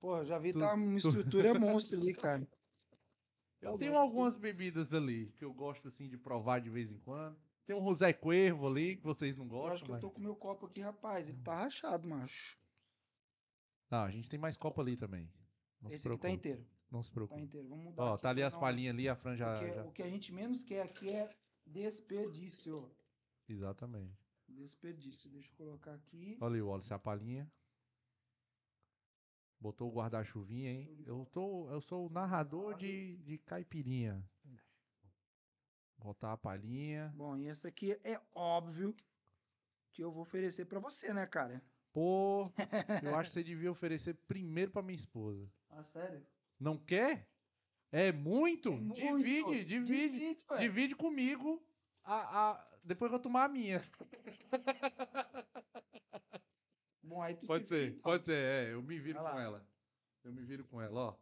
Pô, já vi, Tu- tá uma estrutura monstro ali, cara. Eu Eu tenho algumas bebidas ali que eu gosto assim de provar de vez em quando. Tem um Rosé Cuervo ali que vocês não Eu gostam. acho que eu mas- tô com meu copo aqui, rapaz. Ele tá rachado, macho. Não, a gente tem mais copo ali também. Não se Esse aqui tá inteiro. Não se Tá preocupe. inteiro. Vamos mudar. Ó, aqui tá ali as não- palhinhas ali, a Fran já. Porque já- o que a gente menos quer aqui é desperdício. Exatamente. Desperdício. Deixa eu colocar aqui. Olha aí, Wallace, a palhinha. Botou o guarda-chuvinha, hein? Eu, tô, eu sou o narrador de, de caipirinha. Botar a palhinha. Bom, e essa aqui é óbvio que eu vou oferecer pra você, né, cara? Pô, eu acho que você devia oferecer primeiro pra minha esposa. Ah, sério? Não quer? É muito? É muito. Divide, divide. Divide. Divide comigo a, a, depois que eu tomar a minha. Bom, aí tu Pode se ser, vira. pode ser. É, eu me viro Vai com lá. ela. Eu me viro com ela, ó.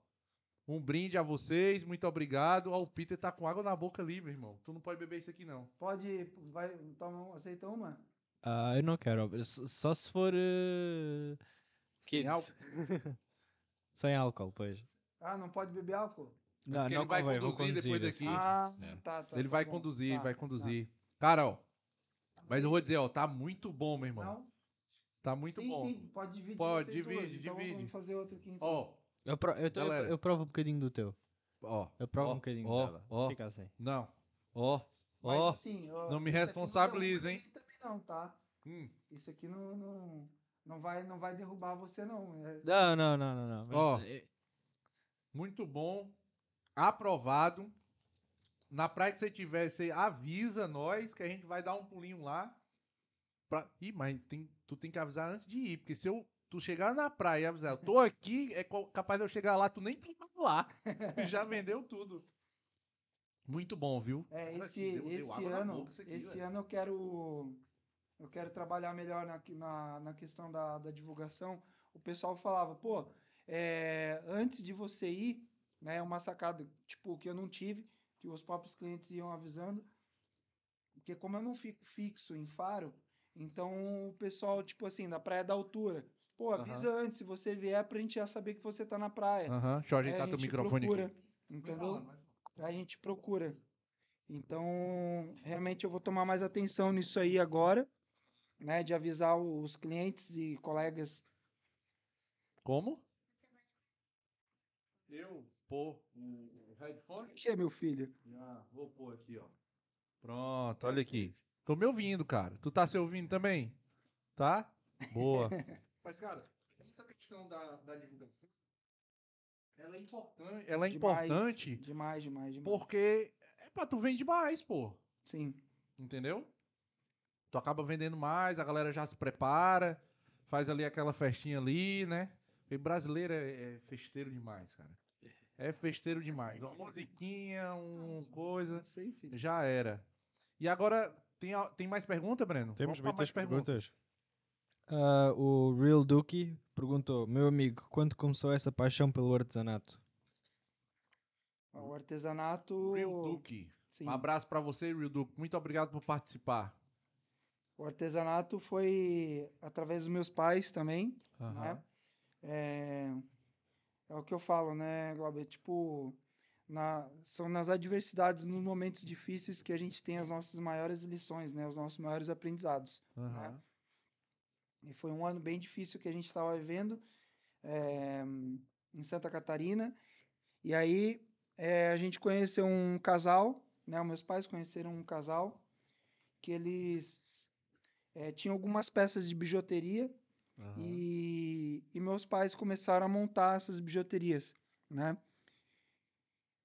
Um brinde a vocês, muito obrigado. Ó, o Peter tá com água na boca ali, meu irmão. Tu não pode beber isso aqui, não. Pode, vai, toma, aceita uma? Ah, eu não quero. Só se for. eh, Sem kids. álcool? Sem álcool, pois. Ah, não pode beber álcool? Não, porque não ele vai convém, vou conduzir depois conduzir, daqui. assim. Ah, É. tá, tá. ele tá vai bom. conduzir, Tá, vai tá. conduzir. Cara, ó. Mas eu vou dizer, ó, tá muito bom, meu irmão. Não? Tá muito sim, bom. sim, pode dividir Pode, vocês duas, divide, então divide. vamos fazer outro aqui então. Ó, Eu, pro- eu, tô- eu- eu provo um bocadinho do teu. ó. Eu provo Ó, um bocadinho ó, dela. ó. Fica assim. Não. Ó, Mas, ó. assim, ó, não me responsabiliza, não hein? Também não, tá? Hum. Isso aqui não, não, não, vai, não vai derrubar você, não. É- Não, não, não, não. não. mas, Ó. eh, Muito bom. Aprovado. Na praia que você tiver, você avisa nós que a gente vai dar um pulinho lá. Pra... Ih, mas tem... tu tem que avisar antes de ir. Porque se eu... tu chegar na praia e avisar, eu tô aqui, é capaz de eu chegar lá, tu nem tem lá. Tu já vendeu tudo. Muito bom, viu? É, Cara, esse, deu esse ano, aqui, esse velho. ano eu quero eu quero trabalhar melhor na, na, na questão da, da divulgação. O pessoal falava, pô, é, antes de você ir, né, uma sacada, tipo, que eu não tive, que os próprios clientes iam avisando, porque como eu não fico fixo em faro, então o pessoal, tipo assim, da praia da altura, pô, avisa antes, se você vier, pra gente já saber que você tá na praia. Aham, Deixa eu ajeitar a teu gente microfone procura, aqui. Entendeu? a gente procura. Então, realmente eu vou tomar mais atenção nisso aí agora, né? De avisar os clientes e colegas. Como? Eu pôr o headphone? Que é meu filho? Já, vou pôr aqui, ó. Pronto, olha aqui. Tô me ouvindo, cara. Tu tá se ouvindo também? Tá? Boa. Mas, cara, essa questão da, da divulgação, ela é importante. Ela é Demais, importante Demais, demais, demais. porque é pra tu vender mais, pô. Sim. Entendeu? Tu acaba vendendo mais, a galera já se prepara, faz ali aquela festinha ali, né? E brasileiro é, é festeiro demais, cara. É festeiro demais. Uma musiquinha, um coisa, sei, filho. já era. E agora, tem, tem mais pergunta, Breno? Temos Vamos muitas perguntas. Ah, o Real Duki perguntou: Meu amigo, quando começou essa paixão pelo artesanato? O artesanato. Real Duke. Sim. Um abraço pra você, Real Duke. Muito obrigado por participar. O artesanato foi através dos meus pais também. Aham. né? É, é o que eu falo, né, Glauber? Tipo, na, são nas adversidades, nos momentos difíceis que a gente tem as nossas maiores lições, né? Os nossos maiores aprendizados. Aham. E foi um ano bem difícil que a gente estava vivendo é, em Santa Catarina. E aí é, a gente conheceu um casal, né? Meus pais conheceram um casal que eles é, tinham algumas peças de bijuteria aham. e, e meus pais começaram a montar essas bijuterias, né?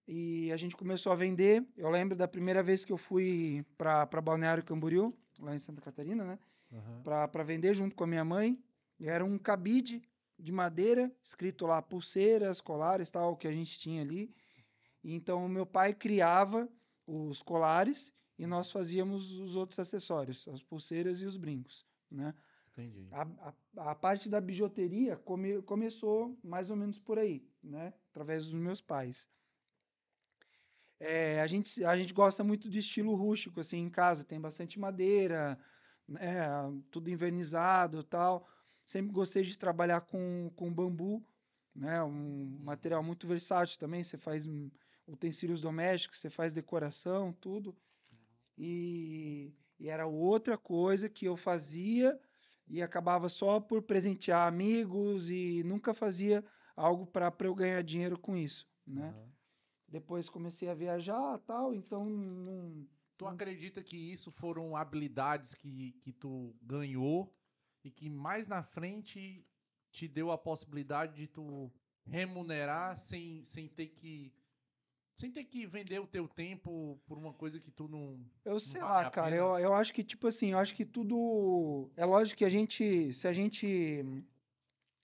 E a gente começou a vender. Eu lembro da primeira vez que eu fui para Balneário Camboriú, lá em Santa Catarina, né? aham. Para vender junto com a minha mãe. E era um cabide de madeira, escrito lá pulseiras, colares, tal, que a gente tinha ali. E então, o meu pai criava os colares e nós fazíamos os outros acessórios, as pulseiras e os brincos, né? A, a, a parte da bijuteria come, começou mais ou menos por aí, né? Através dos meus pais. É, a, gente, a gente gosta muito do estilo rústico, assim, em casa. Tem bastante madeira, né? Tudo invernizado tal. Sempre gostei de trabalhar com, com bambu, né? Um material muito versátil também. Você faz utensílios domésticos, você faz decoração, tudo. E, e era outra coisa que eu fazia e acabava só por presentear amigos e nunca fazia algo para eu ganhar dinheiro com isso, né? Aham. Depois comecei a viajar tal, então não, Tu acredita que isso foram habilidades que, que tu ganhou e que mais na frente te deu a possibilidade de tu remunerar sem, sem ter que sem ter que vender o teu tempo por uma coisa que tu não Eu sei vale lá, cara, eu, eu acho que, tipo assim, eu acho que tudo. É lógico que a gente, se a gente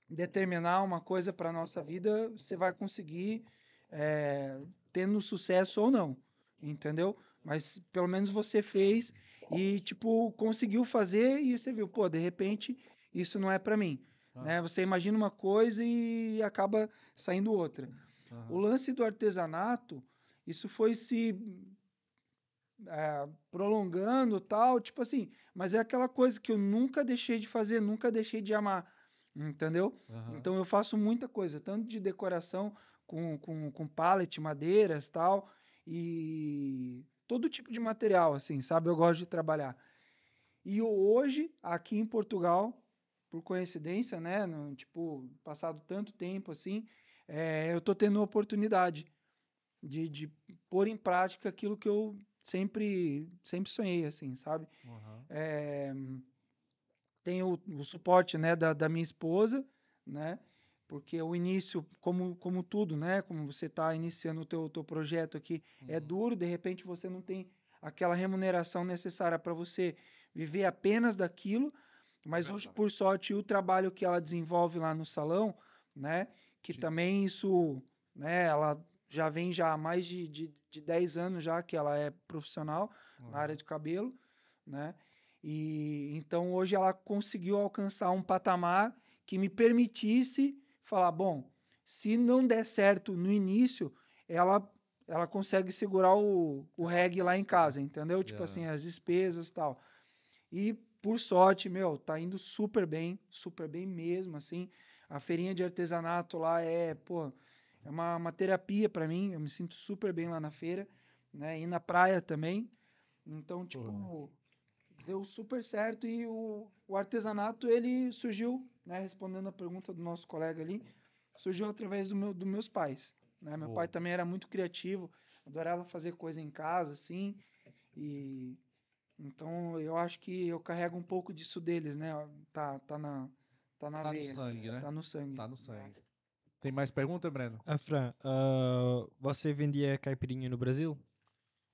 determinar uma coisa para nossa vida, você vai conseguir é, tendo sucesso ou não, entendeu? Mas pelo menos você fez e, tipo, conseguiu fazer e você viu, pô, de repente isso não é para mim, Ah. né? Você imagina uma coisa e acaba saindo outra. Aham. O lance do artesanato, isso foi se é, prolongando tal, tipo assim, mas é aquela coisa que eu nunca deixei de fazer, nunca deixei de amar, entendeu? Aham. Então eu faço muita coisa, tanto de decoração com, com, com pallet, madeiras tal, e todo tipo de material, assim, sabe? Eu gosto de trabalhar. E hoje, aqui em Portugal, por coincidência, né? No, tipo, passado tanto tempo assim, é, eu tô tendo a oportunidade de, de pôr em prática aquilo que eu sempre, sempre sonhei, assim, sabe? Aham. É, tem o, o suporte, né, da, da minha esposa, né? Porque o início, como, como tudo, né? Como você está iniciando o teu, teu projeto aqui, é Uhum. duro, de repente você não tem aquela remuneração necessária para você viver apenas daquilo, mas hoje, Verdade. por sorte, o trabalho que ela desenvolve lá no salão, né? Que Sim. também isso, né? Ela já vem já há mais de, de, de 10 anos já que ela é profissional Uhum. na área de cabelo, né? E então hoje ela conseguiu alcançar um patamar que me permitisse falar, bom, se não der certo no início, ela ela consegue segurar o, o reggae lá em casa, entendeu? Tipo Yeah. assim, as despesas e tal. E por sorte, meu, tá indo super bem, super bem mesmo, assim. A feirinha de artesanato lá é, pô, é uma, uma terapia para mim, eu me sinto super bem lá na feira, né? E na praia também. Então, tipo, deu super certo e o, o artesanato, ele surgiu, né? Respondendo a pergunta do nosso colega ali, surgiu através do meu, dos meus pais, né? Meu Boa. pai também era muito criativo, adorava fazer coisa em casa, assim, e... Então, eu acho que eu carrego um pouco disso deles, né? Tá, tá na, tá na Tá no veia, sangue, né? tá no sangue. Tá no sangue. Tem mais pergunta, Breno? Ah, Fran, ah, você vendia caipirinha no Brasil?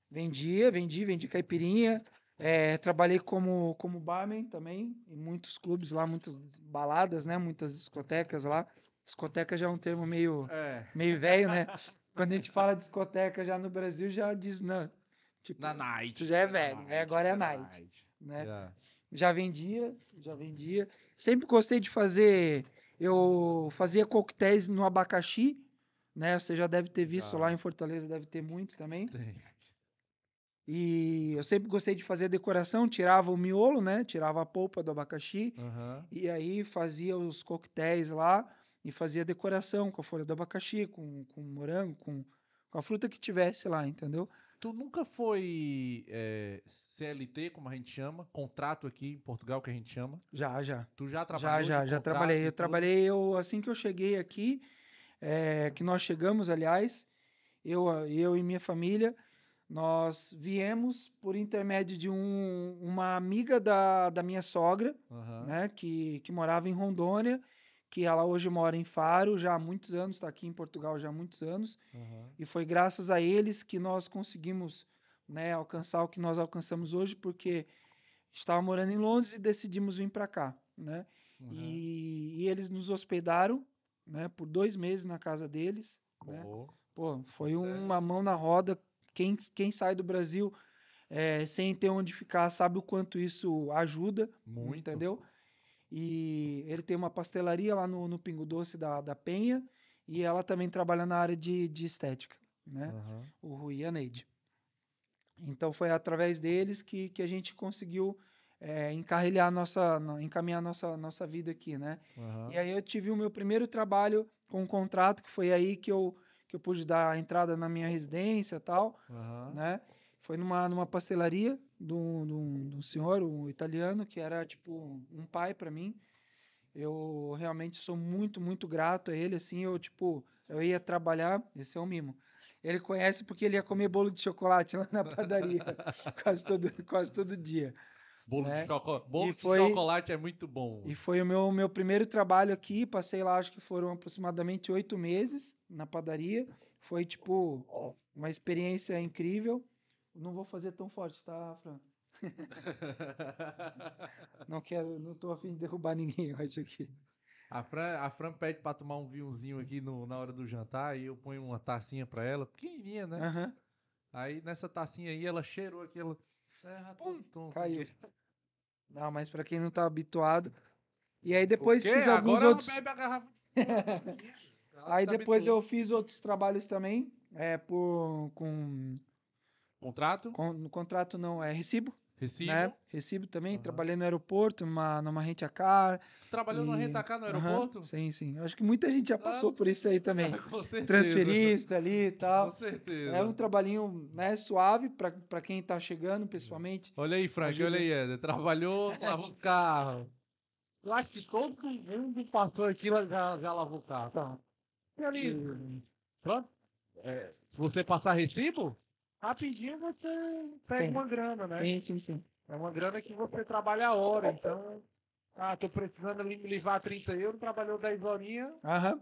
Vendia, vendi, vendi caipirinha. É, trabalhei como, como barman também, em muitos clubes lá, muitas baladas, né? Muitas discotecas lá. Discoteca já é um termo meio, É. meio velho, né? Quando a gente fala discoteca já no Brasil, já diz, não. Tipo, Na night. Tu já é velho, Na é, agora é na night. né? Yeah. Já vendia, já vendia. Sempre gostei de fazer. Eu fazia coquetéis no abacaxi, né? Você já deve ter visto Já. lá em Fortaleza, deve ter muito também. Tem. E eu sempre gostei de fazer decoração, tirava o miolo, né? Tirava a polpa do abacaxi Aham. e aí fazia os coquetéis lá e fazia decoração com a folha do abacaxi, com, com morango, com, com a fruta que tivesse lá, entendeu? Tu nunca foi é, CLT, como a gente chama, contrato aqui em Portugal, que a gente chama. Já, já. Tu já Já, trabalhou? já, já contrato trabalhei. Eu trabalhei, eu, assim que eu cheguei aqui, é, que nós chegamos, aliás, eu, eu e minha família, nós viemos por intermédio de um, uma amiga da, da minha sogra, Aham. né, que, que morava em Rondônia, que ela hoje mora em Faro já há muitos anos, está aqui em Portugal já há muitos anos, aham. e foi graças a eles que nós conseguimos né, alcançar o que nós alcançamos hoje, porque estava morando em Londres e decidimos vir para cá, né? Uhum. E, e eles nos hospedaram, né, por dois meses na casa deles, né? Pô, foi Certo. uma mão na roda. Quem, quem sai do Brasil eh, sem ter onde ficar sabe o quanto isso ajuda, muito. entendeu? E ele tem uma pastelaria lá no, no Pingo Doce da, da Penha e ela também trabalha na área de, de estética, né? Aham. o Rui e a Neide. Então foi através deles que, que a gente conseguiu eh, encarrilhar nossa, no- encaminhar nossa, nossa vida aqui, né? aham. E aí eu tive o meu primeiro trabalho com um contrato, que foi aí que eu, que eu pude dar a entrada na minha residência e tal, aham. né? Foi numa, numa pastelaria de um, de um- de um senhor, um italiano, que era tipo um pai para mim. Eu realmente sou muito, muito grato a ele, assim, eu tipo, eu ia trabalhar, esse é um mimo. Ele conhece porque ele ia comer bolo de chocolate lá na padaria, quase, todo, quase todo dia. Bolo, né? de, choco... Bolo E de foi- chocolate é muito bom. E foi o meu, meu primeiro trabalho aqui. Passei lá, acho que foram aproximadamente oito meses na padaria. Foi, tipo, uma experiência incrível. Não vou fazer tão forte, tá, Fran? Não quero, não tô afim de derrubar ninguém hoje aqui. A Fran, a Fran pede pra tomar um vinhozinho aqui no, na hora do jantar e eu ponho uma tacinha pra ela, pequenininha, né? Aham. Aí nessa tacinha aí ela cheirou aquela. É, tum, caiu. Não, mas pra quem não tá habituado. E aí depois fiz alguns Agora outros. ela bebe a garrafa. de Aí depois eu fiz outros trabalhos também. É, por, com, Contrato, com. No contrato não, é recibo. recibo. Né? Recibo também. Aham. Trabalhei no aeroporto, numa, numa rent a car. Trabalhou E- Rentacar no aeroporto? sim, sim. Acho que muita gente já passou Ah, por isso aí também. Com certeza. Transferista ali e Com tal. certeza. É um trabalhinho né, suave para quem tá chegando, principalmente. Olha aí, Frank, Ajuda. olha aí, Éder. Trabalhou, lavou o carro. Eu acho que todo mundo passou aqui já, já lavou o carro. Tá. E ali, pronto. É, se você passar recibo, rapidinho você pega Sim. uma grana, né? Sim, sim, sim. É uma grana que você trabalha a hora, então... Ah, tô precisando ali me livrar 30 euros, trabalhou 10 horinhas. Aham.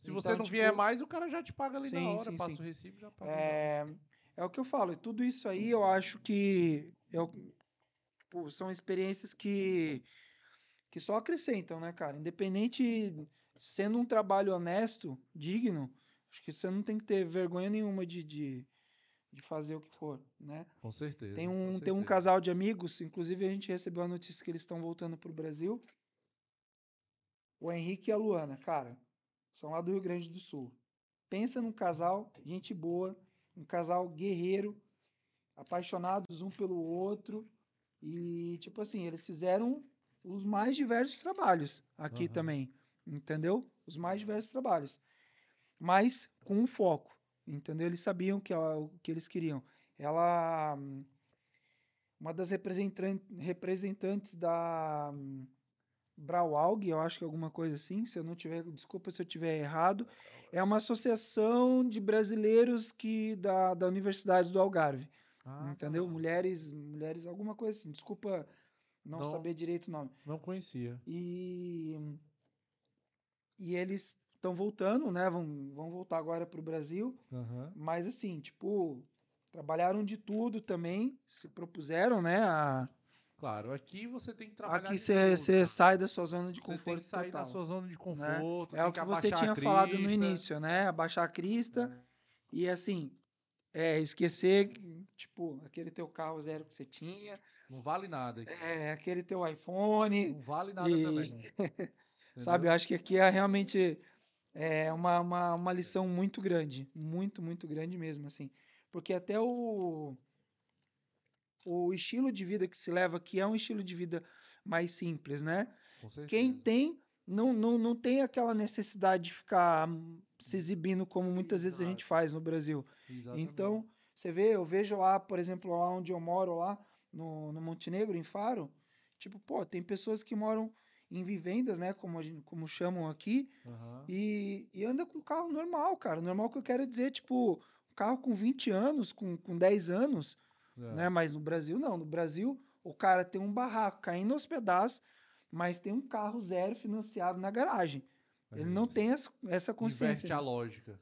Se você Então, não tipo, vier mais, o cara já te paga ali na sim, hora. sim, passa sim. o recibo já paga. É, é o que eu falo. E tudo isso aí eu acho que eu, tipo, são experiências que, que só acrescentam, né, cara? Independente, sendo um trabalho honesto, digno, acho que você não tem que ter vergonha nenhuma de, de, de fazer o que for, né? Com certeza. Tem um, tem um certeza. casal de amigos, inclusive a gente recebeu a notícia que eles estão voltando pro Brasil. O Henrique e a Luana, cara, são lá do Rio Grande do Sul. Pensa num casal, gente boa, um casal guerreiro, apaixonados um pelo outro. E, tipo assim, eles fizeram os mais diversos trabalhos aqui Aham. também, entendeu? Os mais diversos trabalhos. Mas com um foco, entendeu? Eles sabiam que ela- o que eles queriam. Ela, uma das representan- representantes da Braualg, eu acho que é alguma coisa assim, se eu não tiver, desculpa se eu tiver errado, é uma associação de brasileiros que da, da Universidade do Algarve, Ah, entendeu? tá. Mulheres, mulheres, alguma coisa assim. Desculpa não, Não. saber direito o nome. Não conhecia. E e eles estão voltando, né? Vão, vão voltar agora para o Brasil. Aham. Mas assim, tipo, trabalharam de tudo também, se propuseram, né? A, Claro, aqui você tem que trabalhar. aqui você sai da sua zona de Você tem conforto que sair da total. sua zona de conforto. É tem o que você tinha falado no início, né? Abaixar a crista e assim, é, esquecer, que, tipo, aquele teu carro zero que você tinha, Não vale nada. aqui. é, aquele teu iPhone, Não vale nada e- também. sabe? Eu acho que aqui é realmente é uma, uma, uma lição muito grande, muito, muito grande mesmo, assim. Porque até o, o estilo de vida que se leva aqui é um estilo de vida mais simples, né? Quem tem, não, não, não tem aquela necessidade de ficar se exibindo como muitas vezes a gente Exato. faz no Brasil. Exatamente. Então, você vê, eu vejo lá, por exemplo, lá onde eu moro, lá no, no Montenegro, em Faro, tipo, pô, tem pessoas que moram em vivendas, né, como, a gente, como chamam aqui, Aham. e, e anda com carro normal, cara. Normal que eu quero dizer, tipo, um carro com 20 anos, com, com 10 anos, É. né? Mas no Brasil, não. No Brasil, o cara tem um barraco caindo aos pedaços, mas tem um carro zero financiado na garagem. É Ele não tem essa, essa consciência. Inverte a né? lógica.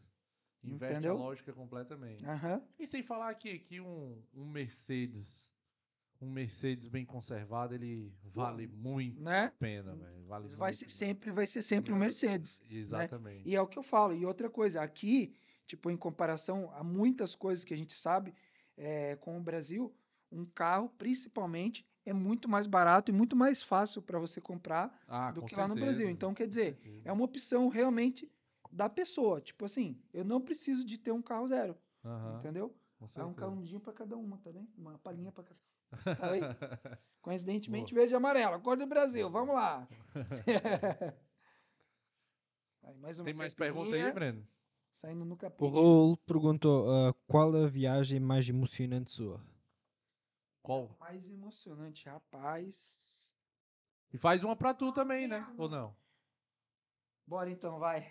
Inverte Entendeu? a lógica completamente. Aham. E sem falar que, que um, um Mercedes, um Mercedes bem conservado, ele vale muito Né? a pena, velho. Vale Vai ser sempre, vai ser sempre um Mercedes. Exatamente. E é o que eu falo. E outra coisa, aqui, tipo, em comparação a muitas coisas que a gente sabe é, com o Brasil, um carro, principalmente, é muito mais barato e muito mais fácil para você comprar Ah, do que lá no certeza, Brasil. Então, quer dizer, certeza. é uma opção realmente da pessoa. Tipo assim, eu não preciso de ter um carro zero, entendeu? É um certeza. carrãozinho para cada uma, tá bem? Uma palhinha para cada. Tá aí? Coincidentemente, Boa. verde e amarelo. Cor do Brasil, vamos lá. Aí, mais uma Tem mais pergunta aí, Breno? Saindo no O capô. Raul perguntou ah, qual a viagem mais emocionante sua? Qual? Mais emocionante, rapaz. E faz uma pra tu também, né? Ou não? Bora então, vai.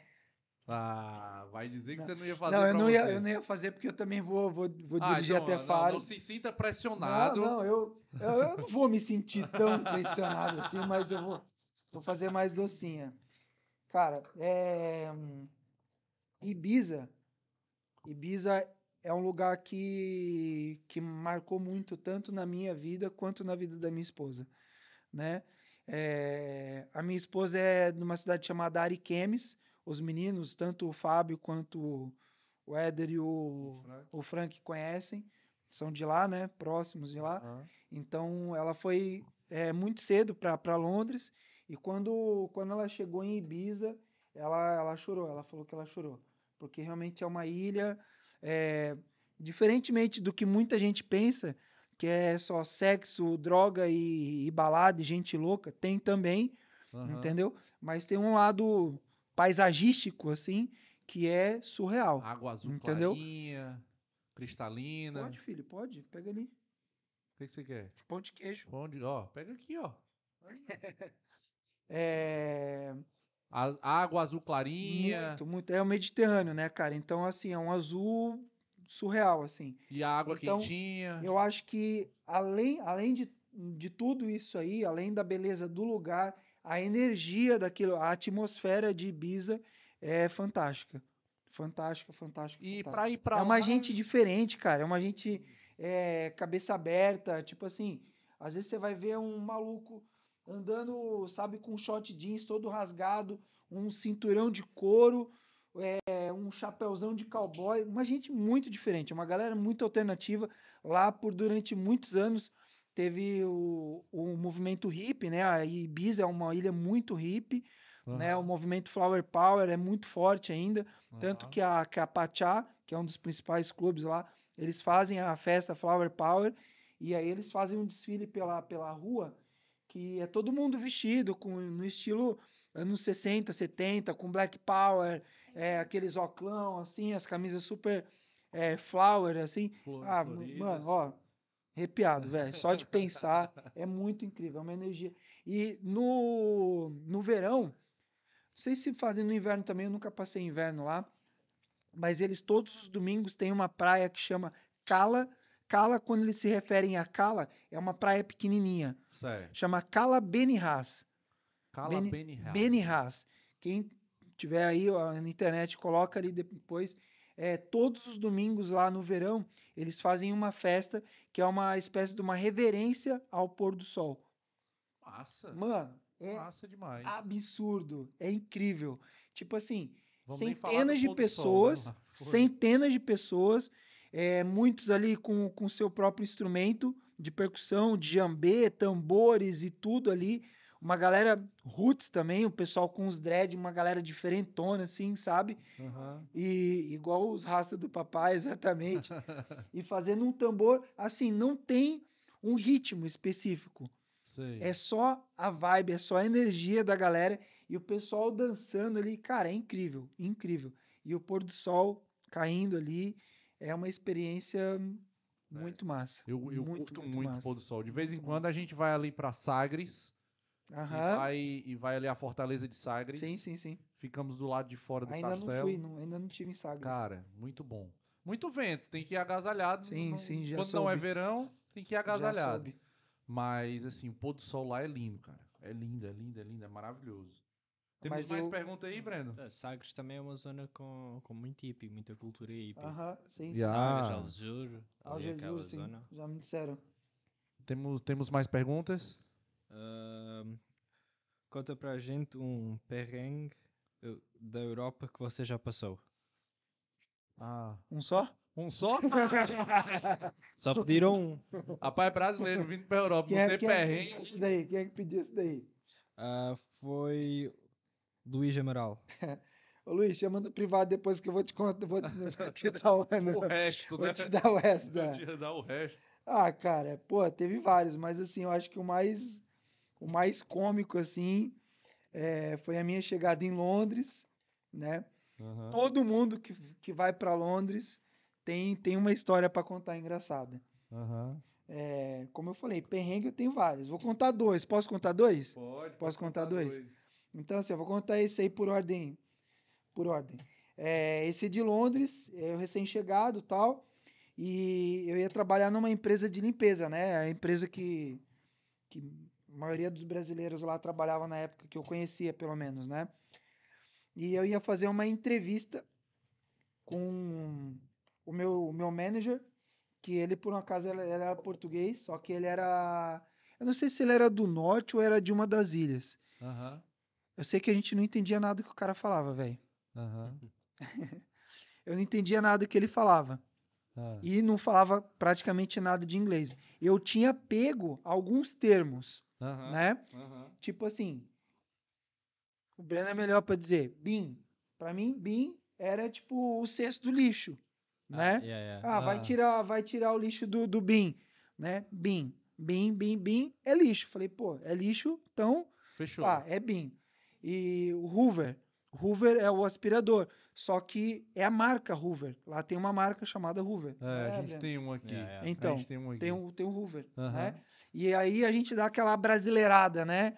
Ah, vai dizer que Não. você não ia fazer Não, eu não, ia, você. eu não ia fazer porque eu também vou, vou, vou Ah, dirigir então, até não, Faro. Não, se sinta Não, pressionado. não, eu, eu, eu não vou me sentir tão pressionado assim, mas eu vou, vou fazer mais docinha. Cara, é. Ibiza. Ibiza é um lugar que, que marcou muito, tanto na minha vida quanto na vida da minha esposa. Né? É, a minha esposa é de uma cidade chamada Ariquemes. Os meninos, tanto o Fábio quanto o Éder e o, o Frank conhecem, são de lá, né? Próximos de lá. Ah, Então ela foi é, muito cedo para Londres e quando, quando ela chegou em Ibiza, ela, ela chorou. Ela falou que ela chorou. Porque realmente é uma ilha, é, diferentemente do que muita gente pensa, que é só sexo, droga e, e balada e gente louca, tem também, aham. entendeu? Mas tem um lado paisagístico, assim, que é surreal. Água azul Entendeu? clarinha, cristalina. Pode, filho, pode. Pega ali. O que que você quer? Pão de queijo. Onde? Ó, pega aqui, ó. É, A- água azul clarinha Muito, muito. É o Mediterrâneo, né, cara? Então, assim, é um azul surreal, assim. e a água Então, quentinha. Eu acho que, além, além de, de tudo isso aí, além da beleza do lugar, a energia daquilo, a atmosfera de Ibiza é fantástica. Fantástica, fantástica. E fantástica. pra ir pra É uma lá- gente diferente, cara. É uma gente é, cabeça aberta. Tipo assim, às vezes você vai ver um maluco andando, sabe, com um short jeans todo rasgado, um cinturão de couro, é, um chapéuzão de cowboy, uma gente muito diferente, uma galera muito alternativa. Lá por durante muitos anos teve o, o movimento hippie, né? A Ibiza é uma ilha muito hippie, né? O movimento Flower Power é muito forte ainda, tanto que a, que a Pachá, que é um dos principais clubes lá, eles fazem a festa Flower Power e aí eles fazem um desfile pela, pela rua que é todo mundo vestido com, no estilo anos 60, 70, com Black Power, é, aqueles oclão, assim, as camisas super é, flower, assim. Flor- ah, floridas. mano, ó, arrepiado, velho. Só de pensar é muito incrível, é uma energia. E no, no verão, não sei se fazem no inverno também, eu nunca passei inverno lá, mas eles todos os domingos têm uma praia que chama Cala. Cala, quando eles se referem a Cala, é uma praia pequenininha. Certo. Chama Cala Benihas. Cala Beni- Benny House. Benihas. Quem tiver aí ó, na internet, coloca ali depois. É, todos os domingos lá no verão, eles fazem uma festa que é uma espécie de uma reverência ao pôr do sol. Massa. Mano, é Massa demais. absurdo. É incrível. Tipo assim, Vamos falar centenas de sol, né? pessoas, fora. centenas de pessoas, é, muitos ali com com seu próprio instrumento de percussão, de jambê, tambores e tudo ali. Uma galera roots também, o pessoal com os dread, uma galera diferentona, assim, sabe? Aham. E igual os rastas do papai, exatamente. e fazendo um tambor, assim, não tem um ritmo específico. Sei. É só a vibe, é só a energia da galera e o pessoal dançando ali, cara, é incrível, incrível. E o pôr do sol caindo ali é uma experiência muito massa. Eu, eu muito, curto muito muito o massa. pôr do sol. De vez em Muito quando a gente vai ali pra Sagres e vai, e vai ali a Fortaleza de Sagres. Sim, sim, sim. Ficamos do lado de fora do Ainda castelo. não fui, não, ainda não tive em Sagres. Cara, muito bom. Muito vento, tem que ir agasalhado. Sim, não- sim, já Quando não é soube. verão, tem que ir Já agasalhado. soube. Mas, assim, o pôr do sol lá é lindo, cara. É lindo, é lindo, é lindo, é maravilhoso. Temos Mas mais eu- perguntas aí, Breno? Ah, Sagres também é uma zona com, com muito hippie, muita cultura hippie. Aham, sim, sim. Yeah. Sagres, aquela Jesus, sim. zona. Já me disseram. Temos, temos mais perguntas? Conta para a gente um perrengue da Europa que você já passou. Ah. Um só? Um só? Só pediram um. Rapaz, é brasileiro vindo pra Europa, Quem não é, tem quem, é, perrengue. esse daí? Quem é que pediu isso daí? Ah, foi Luís Amaral. Ô Luiz, chama no privado depois que eu vou te contar, vou, vou te dar o, O resto, vou né? te dar o resto. Vou da- te dar o resto. Ah, cara, pô, teve vários, mas assim, eu acho que o mais, o mais cômico, assim, é, foi a minha chegada em Londres, né? Aham. Todo mundo que, que vai pra Londres tem, tem uma história pra contar engraçada. Aham. É, como eu falei, perrengue eu tenho vários. Vou contar dois. Posso contar dois? Pode. Posso pode contar dois? Então, assim, eu vou contar esse aí por ordem. Por ordem. É, esse de Londres, eu recém-chegado e tal. E eu ia trabalhar numa empresa de limpeza, né? A empresa que, que maioria dos brasileiros lá trabalhava na época que eu conhecia, pelo menos, né? E eu ia fazer uma entrevista com o meu, o meu manager, que ele, por um acaso, ele, era português, só que ele era. Eu não sei se ele era do norte ou era de uma das ilhas. Aham. Eu sei que a gente não entendia nada que o cara falava, velho. Aham. Eu não entendia nada que ele falava. Ah. E não falava praticamente nada de inglês. Eu tinha pego alguns termos, Aham. né? Aham. Tipo assim. O Breno é melhor pra dizer bin. Pra mim, bin era tipo o cesto do lixo, né? Ah, yeah, yeah. Ah, vai Ah. tirar, vai tirar o lixo do, do bin, né? Bin. Bin, bin, bin é lixo. Falei, pô, é lixo, então Fechou. Tá, é BIM. E o Hoover. Hoover é o aspirador. Só que é a marca Hoover. Lá tem uma marca chamada Hoover. É, a gente tem um aqui. Então, gente tem um aqui. tem um, tem um Hoover, Aham. né? E aí a gente dá aquela brasileirada, né?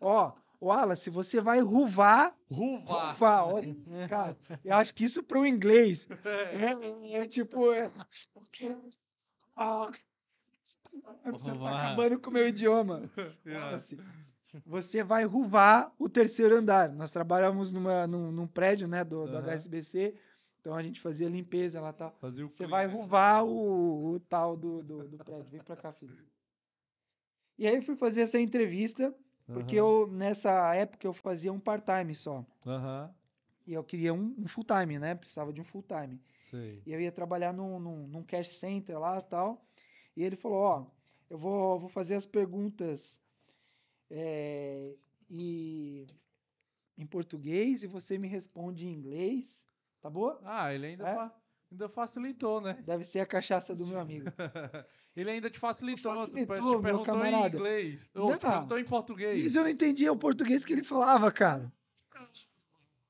Ó, Wallace, você vai ruvar. Ruva! Ruvar, olha. Cara, eu acho que isso para o inglês é, é tipo. É... Ah, você tá Ruvar. acabando com o meu idioma. Yeah. Wallace, você vai ruvar o terceiro andar. Nós trabalhamos numa, num, num prédio, né, do, do. HSBC, então a gente fazia limpeza lá tal. Fazia Você clean. vai ruvar o, o tal do, do, do prédio. Vem pra cá, filho. E aí eu fui fazer essa entrevista, porque Aham. eu, nessa época, eu fazia um part-time só. Aham. e eu queria um, um full time, né? Precisava de um full time. Sei. E eu ia trabalhar num, num, num cash center lá e tal. E ele falou, ó, eu vou, vou fazer as perguntas é, e, em português e você me responde em inglês, tá bom? Ah, ele ainda, É? fa- ainda facilitou, né? Deve ser a cachaça do meu amigo. ele ainda te facilitou. Facilitou, te perguntou em camarada. inglês. Ou Não. te perguntou em português. Mas eu não entendia o português que ele falava, cara.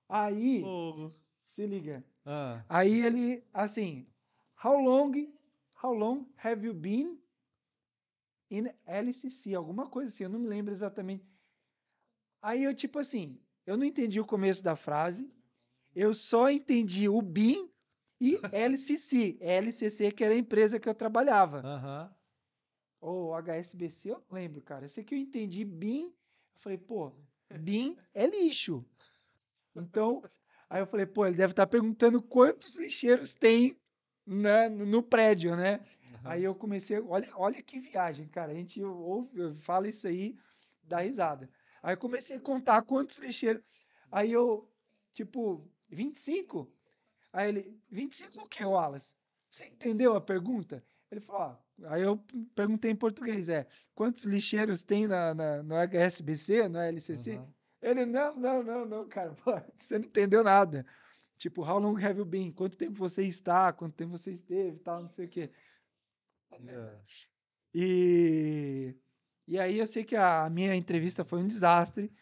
Aí, Fogo. se liga. Ah, Aí ele, assim, how long, how long have you been in LCC? Alguma coisa assim, eu não me lembro exatamente. Aí eu, tipo assim, eu não entendi o começo da frase, eu só entendi o BIM e LCC. LCC, que era a empresa que eu trabalhava. Aham. Ou HSBC, eu lembro, cara. Eu sei que eu entendi BIM. Eu falei, pô, BIM é lixo. Então, aí eu falei, pô, ele deve estar perguntando quantos lixeiros tem né, no prédio, né? Aí eu comecei, olha, olha que viagem, cara. A gente ouve, fala isso aí, dá risada. Aí eu comecei a contar quantos lixeiros. Aí eu, tipo, 25? Aí ele, 25 o que, Wallace? Você entendeu a pergunta? Ele falou, ó, aí eu perguntei em português, é, quantos lixeiros tem na, na- no HSBC, no LCC? Aham. Ele, não, não, não, não, cara, pô, você não entendeu nada. Tipo, how long have you been? Quanto tempo você está? Quanto tempo você esteve? Tal, não sei o quê. Yeah. E, e aí eu sei que a minha entrevista foi um desastre.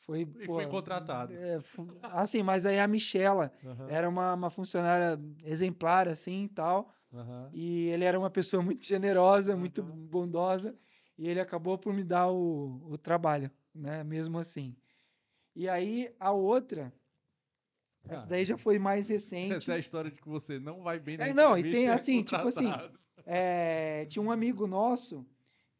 Foi, E pô, foi contratado. é, assim, mas aí a Michela era uma, uma funcionária exemplar, assim, e tal. E ele era uma pessoa muito generosa, muito bondosa, e ele acabou por me dar o, o trabalho, né? Mesmo assim. E aí a outra, essa Ah. daí já foi mais recente. Essa é a história de que você não vai bem na É, não, e tem é assim, tipo assim. É, tinha um amigo nosso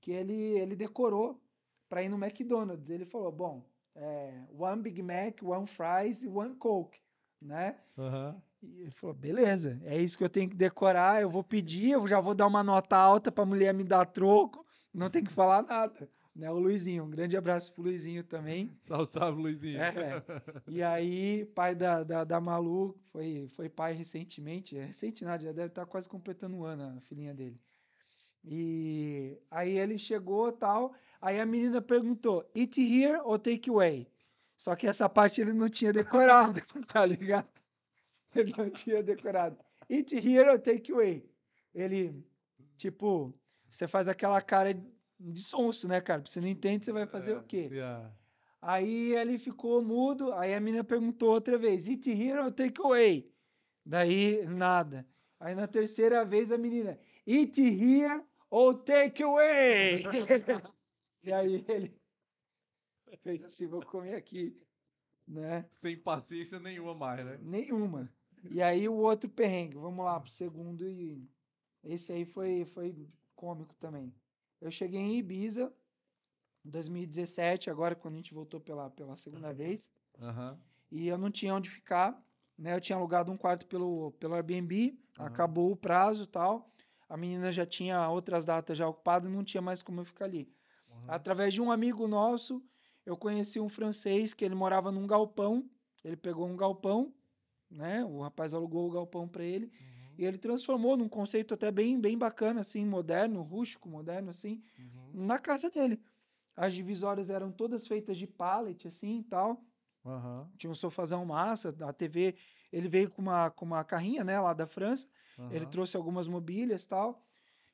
que ele, ele decorou para ir no McDonald's. Ele falou: bom, é, one Big Mac, one fries e one Coke, né? Aham. E ele falou: beleza, é isso que eu tenho que decorar. Eu vou pedir, eu já vou dar uma nota alta para a mulher me dar troco, não tem que falar nada. Né, o Luizinho, um grande abraço pro Luizinho também. Salve, salve, Luizinho. É, E aí, pai da, da, da Malu, foi, foi pai recentemente, é recente nada, já deve estar quase completando um ano a filhinha dele. E aí ele chegou tal, aí a menina perguntou, eat here ou take away? Só que essa parte ele não tinha decorado, tá ligado? Ele não tinha decorado. Eat here ou take away? Ele, tipo, você faz aquela cara de sonso, né, cara? Você não entende, você vai fazer o quê? Yeah. Aí ele ficou mudo, aí a menina perguntou outra vez, eat here or take away? Daí, nada. Aí na terceira vez a menina, eat here or take away? e aí ele fez assim, vou comer aqui, né? Sem paciência nenhuma mais, né? Nenhuma. E aí o outro perrengue, vamos lá pro segundo e esse aí foi, foi cômico também. Eu cheguei em Ibiza em 2017, agora quando a gente voltou pela, pela segunda vez, Aham. e eu não tinha onde ficar, né? Eu tinha alugado um quarto pelo, pelo Airbnb, Aham. acabou o prazo e tal. A menina já tinha outras datas já ocupadas, não tinha mais como eu ficar ali. Uhum. Através de um amigo nosso, eu conheci um francês que ele morava num galpão. Ele pegou um galpão, né? O rapaz alugou o galpão para ele Uhum. E ele transformou num conceito até bem, bem bacana, assim, moderno, rústico, moderno, assim, Uhum. na casa dele. As divisórias eram todas feitas de pallet, assim, e tal. Aham. Tinha um sofazão massa, a TV. Ele veio com uma, com uma carrinha, né, lá da França. Ele aham. trouxe algumas mobílias e tal.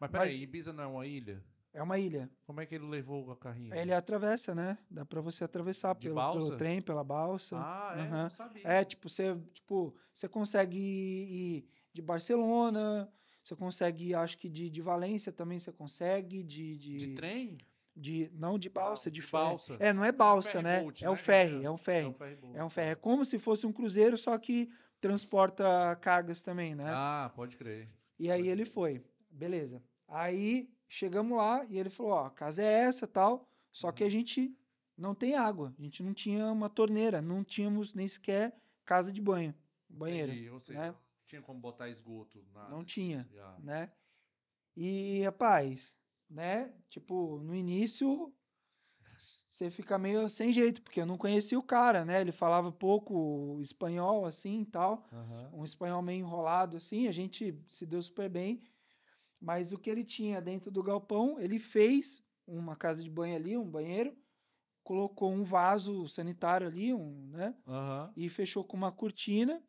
Mas peraí, mas- Ibiza não é uma ilha? É uma ilha. Como é que ele levou a carrinha? Ele atravessa, né? Dá pra você atravessar pelo, pelo trem, pela balsa. Ah, é? Aham. Não sabia. É, tipo, você, tipo, você consegue ir, ir de Barcelona, você consegue acho que de, de Valência também você consegue, de... De, De trem? de- não, de balsa, de, ferry. balsa. É, não é balsa, ferry né? É o né? ferry, É, é um É ferry. um ferryboat. É um ferry. É como se fosse um cruzeiro, só que transporta cargas também, né? Ah, pode crer. E aí ele foi. Beleza. Aí chegamos lá e ele falou: ó, a casa é essa tal, só que a gente não tem água. A gente não tinha uma torneira, não tínhamos nem sequer casa de banho, banheiro, Entendi. Ou seja, né? Não tinha como botar esgoto. Nada. Não tinha, Já. né? E, rapaz, né? Tipo, no início, você fica meio sem jeito, porque eu não conhecia o cara, né? Ele falava pouco espanhol, assim, e tal. Aham. Um espanhol meio enrolado, assim. A gente se deu super bem. Mas o que ele tinha dentro do galpão, ele fez uma casa de banho ali, um banheiro. Colocou um vaso sanitário ali, um, né? Aham. E fechou com uma cortina.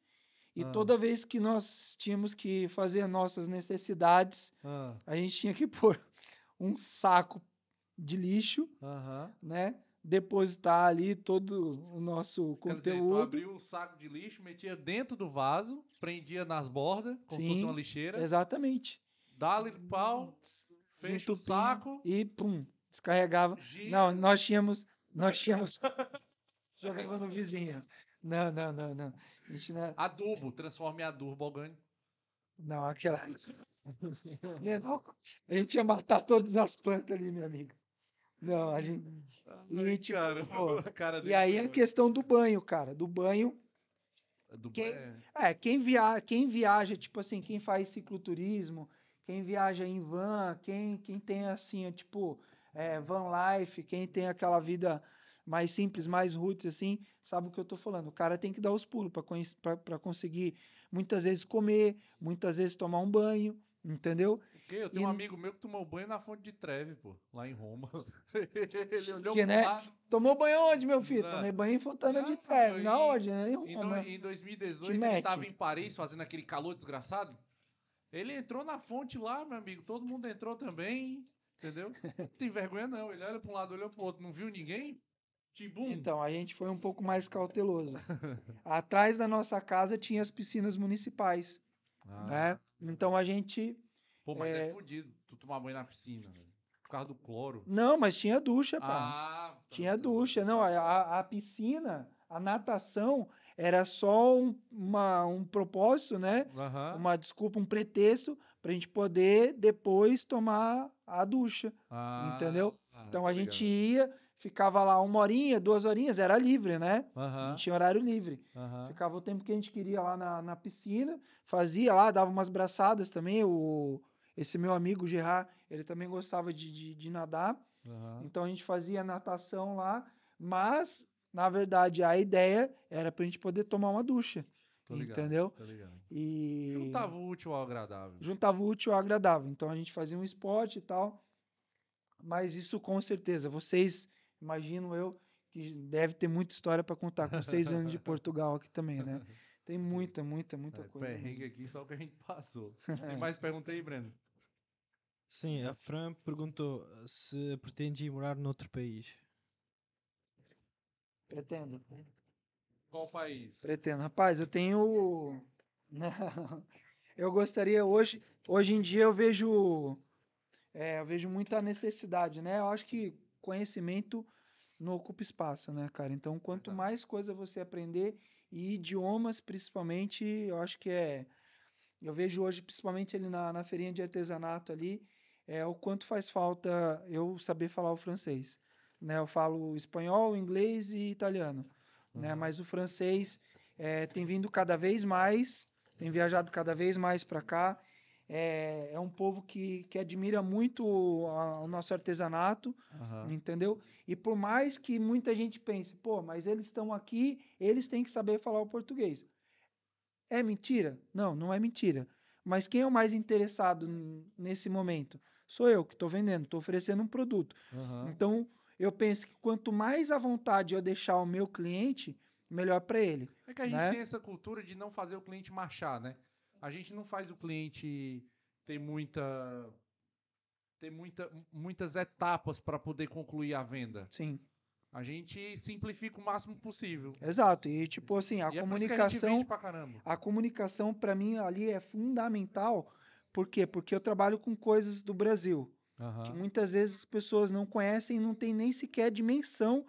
E Ah. toda vez que nós tínhamos que fazer nossas necessidades, Ah. a gente tinha que pôr um saco de lixo, Aham. né? Depositar ali todo o nosso Quer dizer, tu conteúdo. abria um saco de lixo, metia dentro do vaso, prendia nas bordas, como se fosse Sim, uma lixeira, Exatamente. dá-lhe pau, fecha o saco, E pum, descarregava. gira. Não, nós tínhamos. Nós tínhamos. Jogava no vizinho. Não, não, não, não. A não, Adubo, transforma em adubo orgânico. não aquela. Menor, a gente ia matar todas as plantas ali, meu amigo. Não, a gente. E, Ai, tipo, cara, pô, a cara E aí a foi- questão do banho, cara. Do banho. do quem- é, É, quem, via, quem viaja, tipo assim, quem faz cicloturismo, quem viaja em van, quem, quem tem assim, é, tipo, é, van life, quem tem aquela vida mais simples, mais roots, assim, sabe o que eu tô falando. O cara tem que dar os pulos para conseguir, muitas vezes, comer, muitas vezes tomar um banho, entendeu? Porque eu tenho E um amigo meu que tomou banho na fonte de Treve, pô, lá em Roma. Ele olhou Que, né? lado. Tomou banho onde, meu filho? Não. Tomei banho em Fontana de Trevi. e- Na onde, né? Em Em, Roma. do- em 2018, Te ele mete. tava em Paris fazendo aquele calor desgraçado. Ele entrou na fonte lá, meu amigo. Todo mundo entrou também, entendeu? Não tem vergonha não. Ele olha pra um lado, olhou pro outro. Não viu ninguém? Tibum. Então, a gente foi um pouco mais cauteloso. Atrás da nossa casa tinha as piscinas municipais, Ah, né? Então a gente. Pô, mas é, é- fudido. Tu tomar banho na piscina. Por causa do cloro. Não, mas tinha ducha, pá. Ah, tá, tinha tá. ducha. Não, a, a piscina, a natação era só um, uma, um propósito, né? Aham. Uma desculpa, um pretexto pra gente poder depois tomar a ducha. Ah, entendeu? ah, Então a gente ia, ficava lá uma horinha, duas horinhas, era livre, né? A gente tinha horário livre. aham. Ficava o tempo que a gente queria lá na, na piscina, fazia lá, dava umas braçadas também. O, esse meu amigo Gerard, ele também gostava de, de, de nadar, aham. então a gente fazia natação lá, mas, na verdade, a ideia era pra gente poder tomar uma ducha, Tô ligado, entendeu? Tô ligado. E Juntava o útil ao agradável. juntava o útil ao agradável. Então a gente fazia um esporte e tal, mas isso com certeza, vocês, imagino eu, que deve ter muita história para contar com seis anos de Portugal aqui também, né? Tem muita, muita, muita É, coisa. mesmo. perrengue aqui, só o que a gente passou. Tem mais pergunta aí, Breno? Sim, a Fran perguntou se pretende ir morar noutro país. Pretendo. Qual país? Pretendo. Rapaz, eu tenho. Eu gostaria hoje. Hoje em dia eu vejo. é, eu vejo muita necessidade, né? Eu acho que conhecimento não ocupa espaço, né, cara? Então, quanto Verdade. mais coisa você aprender, e idiomas principalmente, eu acho que é. Eu vejo hoje, principalmente ali na, na feirinha de artesanato ali, é o quanto faz falta eu saber falar o francês. Né? Eu falo espanhol, inglês e italiano né? Uhum. Mas o francês eh, tem vindo cada vez mais, tem viajado cada vez mais para cá. É, é um povo que, que admira muito o, nosso artesanato, Aham. entendeu? E por mais que muita gente pense, pô, mas eles estão aqui, eles têm que saber falar o português. É mentira? Não, não é mentira. Mas quem é o mais interessado nesse momento? Sou eu que estou vendendo, estou oferecendo um produto. Aham. Então, eu penso que quanto mais à vontade eu deixar o meu cliente, melhor para ele. É que a gente né? tem essa cultura de não fazer o cliente marchar, né? A gente não faz o cliente ter muita ter muita, muitas etapas para poder concluir a venda. Sim, A gente simplifica o máximo possível. exato. E tipo assim, a e é que a comunicação, pra caramba. a comunicação para mim ali é fundamental. Por quê? Porque eu trabalho com coisas do Brasil, que Aham. muitas vezes as pessoas não conhecem e não tem nem sequer dimensão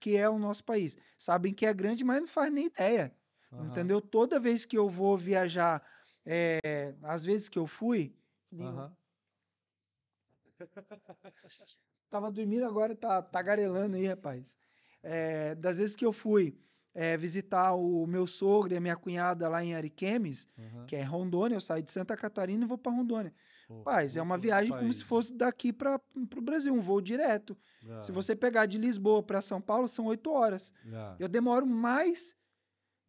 que é o nosso país. Sabem que é grande, mas não faz nem ideia. aham. Entendeu? Toda vez que eu vou viajar, é, às vezes que eu fui, Aham. Tava dormindo agora, tá tagarelando aí, rapaz. É, das vezes que eu fui é, visitar o meu sogro e a minha cunhada lá em Ariquemes, aham. que é Rondônia, eu saio de Santa Catarina e vou para Rondônia. Paz, é uma viagem como se fosse daqui para o Brasil, um voo direto. Se Ah, você pegar de Lisboa para São Paulo, são oito horas. ah, Eu demoro mais,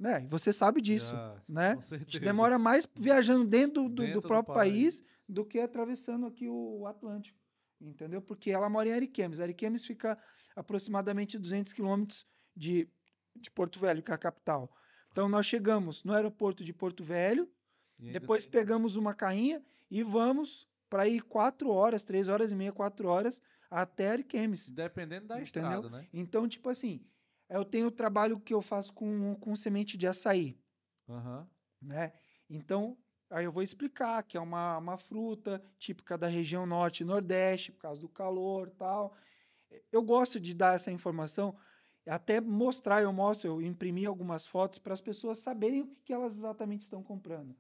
né? Você sabe disso, ah, né? A gente demora mais viajando dentro do, do- Dentro do do próprio país. país. do que atravessando aqui o Atlântico, entendeu? Porque ela mora em Ariquemes. Ariquemes fica aproximadamente 200 quilômetros de, de Porto Velho, que é a capital. Então nós chegamos no aeroporto de Porto Velho, depois tem- pegamos uma carrinha e vamos para ir quatro horas, três horas e meia, quatro horas até Ariquemes. Dependendo da Entendeu? estrada, né? Então, tipo assim, eu tenho o trabalho que eu faço com, com semente de açaí Aham. né? Então, aí eu vou explicar que é uma, uma fruta típica da região norte e nordeste, por causa do calor tal. Eu gosto de dar essa informação, até mostrar, eu mostro, eu imprimi algumas fotos para as pessoas saberem o que, que elas exatamente estão comprando.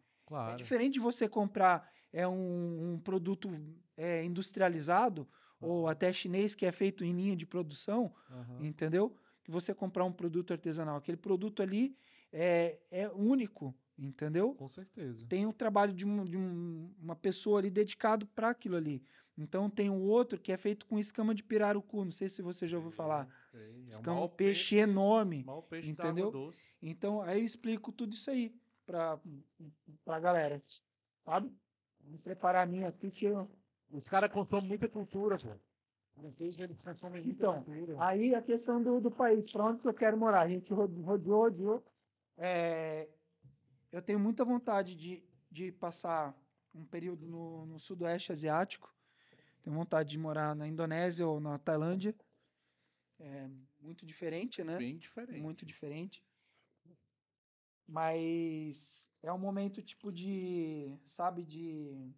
É Claro. diferente de você comprar é um, um produto é, industrializado ou até chinês que é feito em linha de produção, Aham. entendeu? Você comprar um produto artesanal. Aquele produto ali é, é único, entendeu? Com certeza. Tem o trabalho de, um- de um- uma pessoa ali dedicado para aquilo ali. Então tem o outro que é feito com escama de pirarucu, não sei se você já ouviu falar. É o Escama maior de peixe enorme. peixe entendeu? da água doce. Então aí eu explico tudo isso aí para a galera, sabe? Vou preparar a minha aqui que eu... Os caras consomem muita cultura, pô. Então. Aí a questão do, do país, para onde que eu quero morar? A gente ro- rodeou, rodeou. É, eu tenho muita vontade de, de passar um período no, no sudoeste asiático. Tenho vontade de morar na Indonésia ou na Tailândia. É muito diferente, né? Bem diferente. Muito diferente. Mas é um momento tipo de, sabe, de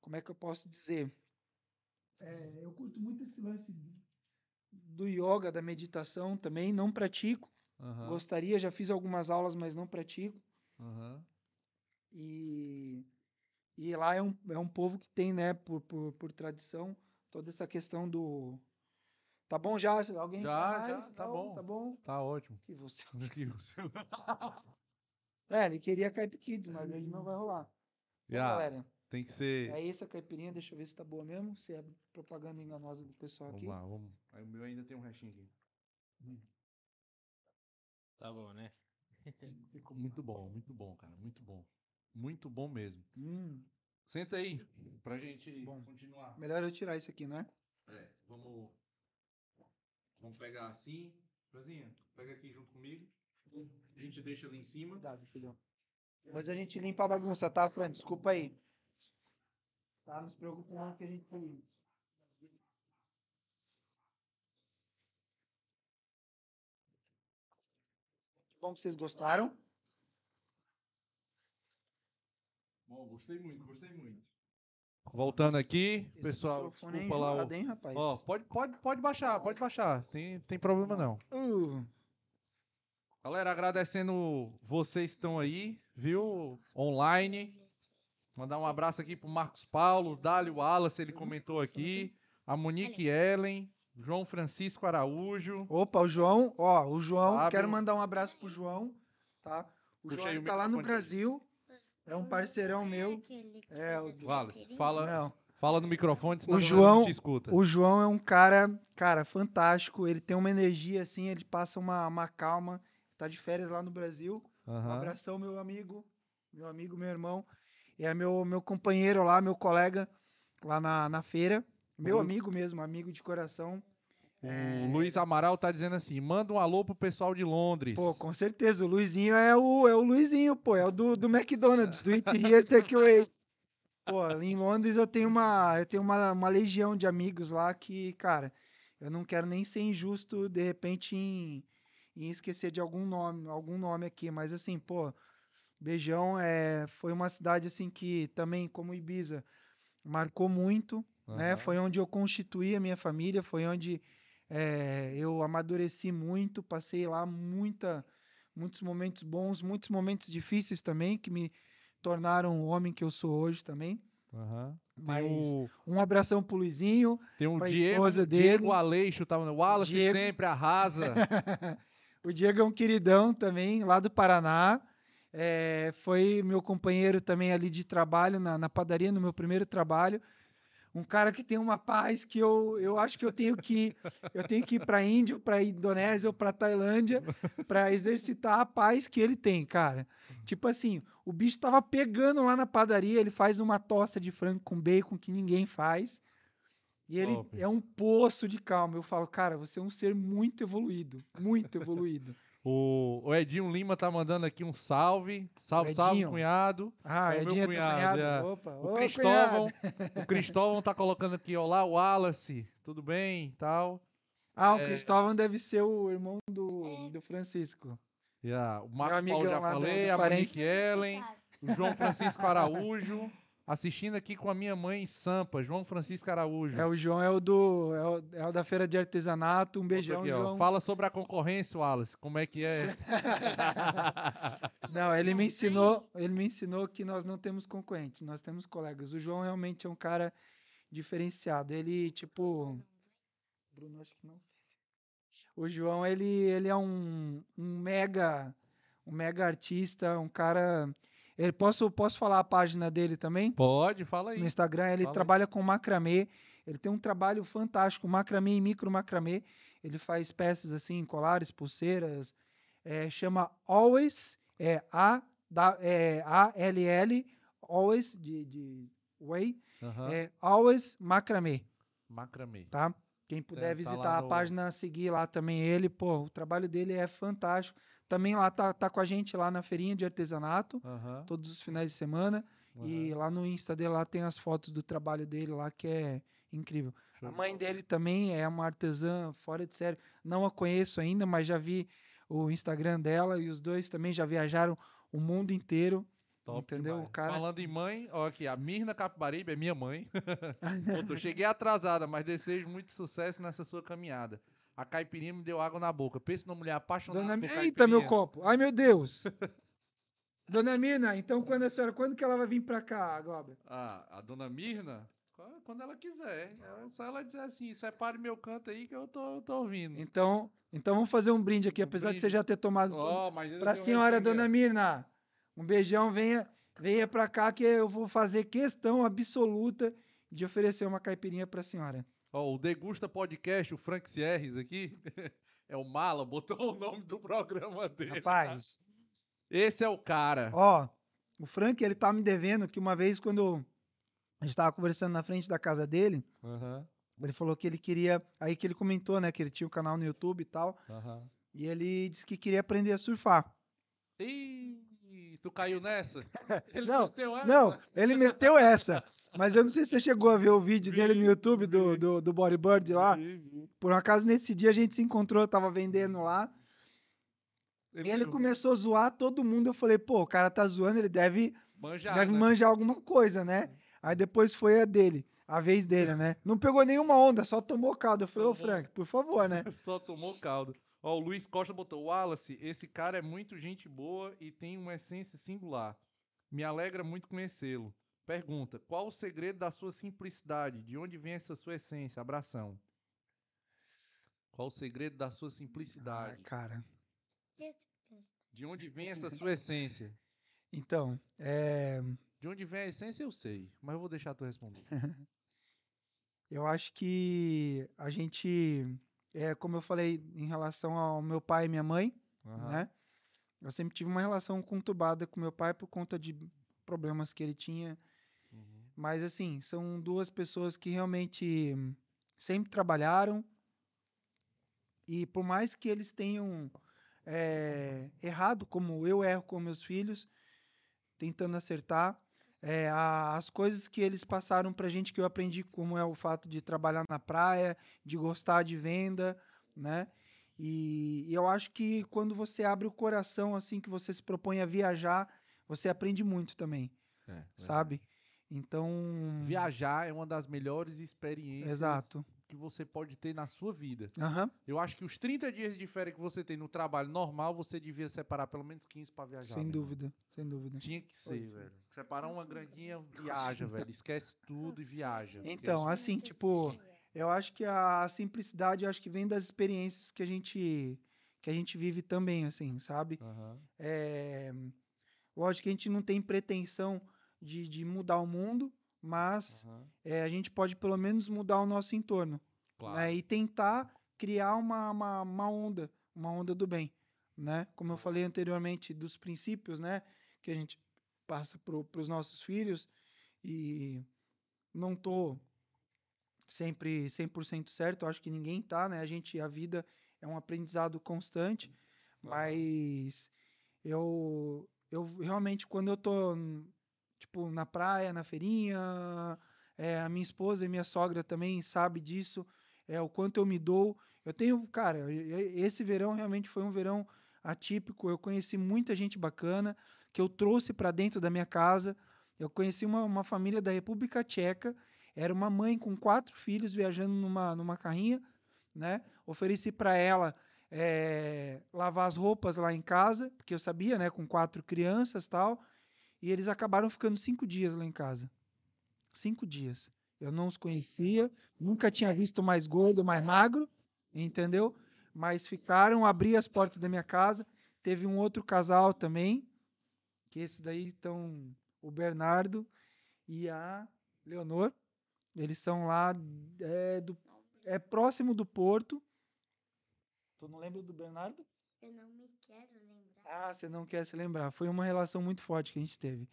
como é que eu posso dizer? É, eu curto muito esse lance do yoga, da meditação também, não pratico. Aham, Gostaria, já fiz algumas aulas, mas não pratico. aham. E, e lá é um, é um povo que tem, né, por, por, por tradição, toda essa questão do. Tá bom já? Alguém Já, quer já, mais? tá Não? bom. Tá bom? Tá ótimo. Que você... Aqui, você- É, ele queria Caip Kids, mas hoje não vai rolar. Bom, Já, galera, tem que ser. é essa caipirinha, deixa eu ver se tá boa mesmo, se é propaganda enganosa do pessoal Vamos aqui. lá, vamos. Aí o meu ainda tem um restinho aqui. Tá bom, né? Ficou muito bom, muito bom, cara. Muito bom. Muito bom mesmo. Hum, Senta aí, pra gente Bom. continuar. melhor eu tirar isso aqui, né? É, vamos. Vamos pegar assim. Josinha, pega aqui junto comigo. A gente deixa ali em cima. Cuidado, filhão. Mas a gente limpa a bagunça, tá, Fran? Desculpa aí. Tá, não se preocupe não que a gente... Bom que vocês gostaram. Bom, gostei muito, gostei muito. Voltando aqui, Esse pessoal, microfone é desculpa lá. enjoado, O... hein, rapaz? Ó, pode, pode, pode baixar, pode baixar. Tem, tem problema não. Uh, Galera, agradecendo vocês que estão aí, viu? Online. Mandar um abraço aqui pro Marcos Paulo, Dálio Wallace, ele comentou aqui. A Monique Ellen, João Francisco Araújo. Opa, o João, ó, o João, Fábio. quero mandar um abraço pro João, tá? O Puxa João aí o tá lá no microfone. Brasil, é um parceirão meu. É, o Wallace, fala, Não, fala no microfone, senão O a galera João- não te escuta. o João é um cara, cara, fantástico, ele tem uma energia assim, ele passa uma, uma calma, tá de férias lá no Brasil. Um Aham. abração, meu amigo, meu amigo, meu irmão, é meu, meu companheiro lá, meu colega lá na, na feira, meu Uhum. amigo mesmo, amigo de coração. O Luiz Amaral tá dizendo assim: manda um alô pro pessoal de Londres. Pô, com certeza, o Luizinho é o, é o Luizinho, pô, é o do, do McDonald's, do Eat Here, Take Away. Pô, em Londres eu tenho uma, eu tenho uma, uma legião de amigos lá que, cara, eu não quero nem ser injusto, de repente, em, em esquecer de algum nome, algum nome aqui, mas assim, pô, Beijão é, foi uma cidade assim que também, como Ibiza, marcou muito, né? Aham. Foi onde eu constituí a minha família, foi onde eh, eu amadureci muito, passei lá muita, muitos momentos bons, muitos momentos difíceis também, que me tornaram o homem que eu sou hoje também. Tem Mas o, um abração pro Luizinho, tem o pra Diego, esposa Diego dele. Aleixo, tá? O Wallace Diego. sempre arrasa. o Diego é um queridão também, lá do Paraná. É, foi meu companheiro também ali de trabalho, na, na padaria, no meu primeiro trabalho. Um cara que tem uma paz que eu, eu acho que eu tenho que eu tenho que ir para Índia, para Indonésia ou para Tailândia para exercitar a paz que ele tem, cara. Tipo assim, o bicho tava pegando lá na padaria, ele faz uma tosta de frango com bacon que ninguém faz. E ele Top. é um poço de calma. Eu falo, cara, você é um ser muito evoluído, muito evoluído. O, o Edinho Lima tá mandando aqui um salve. Salve, salve, Edinho. cunhado. Ah, É o meu Edinho é cunhado, cunhado. é. Opa, O ô, Cristóvão, cunhado. o Cristóvão tá colocando aqui, olá, Wallace, tudo bem e tal. Ah, o É. Cristóvão deve ser o irmão do, do Francisco. Yeah, o Marcos Paulo já falei, a. Monique Ellen, o João Francisco Araújo, assistindo aqui com a minha mãe em Sampa, João Francisco Araújo. É, o João é o do. É o, é o da feira de artesanato. Um beijão, aqui, ó. João. Fala sobre a concorrência, Wallace, como é que é? Não, ele me ensinou, ele me ensinou que nós não temos concorrentes, nós temos colegas. O João realmente é um cara diferenciado. Ele, tipo. Bruno, acho que não. O João, ele, ele é um, um mega. Um mega artista, um cara. Ele, posso, posso falar a página dele também? Pode, fala aí. no Instagram. Ele Fala aí. trabalha com macramê. Ele tem um trabalho fantástico, macramê e micro macramê. Ele faz peças assim, colares, pulseiras. É, chama Always, é A, da, é A L L, Always de, de Way, Aham. é Always Macramê, Macramê. tá? Quem puder tá lá visitar a no- página, seguir lá também ele, pô, o trabalho dele é fantástico. Também lá tá, tá com a gente lá na feirinha de artesanato, Aham, todos os finais de semana. E aham. lá no Insta dele lá tem as fotos do trabalho dele lá que é incrível. Show A mãe dele também é uma artesã fora de série. Não a conheço ainda, mas já vi o Instagram dela e os dois também já viajaram o mundo inteiro. Top entendeu? demais. O cara- Falando em mãe, ó aqui, a Mirna Capibaribe é minha mãe. Botou, cheguei atrasada, mas desejo muito sucesso nessa sua caminhada. A caipirinha me deu água na boca. Pensa numa mulher apaixonada Dona por caipirinha. Eita, meu copo. Ai, meu Deus. Dona Mina, então quando a senhora, quando que ela vai vir pra cá, Glauber? Ah, a dona Mirna, qu- quando ela quiser. É só ela dizer assim, separe meu canto aí que eu tô, eu tô ouvindo. Então, então vamos fazer um brinde aqui, Um apesar de você brinde. já ter tomado todo- Ó, mas ainda Pra um senhora, dona Mirna, um beijão, venha, venha pra cá que eu vou fazer questão absoluta de oferecer uma caipirinha pra senhora. Ó. O Degusta Podcast, o Frank Sierres aqui, é o Mala, botou o nome do programa dele. Rapaz, Esse é o cara. ó, o Frank, ele tá me devendo que uma vez quando a gente tava conversando na frente da casa dele, Aham, ele falou que ele queria, aí que ele comentou, né, que ele tinha um canal no YouTube e tal, aham. e ele disse que queria aprender a surfar. Ih, tu caiu nessa? Ele Não, meteu essa? Não, ele meteu essa, mas eu não sei se você chegou a ver o vídeo dele no YouTube do, do, do Bodyboard lá. Por um acaso, nesse dia a gente se encontrou, eu tava vendendo lá. E ele começou a zoar todo mundo. Eu falei, pô, o cara tá zoando, ele deve, manjar, deve né? manjar alguma coisa, né? Aí depois foi a dele, a vez dele, né? Não pegou nenhuma onda, só tomou caldo. Eu falei, ô. Frank, por favor, né? Só tomou caldo. Ó, o Luiz Costa botou, Wallace, esse cara é muito gente boa e tem uma essência singular. Me alegra muito conhecê-lo. Pergunta, qual o segredo da sua simplicidade? De onde vem essa sua essência? Abração. Qual o segredo da sua Ah, simplicidade? cara. De onde vem essa sua essência? Então, é, De onde vem a essência eu sei, mas eu vou deixar tu responder. eu acho que a gente, é, como eu falei em relação ao meu pai e minha mãe, Aham. né? Eu sempre tive uma relação conturbada com meu pai por conta de problemas que ele tinha. Mas, assim, são duas pessoas que realmente sempre trabalharam. E por mais que eles tenham eh, errado, como eu erro com meus filhos, tentando acertar, eh, a- as coisas que eles passaram pra gente que eu aprendi, como é o fato de trabalhar na praia, de gostar de venda, né? E, e eu acho que quando você abre o coração, assim, que você se propõe a viajar, você aprende muito também, É, sabe? Então. Viajar é uma das melhores experiências Exato. que você pode ter na sua vida. Aham. Eu acho que os 30 dias de férias que você tem no trabalho normal, você devia separar pelo menos 15 pra viajar. Sem dúvida, sem dúvida. Tinha que ser, velho. Separar uma graninha, viaja, velho. Esquece tudo e viaja. Então, Esquece- assim, tipo, eu acho que a simplicidade, eu acho que vem das experiências que a gente que a gente vive também, assim, sabe? Aham. É, Lógico que a gente não tem pretensão de, de mudar o mundo, mas é, a gente pode pelo menos mudar o nosso entorno. Claro. né, e tentar criar uma, uma, uma onda, uma onda do bem, né? Como eu falei anteriormente dos princípios, né, que a gente passa para os nossos filhos e não tô sempre 100% certo, eu acho que ninguém tá, né? A gente a vida é um aprendizado constante, mas eu eu realmente quando eu tô tipo na praia, na feirinha, é, a minha esposa e minha sogra também sabe disso, é o quanto eu me dou. Eu tenho, cara, esse verão realmente foi um verão atípico. Eu conheci muita gente bacana que eu trouxe para dentro da minha casa. Eu conheci uma, uma família da República Tcheca. Era uma mãe com quatro filhos viajando numa, numa carrinha, né? Ofereci para ela eh, lavar as roupas lá em casa, porque eu sabia, né? Com quatro crianças tal. E eles acabaram ficando cinco dias lá em casa. Cinco dias. Eu não os conhecia, nunca tinha visto mais gordo, mais magro, entendeu? Mas ficaram, abri as portas da minha casa. Teve um outro casal também, que esse daí estão o Bernardo e a Leonor. Eles são lá, é, do, é próximo do Porto. Tu não lembra do Bernardo? Eu não me quero lembrar. Ah, você não quer se lembrar. Foi uma relação muito forte que a gente teve.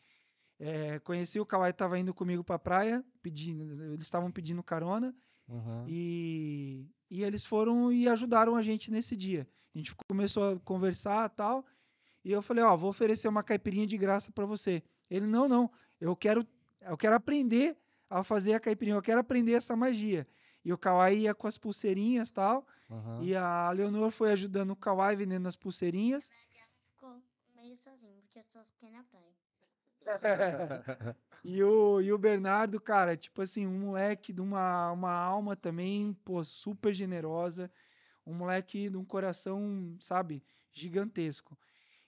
É, conheci o Kawai, estava indo comigo para a praia, pedindo, eles estavam pedindo carona Aham. e, e eles foram e ajudaram a gente nesse dia. A gente começou a conversar tal, e eu falei, ó, vou oferecer uma caipirinha de graça para você. Ele, não, não, eu quero, eu quero aprender a fazer a caipirinha, eu quero aprender essa magia. E o Kawai ia com as pulseirinhas tal, aham. e a Leonor foi ajudando o Kawai vendendo as pulseirinhas. Ficou meio sozinho, porque eu só fiquei na praia. E o, e o Bernardo, cara, tipo assim, um moleque de uma, uma alma também, pô, super generosa. Um moleque de um coração, sabe, gigantesco.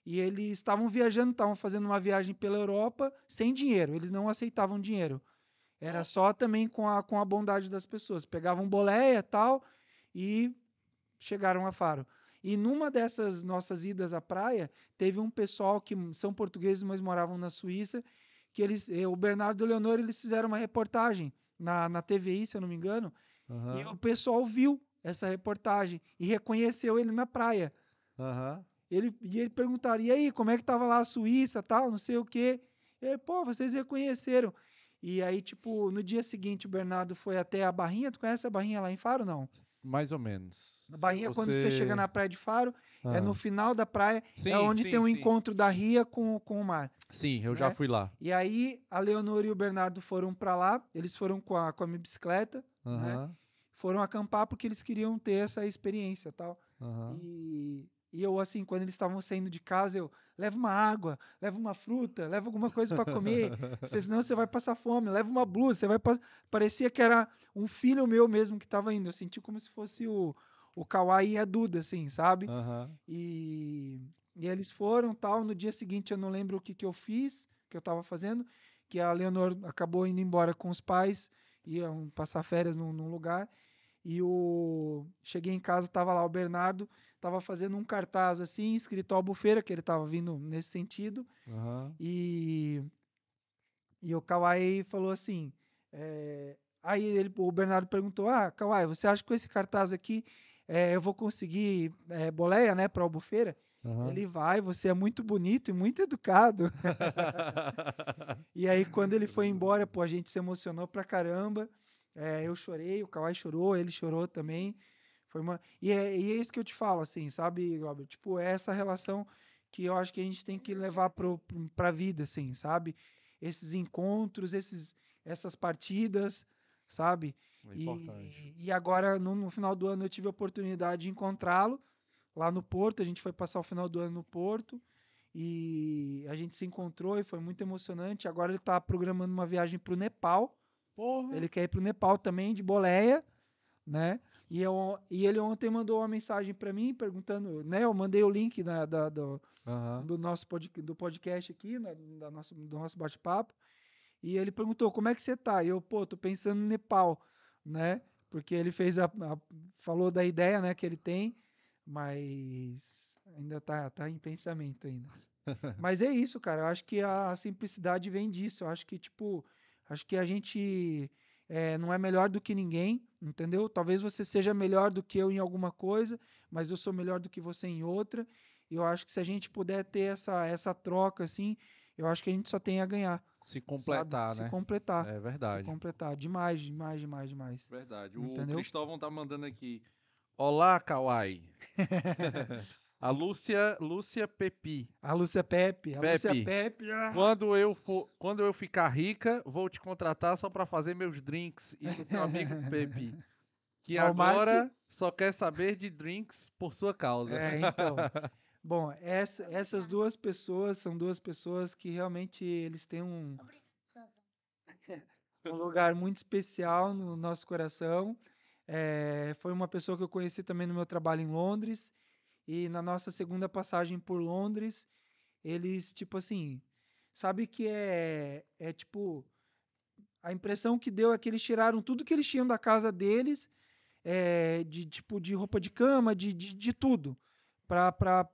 E eles estavam viajando, estavam fazendo uma viagem pela Europa sem dinheiro. Eles não aceitavam dinheiro. Era só também com a, com a bondade das pessoas. Pegavam boleia e tal e chegaram a Faro. E numa dessas nossas idas à praia, teve um pessoal que são portugueses, mas moravam na Suíça, que eles, eh, o Bernardo e o Leonor, eles fizeram uma reportagem na, na TVI, se eu não me engano, e Aham. o pessoal viu essa reportagem e reconheceu ele na praia. Aham. Ele, e ele perguntaram, e aí, como é que tava lá a Suíça, tal, não sei o quê. E ele, pô, vocês reconheceram. E aí, tipo, no dia seguinte, o Bernardo foi até a Barrinha. Tu conhece a Barrinha lá em Faro, não? Mais ou menos. Na Barrinha, quando você chega na praia de Faro, é Ah. no final da praia, Sim, é onde sim, tem o sim. encontro da ria com, com o mar. Sim, eu já né? fui lá. E aí, a Leonor e o Bernardo foram pra lá, eles foram com a, com a minha bicicleta, Aham. foram acampar porque eles queriam ter essa experiência tal. E, e eu, assim, quando eles estavam saindo de casa, eu levo uma água, levo uma fruta, levo alguma coisa para comer, senão você vai passar fome, leva uma blusa, você vai pas- Parecia que era um filho meu mesmo que estava indo. Eu senti como se fosse o, o Kawai e a Duda, assim, sabe? Aham. E, e eles foram tal. No dia seguinte eu não lembro o que, que eu fiz, que eu estava fazendo, que a Leonor acabou indo embora com os pais, iam passar férias num, num lugar. E o cheguei em casa, tava lá o Bernardo, tava fazendo um cartaz assim, escrito Albufeira, que ele tava vindo nesse sentido. Aham. E, e o Kawai falou assim. é, aí ele, o Bernardo perguntou: Ah, Kawai, você acha que com esse cartaz aqui é, eu vou conseguir é, boleia, né, para Albufeira? Aham. Ele vai, você é muito bonito e muito educado. E aí, quando ele foi embora, pô, a gente se emocionou pra caramba. É, eu chorei, o Kawai chorou, ele chorou também. Foi uma... e, é, e é isso que eu te falo, assim, sabe, Robert? Tipo, é essa relação que eu acho que a gente tem que levar pro, pra vida, assim, sabe? Esses encontros, esses, essas partidas, sabe? É. E, e agora, no, no final do ano, eu tive a oportunidade de encontrá-lo lá no Porto. A gente foi passar o final do ano no Porto e a gente se encontrou e foi muito emocionante. Agora ele está programando uma viagem para o Nepal. Porra. Ele quer ir para o Nepal também, de boleia, né? E, eu, e ele ontem mandou uma mensagem para mim perguntando, né? Eu mandei o link da, da- do, Aham. do nosso pod, do podcast aqui, né, da nossa, do nosso bate-papo. E ele perguntou, como é que você tá? E eu, pô, tô pensando no Nepal, né? Porque ele fez a, a- falou da ideia, né, que ele tem, mas ainda tá, tá em pensamento ainda. Mas é isso, cara. Eu acho que a simplicidade vem disso. Eu acho que, tipo, acho que a gente é, não é melhor do que ninguém, entendeu? Talvez você seja melhor do que eu em alguma coisa, mas eu sou melhor do que você em outra. E eu acho que se a gente puder ter essa, essa troca, assim, eu acho que a gente só tem a ganhar. Se completar, sabe? né? Se completar. É Se verdade. completar. Demais, demais, demais, demais. Verdade. O Entendeu? Cristóvão tá mandando aqui. Olá, Kawai. a Lúcia, Lúcia Pepi. A Lúcia Pepe. A Lúcia Pepe. Pepe. ah. Quando eu for, quando eu ficar rica, vou te contratar só pra fazer meus drinks e do seu amigo Pepe, que Ó, agora Márcio- só quer saber de drinks por sua causa. É, então. Bom, essa- essas duas pessoas são duas pessoas que realmente eles têm um, um lugar muito especial no nosso coração. É, foi uma pessoa que eu conheci também no meu trabalho em Londres. E na nossa segunda passagem por Londres, eles, tipo assim, sabe que é, é tipo. A impressão que deu é que eles tiraram tudo que eles tinham da casa deles, é, de tipo de roupa de cama, de, de, de tudo, pra, pra,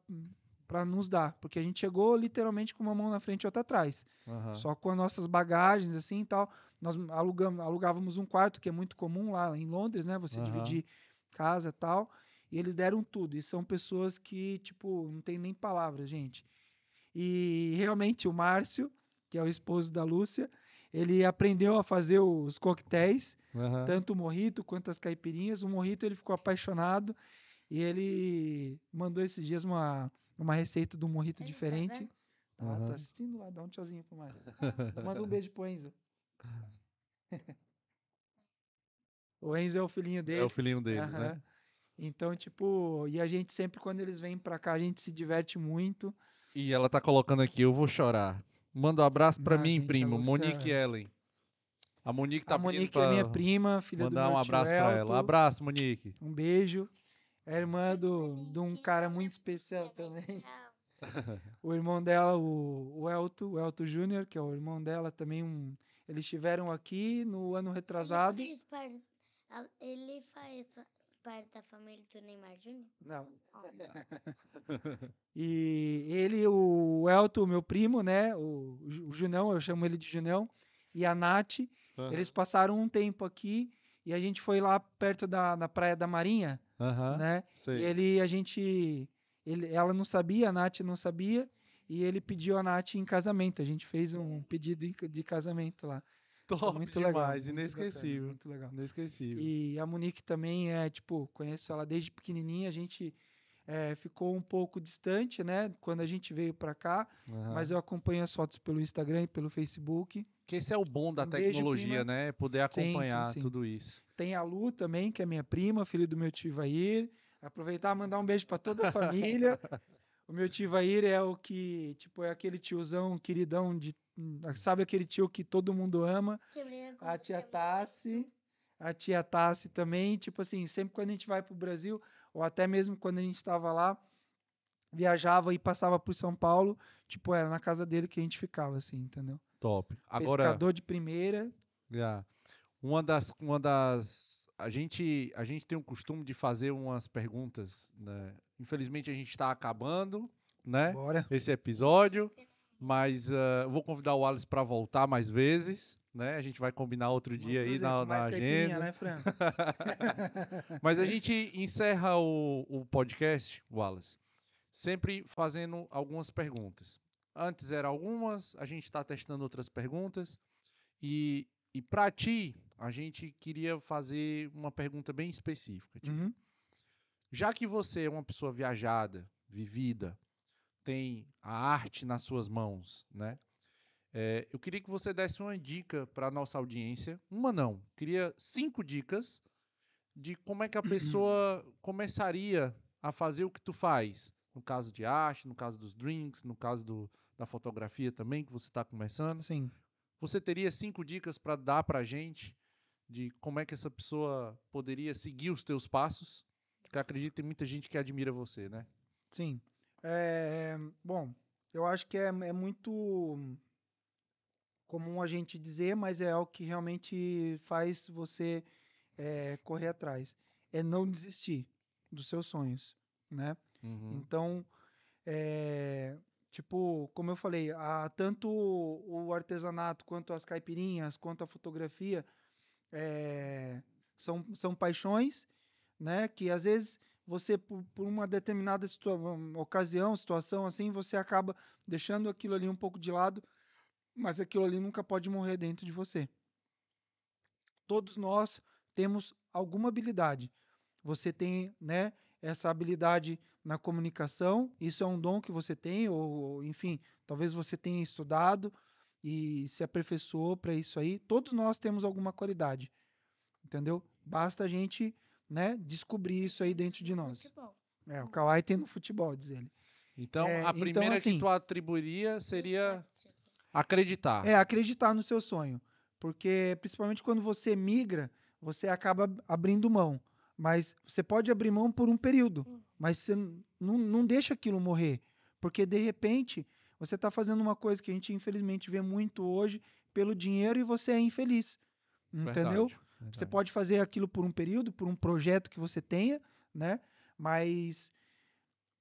pra nos dar. Porque a gente chegou literalmente com uma mão na frente e outra atrás Aham. só com as nossas bagagens assim e tal. Nós alugamos, alugávamos um quarto que é muito comum lá em Londres, né? Você Aham. dividir casa e tal. E eles deram tudo. E são pessoas que, tipo, não tem nem palavras, gente. E realmente o Márcio, que é o esposo da Lúcia, ele aprendeu a fazer os coquetéis, Aham. tanto o morrito quanto as caipirinhas. O morrito ele ficou apaixonado e ele mandou esses dias uma, uma receita do morrito Ele tá diferente. vendo? Tá, Aham. tá assistindo lá, dá um tchauzinho pro Márcio. Manda um beijo pro Enzo. o Enzo é o filhinho deles. É o filhinho deles, né? Então, tipo, e a gente sempre, quando eles vêm pra cá, a gente se diverte muito. E ela tá colocando aqui, eu vou chorar. Manda um abraço pra Não, mim, gente, a primo, Lúcia- Monique Ellen. A Monique tá a Monique é minha prima, filha do mandar um tio abraço pra Elton. ela. Abraço, Monique. Um beijo. É irmã do, de um cara muito especial também. O irmão dela, o, o Elton, o Elton Júnior, que é o irmão dela, também um. Eles estiveram aqui no ano retrasado. Ele faz ele faz parte da família do Neymar Júnior? Não. Ó, E ele, o Elton, meu primo, né? O, o Junão, eu chamo ele de Junão, e a Nath, eles passaram um tempo aqui e a gente foi lá perto da, da Praia da Marinha, Aham, né? sei. E ele, a gente, ele, ela não sabia, a Nath não sabia, e ele pediu a Nath em casamento. A gente fez um pedido de casamento lá. Top muito legal. demais, muito bacana, inesquecível. muito legal. Inesquecível. E a Monique também é, tipo, conheço ela desde pequenininha, a gente eh, ficou um pouco distante, né, quando a gente veio pra cá, Aham. mas eu acompanho as fotos pelo Instagram e pelo Facebook. Que esse é o bom da Um beijo, tecnologia, prima. né? Poder Sim, sim, acompanhar sim. tudo isso. Tem a Lu também, que é minha prima, filha do meu tio Ivair. Aproveitar e mandar um beijo pra toda a família. o meu tio Ivair é o que, tipo, é aquele tiozão queridão de, sabe aquele tio que todo mundo ama? com A tia. Tassi, a tia Tassi também, tipo assim, sempre quando a gente vai pro Brasil, ou até mesmo quando a gente estava lá, viajava e passava por São Paulo, tipo, era na casa dele que a gente ficava, assim, entendeu? Top. Agora, Pescador de primeira. já, uma das, uma das, a gente, a gente tem o costume de fazer umas perguntas, né? Infelizmente a gente está acabando, né? Bora. Esse episódio, mas eu vou convidar o Wallace para voltar mais vezes, né? A gente vai combinar outro dia aí na, na agenda. né, Fran? Mas a gente encerra o, o podcast, Wallace, sempre fazendo algumas perguntas. Antes eram algumas, a gente está testando outras perguntas. E, e para ti, a gente queria fazer uma pergunta bem específica. tipo, Uhum. já que você é uma pessoa viajada, vivida, tem a arte nas suas mãos, né? É, eu queria que você desse uma dica para nossa audiência. Uma não, queria cinco dicas de como é que a pessoa começaria a fazer o que tu faz. No caso de arte, no caso dos drinks, no caso do- da fotografia também, que você está começando. Sim. Você teria cinco dicas para dar para gente de como é que essa pessoa poderia seguir os teus passos? Porque acredito que tem muita gente que admira você, né? Sim. É, bom, eu acho que é, é muito comum a gente dizer, mas é o que realmente faz você é, correr atrás. É não desistir dos seus sonhos, né? Uhum. Então, é, Tipo, como eu falei, a, tanto o artesanato, quanto as caipirinhas, quanto a fotografia, é, são, são paixões, né? Que às vezes você, por, por uma determinada situa ocasião, situação assim, você acaba deixando aquilo ali um pouco de lado, mas aquilo ali nunca pode morrer dentro de você. Todos nós temos alguma habilidade. Você tem, né, essa habilidade na comunicação, isso é um dom que você tem, ou, enfim, talvez você tenha estudado e se aperfeiçoou para isso aí. Todos nós temos alguma qualidade, entendeu? Basta a gente, né, descobrir isso aí dentro de nós. Futebol. É, o Kawhi tem no futebol, diz ele. Então, É, a então, primeira assim- que tu atribuiria seria acreditar. É acreditar no seu sonho, porque principalmente quando você migra, você acaba abrindo mão. Mas você pode abrir mão por um período, Hum. mas você não, não deixa aquilo morrer, porque de repente você está fazendo uma coisa que a gente infelizmente vê muito hoje pelo dinheiro e você é infeliz, entendeu? Verdade, Você pode fazer aquilo por um período, por um projeto que você tenha, né? Mas,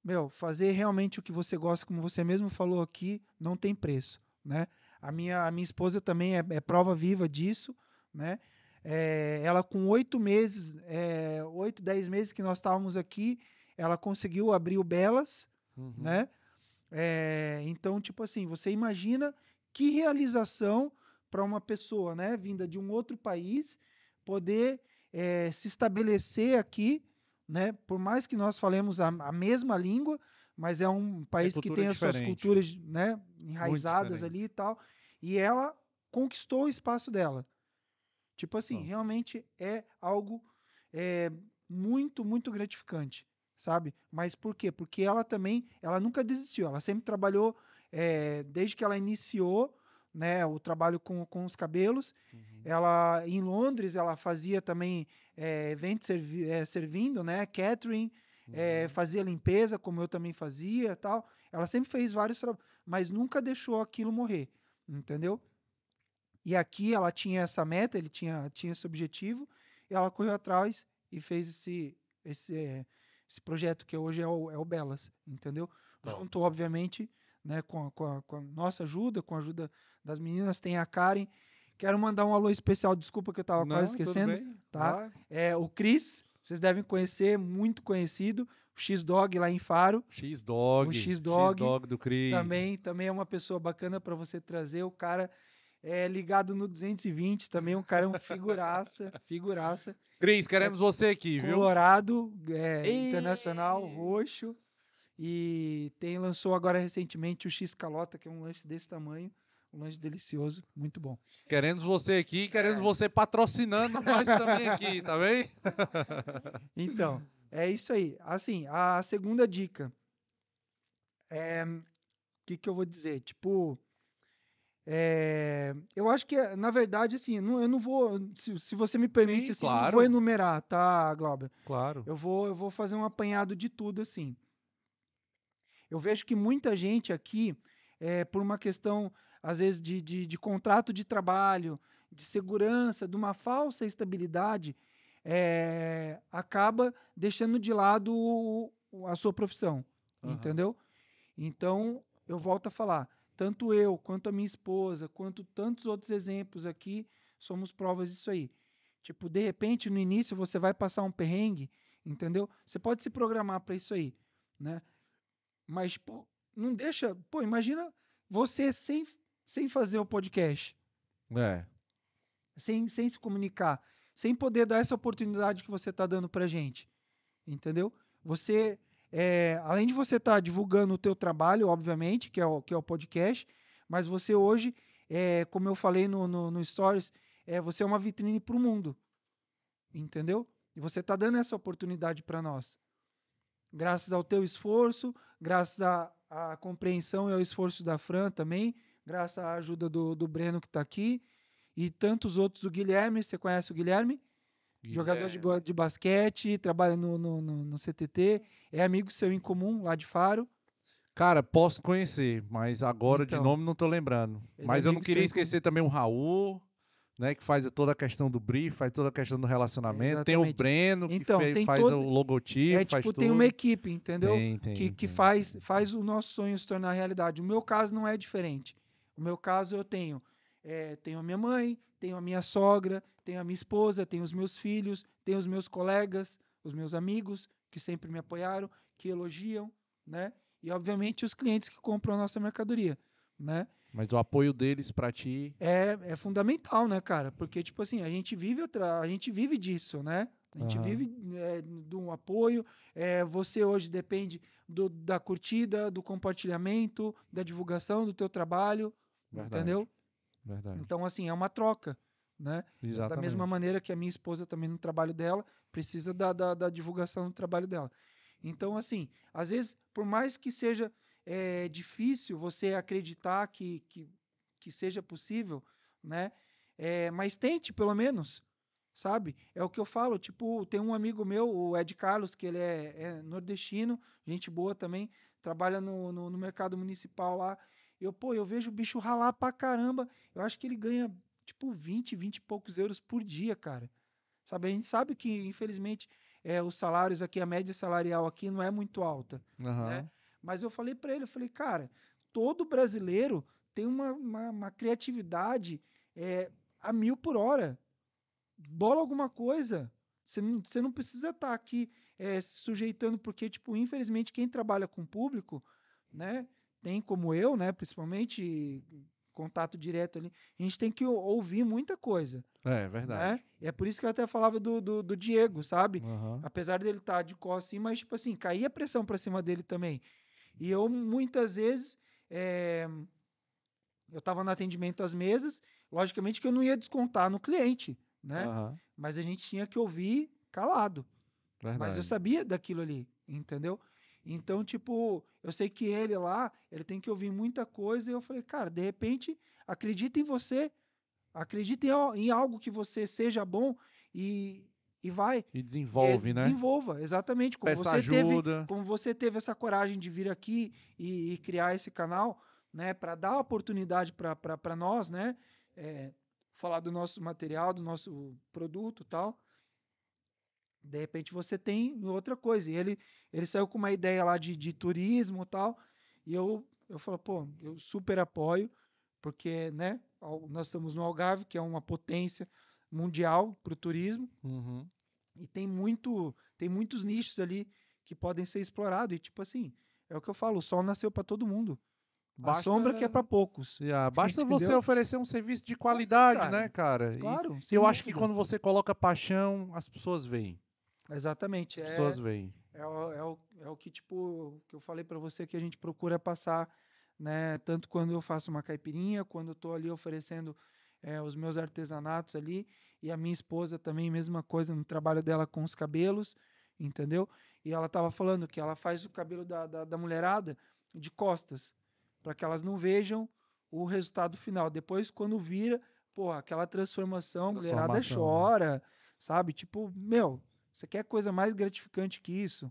meu, fazer realmente o que você gosta, como você mesmo falou aqui, não tem preço, né? A minha, a minha esposa também é, é prova viva disso, né? É, ela com oito meses, é, oito, dez meses que nós estávamos aqui, ela conseguiu abrir o Belas, Uhum. né? É, então, tipo assim, você imagina que realização para uma pessoa, né, vinda de um outro país, poder é, se estabelecer aqui, né? Por mais que nós falemos a, a mesma língua, mas é um país que tem as suas culturas, né, enraizadas ali e tal, e ela conquistou o espaço dela. Tipo assim, Ó. realmente é algo é, muito, muito gratificante, sabe? Mas por quê? Porque ela também, ela nunca desistiu, ela sempre trabalhou, é, desde que ela iniciou, né, o trabalho com, com os cabelos, Uhum. ela, em Londres, ela fazia também é, eventos servi é, servindo, né, catering, é, Uhum. fazia limpeza, como eu também fazia tal. Ela sempre fez vários trabalhos, mas nunca deixou aquilo morrer, entendeu? E aqui ela tinha essa meta, ele tinha, tinha esse objetivo, e ela correu atrás e fez esse, esse, eh, esse projeto que hoje é o, é o Belas, entendeu? Top. Junto, obviamente, né, com, a, com, a, com a nossa ajuda, com a ajuda das meninas, tem a Karen. Quero mandar um alô especial, desculpa que eu estava quase esquecendo. tá? É o Cris, vocês devem conhecer, muito conhecido, o X-Dog lá em Faro. X-Dog. O X-Dog X-Dog do Cris. Também, também é uma pessoa bacana para você trazer. O cara é ligado no 220, também um cara é um figuraça, figuraça. Cris, queremos você aqui, viu? Colorado, é, internacional, roxo. E tem lançou agora recentemente o X Calota, que é um lanche desse tamanho, um lanche delicioso, muito bom. Queremos você aqui, É. queremos você patrocinando nós também aqui, tá bem? Então, é isso aí. Assim, a segunda dica é o que, que eu vou dizer? Tipo, é, eu acho que, na verdade, assim, não- eu não vou. Se, se você me permite, Sim, assim, eu não claro. vou enumerar, tá, Glauber? Claro. Eu vou, eu vou fazer um apanhado de tudo, assim. Eu vejo que muita gente aqui, é, por uma questão, às vezes, de, de, de contrato de trabalho, de segurança, de uma falsa estabilidade, é, acaba deixando de lado o- a sua profissão, Aham. entendeu? Então, eu volto a falar, tanto eu, quanto a minha esposa, quanto tantos outros exemplos aqui, somos provas disso aí. Tipo, de repente, no início você vai passar um perrengue, entendeu? Você pode se programar para isso aí, né? Mas, pô, não deixa. Pô, imagina você sem, sem fazer o podcast, É. sem, sem se comunicar, sem poder dar essa oportunidade que você está dando pra gente, entendeu? Você, é, além de você estar divulgando o teu trabalho, obviamente, que é o, que é o podcast, mas você hoje, é, como eu falei no, no, no Stories, é, você é uma vitrine para o mundo, entendeu? E você está dando essa oportunidade para nós. Graças ao teu esforço, graças à, à compreensão e ao esforço da Fran também, graças à ajuda do, do Breno que está aqui, e tantos outros, o Guilherme, você conhece o Guilherme? Jogador de, de basquete, trabalha no, no, no- no CTT, é amigo seu em comum lá de Faro. Cara, posso conhecer, mas agora de Então. nome não tô lembrando. Ele Mas é eu não queria esquecer também o Raul, né? Que faz toda a questão do brief, faz toda a questão do relacionamento. Tem o. Breno, que Então, faz todo- o logotipo, É faz tipo, tudo. tem uma equipe, entendeu? Tem, tem, que, que tem. faz, faz o nosso sonho se tornar realidade. O meu caso não é diferente. O meu caso eu tenho, eh, tenho a minha mãe, tenho a minha sogra, tenho a minha esposa, tenho os meus filhos, tenho os meus colegas, os meus amigos que sempre me apoiaram, que elogiam, né? E obviamente os clientes que compram a nossa mercadoria, né? Mas o apoio deles pra ti. é, é fundamental, né, cara? Porque, tipo assim, a gente vive, atra- a gente vive disso, né? A gente Aham. vive é, de um apoio. é, você hoje depende do- da curtida, do compartilhamento, da divulgação do teu trabalho, Verdade. entendeu? Verdade. Então, assim, é uma troca, né? Exatamente. Da mesma maneira que a minha esposa também no trabalho dela precisa da, da, da divulgação do trabalho dela. Então, assim, às vezes, por mais que seja é, difícil você acreditar que, que, que seja possível, né? É, mas tente, pelo menos, sabe? É o que eu falo, tipo, tem um amigo meu, o Ed Carlos, que ele é, é nordestino, gente boa também, trabalha no, no, no mercado municipal lá. Eu, pô, eu vejo o bicho ralar pra caramba. Eu acho que ele ganha, tipo, 20, 20 e poucos euros por dia, cara. Sabe? A gente sabe que, infelizmente, é, os salários aqui, a média salarial aqui não é muito alta. Aham. né? Mas eu falei pra ele, eu falei, cara, todo brasileiro tem uma, uma, uma criatividade é, a mil por hora. Bola alguma coisa. Você não, você não precisa estar aqui é, se sujeitando, porque, tipo, infelizmente, quem trabalha com público, né, tem como eu, né, principalmente contato direto ali, a gente tem que ou- ouvir muita coisa, É, verdade. né? E é por isso que eu até falava do, do, do Diego, sabe? Aham. Apesar dele estar de costas assim, mas, tipo assim, caía pressão pra cima dele também. E eu, muitas vezes, eh, eu tava no atendimento às mesas, logicamente que eu não ia descontar no cliente, né? Aham. Mas a gente tinha que ouvir calado. Verdade. Mas eu sabia daquilo ali, entendeu? Então, tipo, eu sei que ele lá, ele tem que ouvir muita coisa, e eu falei, cara, de repente, acredita em você, acredita em, em algo que você seja bom e, e vai. E E desenvolve, aí né? Desenvolva, exatamente. Como Peça você teve, ajuda. como você teve essa coragem de vir aqui e, e criar esse canal, né, para dar oportunidade para nós, né, é, falar do nosso material, do nosso produto, e tal. De repente você tem outra coisa. E ele, ele saiu com uma ideia lá de, de turismo e tal. E eu, eu falo, pô, eu super apoio, porque, né, nós estamos no Algarve, que é uma potência mundial para o turismo Uhum. e tem muito tem muitos nichos ali que podem ser explorados e tipo assim é o que eu falo o sol nasceu para todo mundo a sombra que é para poucos Yeah, Basta você Entendeu? oferecer um serviço de qualidade, cara. né, cara? Claro E eu acho que quando você coloca paixão, as pessoas veem. exatamente As é, pessoas veem. é, o, é, o, é o que tipo que eu falei para você que a gente procura passar né tanto quando eu faço uma caipirinha quando eu tô ali oferecendo é, os meus artesanatos ali e a minha esposa também mesma coisa no trabalho dela com os cabelos entendeu? E ela tava falando que ela faz o cabelo da, da, da mulherada de costas para que elas não vejam o resultado final. Depois quando vira pô aquela transformação, a mulherada né? chora sabe? Tipo meu você quer coisa mais gratificante que isso?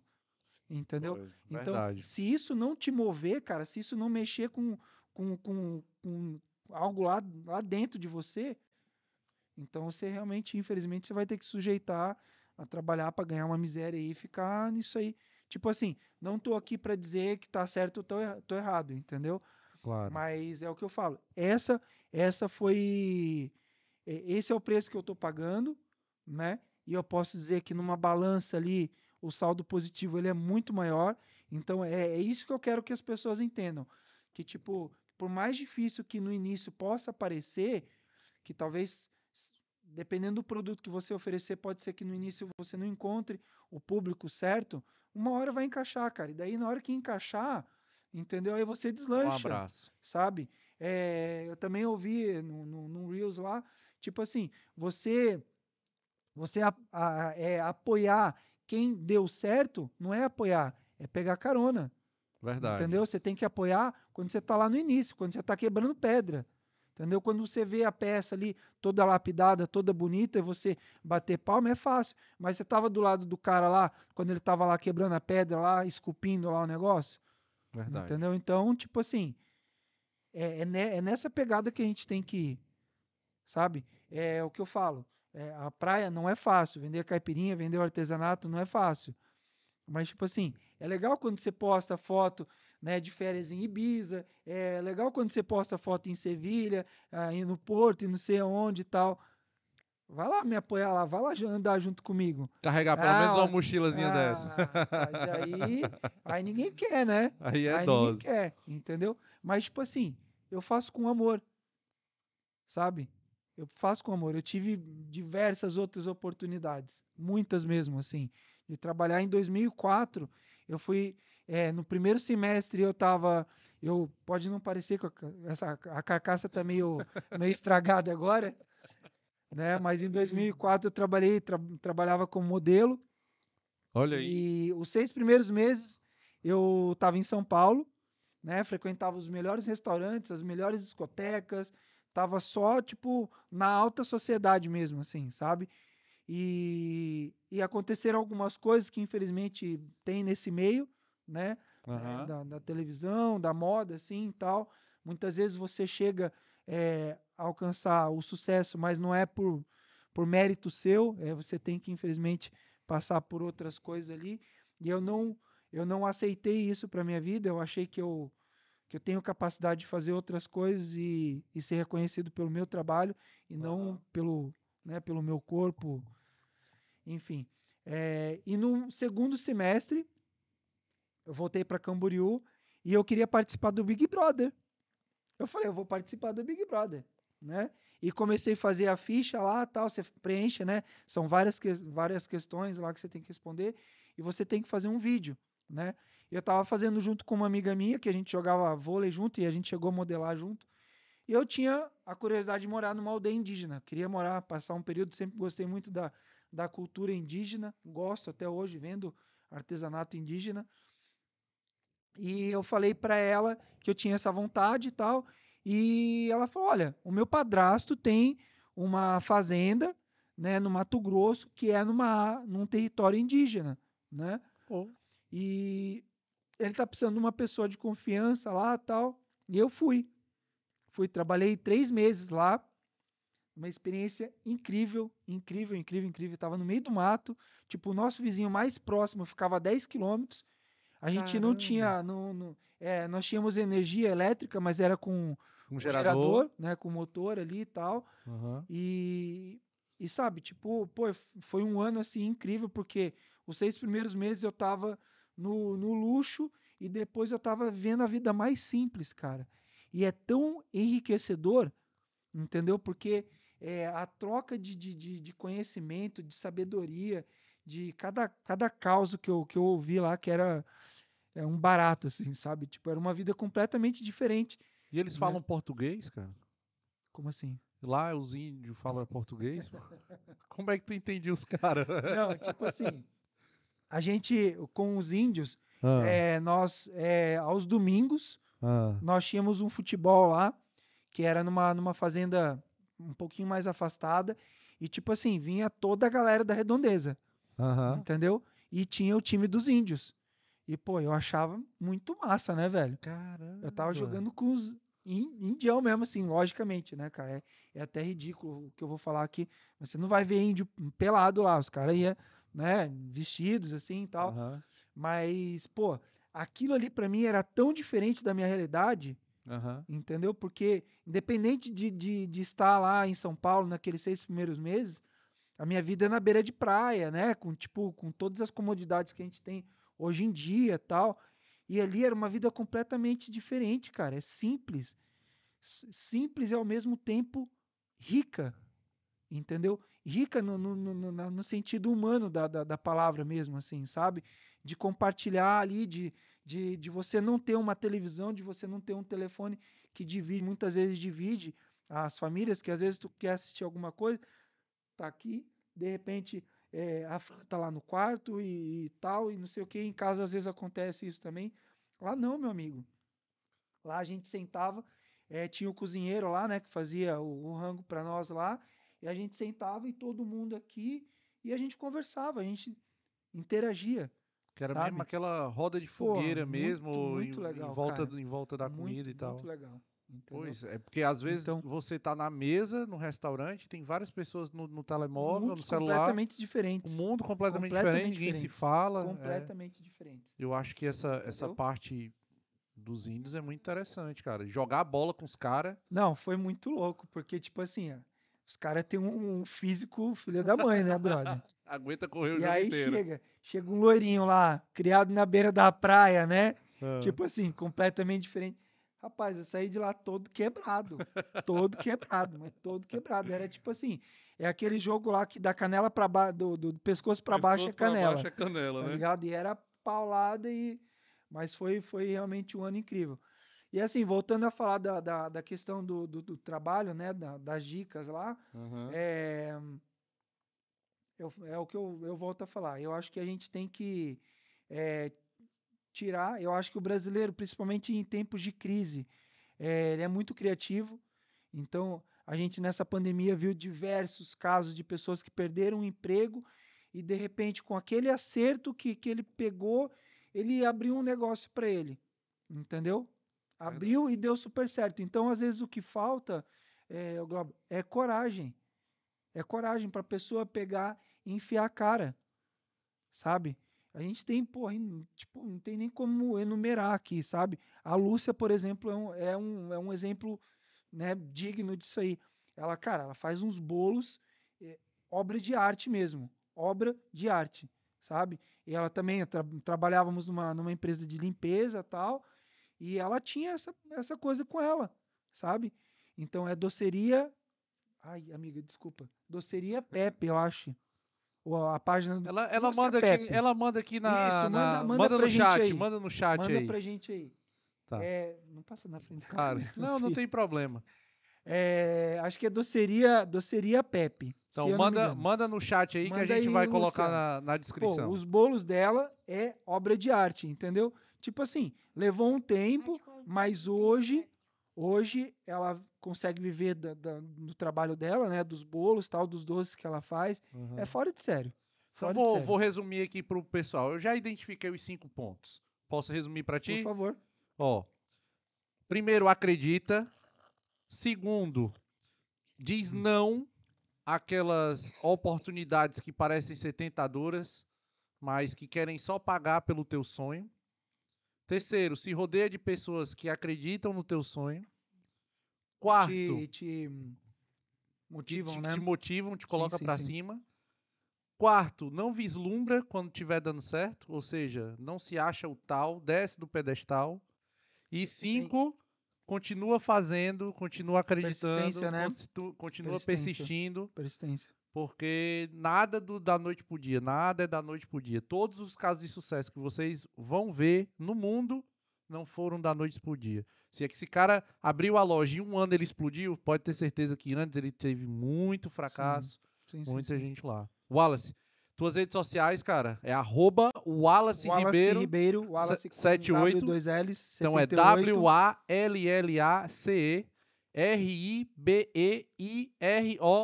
Entendeu? Pois, então, Verdade. se isso não te mover, cara, se isso não mexer com, com, com, com algo lá, lá dentro de você, então você realmente, infelizmente, você vai ter que sujeitar a trabalhar para ganhar uma miséria e ficar nisso aí. Tipo assim, não tô aqui para dizer que tá certo ou tô, tô errado, entendeu? Claro. Mas é o que eu falo. Essa, essa foi. Esse é o preço que eu estou pagando, né? E eu posso dizer que numa balança ali, o saldo positivo ele é muito maior. Então é, é isso que eu quero que as pessoas entendam. Que, tipo, por mais difícil que no início possa parecer, que talvez, dependendo do produto que você oferecer, pode ser que no início você não encontre o público certo, uma hora vai encaixar, cara. E daí, na hora que encaixar, entendeu? Aí você Um deslancha abraço. sabe? É, eu também ouvi no, no, no Reels lá, tipo assim, você você a- a- é, apoiar quem deu certo, não é apoiar, é pegar carona, Verdade. entendeu? Você tem que apoiar quando você está lá no início, quando você está quebrando pedra, entendeu? Quando você vê a peça ali toda lapidada, toda bonita, e você bater palma é fácil, mas você estava do lado do cara lá, quando ele estava lá quebrando a pedra lá, esculpindo lá o negócio, Verdade. Entendeu? Então, tipo assim, é, é ne- é nessa pegada que a gente tem que ir, sabe? é o que eu falo. é, a praia não é fácil. Vender caipirinha, vender o artesanato não é fácil. Mas, tipo assim, é legal quando você posta foto né, de férias em Ibiza. É legal quando você posta foto em Sevilha, aí no Porto e não sei aonde e tal. Vai lá me apoiar lá, vai lá andar junto comigo. Carregar pelo Ah, menos uma mochilazinha dessa. Ah, mas aí, aí ninguém quer, né? Aí é aí dose. ninguém quer, entendeu? Mas, tipo assim, eu faço com amor, sabe? Eu faço com amor. Eu tive diversas outras oportunidades, muitas mesmo, assim, de trabalhar. Em 2004, eu fui, eh, no primeiro semestre eu tava, eu, pode não parecer que essa, a carcaça tá meio, meio estragada agora, né? Mas em 2004 eu trabalhei, tra- trabalhava como modelo, Olha aí. e os seis primeiros meses eu estava em São Paulo, né? Frequentava os melhores restaurantes, as melhores discotecas, tava só, tipo, na alta sociedade mesmo, assim, sabe? E, e aconteceram algumas coisas que infelizmente tem nesse meio, né? Aham. da, da televisão, da moda, assim e tal. Muitas vezes você chega é, a alcançar o sucesso, mas não é por, por mérito seu, é, você tem que, infelizmente, passar por outras coisas ali. E eu não, eu não aceitei isso para minha vida, eu achei que eu, que eu tenho capacidade de fazer outras coisas e, e ser reconhecido pelo meu trabalho e não Aham. pelo, né, pelo meu corpo, enfim. É, e no segundo semestre, eu voltei para Camboriú e eu queria participar do Big Brother. Eu falei, eu vou participar do Big Brother, né? E comecei a fazer a ficha lá, tal, você preenche, né? São várias, que- várias questões lá que você tem que responder e você tem que fazer um vídeo, né? Eu tava fazendo junto com uma amiga minha, que a gente jogava vôlei junto e a gente chegou a modelar junto. E eu tinha a curiosidade de morar numa aldeia indígena. Queria morar, passar um período, sempre gostei muito da, da cultura indígena, gosto até hoje vendo artesanato indígena. E eu falei para ela que eu tinha essa vontade e tal. E ela falou: Olha, o meu padrasto tem uma fazenda né, no Mato Grosso que é numa, num território indígena, né? Pô. E ele tá precisando de uma pessoa de confiança lá tal. E eu fui. Fui, trabalhei três meses lá. Uma experiência incrível, incrível, incrível, incrível. Tava no meio do mato. Tipo, o nosso vizinho mais próximo ficava a 10 quilômetros. A gente não Caramba. tinha. Não, não- é, nós tínhamos energia elétrica, mas era com Um um gerador. né? Com motor ali e tal. Aham. E, e sabe, tipo, pô, foi um ano assim incrível, porque os seis primeiros meses eu tava no, no luxo e depois eu tava vendo a vida mais simples, cara. E é tão enriquecedor, entendeu? Porque é, a troca de, de, de conhecimento, de sabedoria, de cada, cada causa que eu, que eu ouvi lá, que era é, um barato, assim, sabe? Tipo, era uma vida completamente diferente. E eles Né? falam português, cara? Como assim? Lá os índios falam português? Como é que tu entendia os caras? Não, tipo assim, a gente, com os índios, Ah, é, nós, é, aos domingos, ah. nós tínhamos um futebol lá, que era numa, numa fazenda um pouquinho mais afastada, e tipo assim, vinha toda a galera da redondeza, Aham. entendeu? E tinha o time dos índios. E, pô, eu achava muito massa, né, velho? Caramba. Eu tava jogando com os in- indião mesmo, assim, logicamente, né, cara? É, é até ridículo o que eu vou falar aqui. Você não vai ver índio pelado lá, os caras iam, né, vestidos assim e tal. Aham. Mas, pô, aquilo ali pra mim era tão diferente da minha realidade, Aham. entendeu? Porque, independente de, de, de estar lá em São Paulo naqueles seis primeiros meses, a minha vida é na beira de praia, né? Com, tipo, com todas as comodidades que a gente tem hoje em dia tal. E ali era uma vida completamente diferente, cara. É simples. Simples e ao mesmo tempo rica, entendeu? Rica no, no, no, no sentido humano da, da, da palavra mesmo, assim, sabe? De compartilhar ali, de, de, de você não ter uma televisão, de você não ter um telefone que divide, muitas vezes divide as famílias, que às vezes tu quer assistir alguma coisa, tá aqui, de repente é, a Fran tá lá no quarto e, e tal, e não sei o que. Em casa às vezes acontece isso também. Lá não, meu amigo. Lá a gente sentava, eh, tinha o cozinheiro lá, né, que fazia o, o rango para nós lá, e a gente sentava e todo mundo aqui, e a gente conversava, a gente interagia. Que era Sabe? mesmo aquela roda de Pô, fogueira muito, mesmo, muito em, legal, em volta, cara. em volta da muito, comida e tal. Muito legal. Entendeu? Pois é, porque às vezes Então- você tá na mesa, no restaurante, tem várias pessoas no, no telemóvel, no celular, completamente um diferentes. mundo completamente, completamente diferente, ninguém se fala. é. completamente diferentes. Eu acho que essa, essa parte dos índios é muito interessante, cara. Jogar a bola com os caras. Não, foi muito louco, porque, tipo assim, ó, os caras têm um, um físico filha da mãe, né, brother? Aguenta correr o e jogo aí inteiro. chega, chega um loirinho lá, criado na beira da praia, né? Ah. Tipo assim, completamente diferente. Rapaz, eu saí de lá todo quebrado. todo quebrado, mas todo quebrado. Era tipo assim, é aquele jogo lá que da canela para baixo, do, do pescoço para baixo é canela. baixo é canela, tá né? ligado? E era paulada e mas foi foi realmente um ano incrível. E assim, voltando a falar da, da, da questão do, do, do trabalho, né, da- das dicas lá, Aham. é, eu- é o que eu, eu volto a falar. Eu acho que a gente tem que é, tirar. Eu acho que o brasileiro, principalmente em tempos de crise, é, ele é muito criativo. Então, a gente nessa pandemia viu diversos casos de pessoas que perderam o emprego e, de repente, com aquele acerto que, que ele pegou, ele abriu um negócio para ele. Entendeu? Abriu e deu super certo. Então, às vezes, o que falta é, é coragem. É coragem para a pessoa pegar e enfiar a cara. Sabe? A gente tem, in- tipo, não tem nem como enumerar aqui, sabe? A Lúcia, por exemplo, é um, é um, é um exemplo né, digno disso aí. Ela, cara, ela faz uns bolos, é, obra de arte mesmo. Obra de arte, sabe? E ela também, tra- trabalhávamos numa, numa empresa de limpeza tal, e ela tinha essa, essa coisa com ela, sabe? Então é doceria. Ai, amiga, desculpa. Doceria Pepe, eu acho. A página do. Ela, ela, manda aqui, ela manda aqui na. Isso, manda- na- manda pra no chat, aí. manda no chat Manda aí. pra gente aí. Tá. É, não passa na frente Cara, não, não filho. tem problema. É, acho que é doceria, doceria Pepe. Então não manda, manda no chat aí que a Manda gente aí, vai colocar na, na Pô, descrição. os bolos dela é obra de arte, entendeu? Tipo assim, levou um tempo, mas hoje, hoje ela consegue viver da- da- do trabalho dela, né? Dos bolos, tal, dos doces que ela faz. Uhum. É fora de sério. Então Fora de vou, sério. vou resumir aqui pro pessoal. Eu já identifiquei os cinco pontos. Posso resumir pra ti? Por favor. Ó, primeiro, acredita. Segundo, diz Hum. não àquelas oportunidades que parecem ser tentadoras, mas que querem só pagar pelo teu sonho. Terceiro, se rodeia de pessoas que acreditam no teu sonho. Quarto, Te, te motivam, te, né? te motivam, te coloca sim, pra sim. cima. Quarto, não vislumbra quando estiver dando certo, ou seja, não se acha o tal, desce do pedestal. E cinco, continua fazendo, continua acreditando, né? continua persistindo, Persistência. Porque nada do, da noite pro dia, nada é da noite pro dia. Todos os casos de sucesso que vocês vão ver no mundo não foram da noite pro dia. Se esse cara abriu a loja e um ano ele explodiu, pode ter certeza que antes ele teve muito fracasso, Sim, sim, muita sim. gente lá. Wallace, tuas redes sociais, cara, é arroba Wallace, Wallace Ribeiro. Ribeiro, Wallace com 78. W, dois L's, Então é 78. W-A-L-L-A-C-E R-I-B-E-I-R-O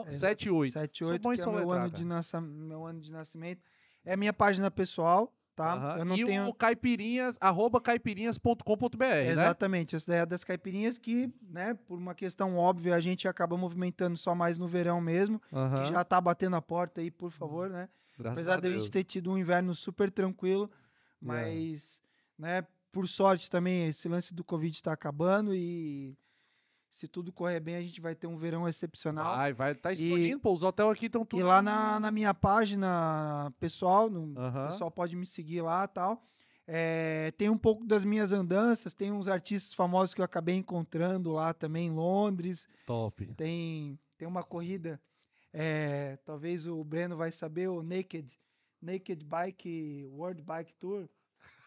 É, 78. 78, bom em que é meu ano, de nasça, meu ano de nascimento. É minha página pessoal, tá? Aham. Eu não e tenho... o caipirinhas, arroba caipirinhas.com.br, né? Exatamente, essa daí é das caipirinhas que, né, por uma questão óbvia, a gente acaba movimentando só mais no verão mesmo, Aham. que já tá batendo a porta aí, por favor, né? Graças Apesar a de a gente ter tido um inverno super tranquilo, Yeah. mas, né, por sorte também esse lance do Covid está acabando e se tudo correr bem, a gente vai ter um verão excepcional. Vai, vai, tá explodindo, pô. Os hotéis aqui estão tudo. E lá na, na minha página pessoal, no, Aham. o pessoal pode me seguir lá e tal. É, tem um pouco das minhas andanças, tem uns artistas famosos que eu acabei encontrando lá também em Londres. Top. Tem, tem uma corrida, é, talvez o Breno vai saber, o Naked, Naked Bike World Bike Tour.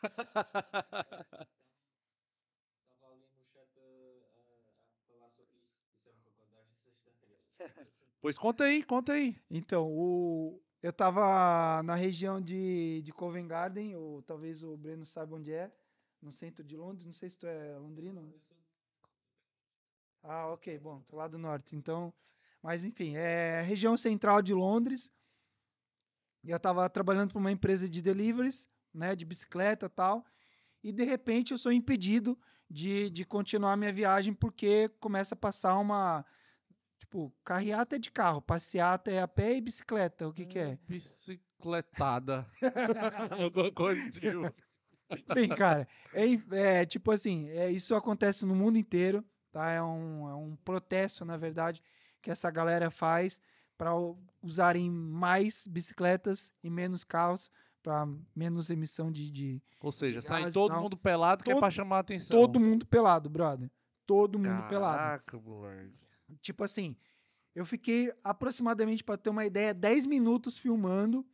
Estava ali no chat a, falar sobre isso. Isso é uma reportagem sexta-feira. Pois conta aí, conta aí. Então, o, eu tava na região de, de Covent Garden, ou talvez o Breno saiba onde é, no centro de Londres. Não sei se tu é londrino. Ah, ok, bom, tô lá do norte. Então, mas enfim, é região central de Londres. E eu tava trabalhando para uma empresa de deliveries, né, de bicicleta e tal. E de repente eu sou impedido de, de continuar minha viagem, porque começa a passar uma. Tipo, carreata é de carro, passeata é a pé e bicicleta. O que, que é? Bicicletada. Alguma coisa tipo. Bem, cara, é, é, tipo assim, é, isso acontece no mundo inteiro, tá? É um, é um protesto, na verdade, que essa galera faz para usarem mais bicicletas e menos carros, para menos emissão de, de Ou seja, De sai todo tal. mundo pelado que é Todo- pra chamar a atenção. todo mundo pelado, brother. Todo mundo pelado. Caraca, moleque. Tipo assim, eu fiquei aproximadamente, para ter uma ideia, 10 minutos filmando.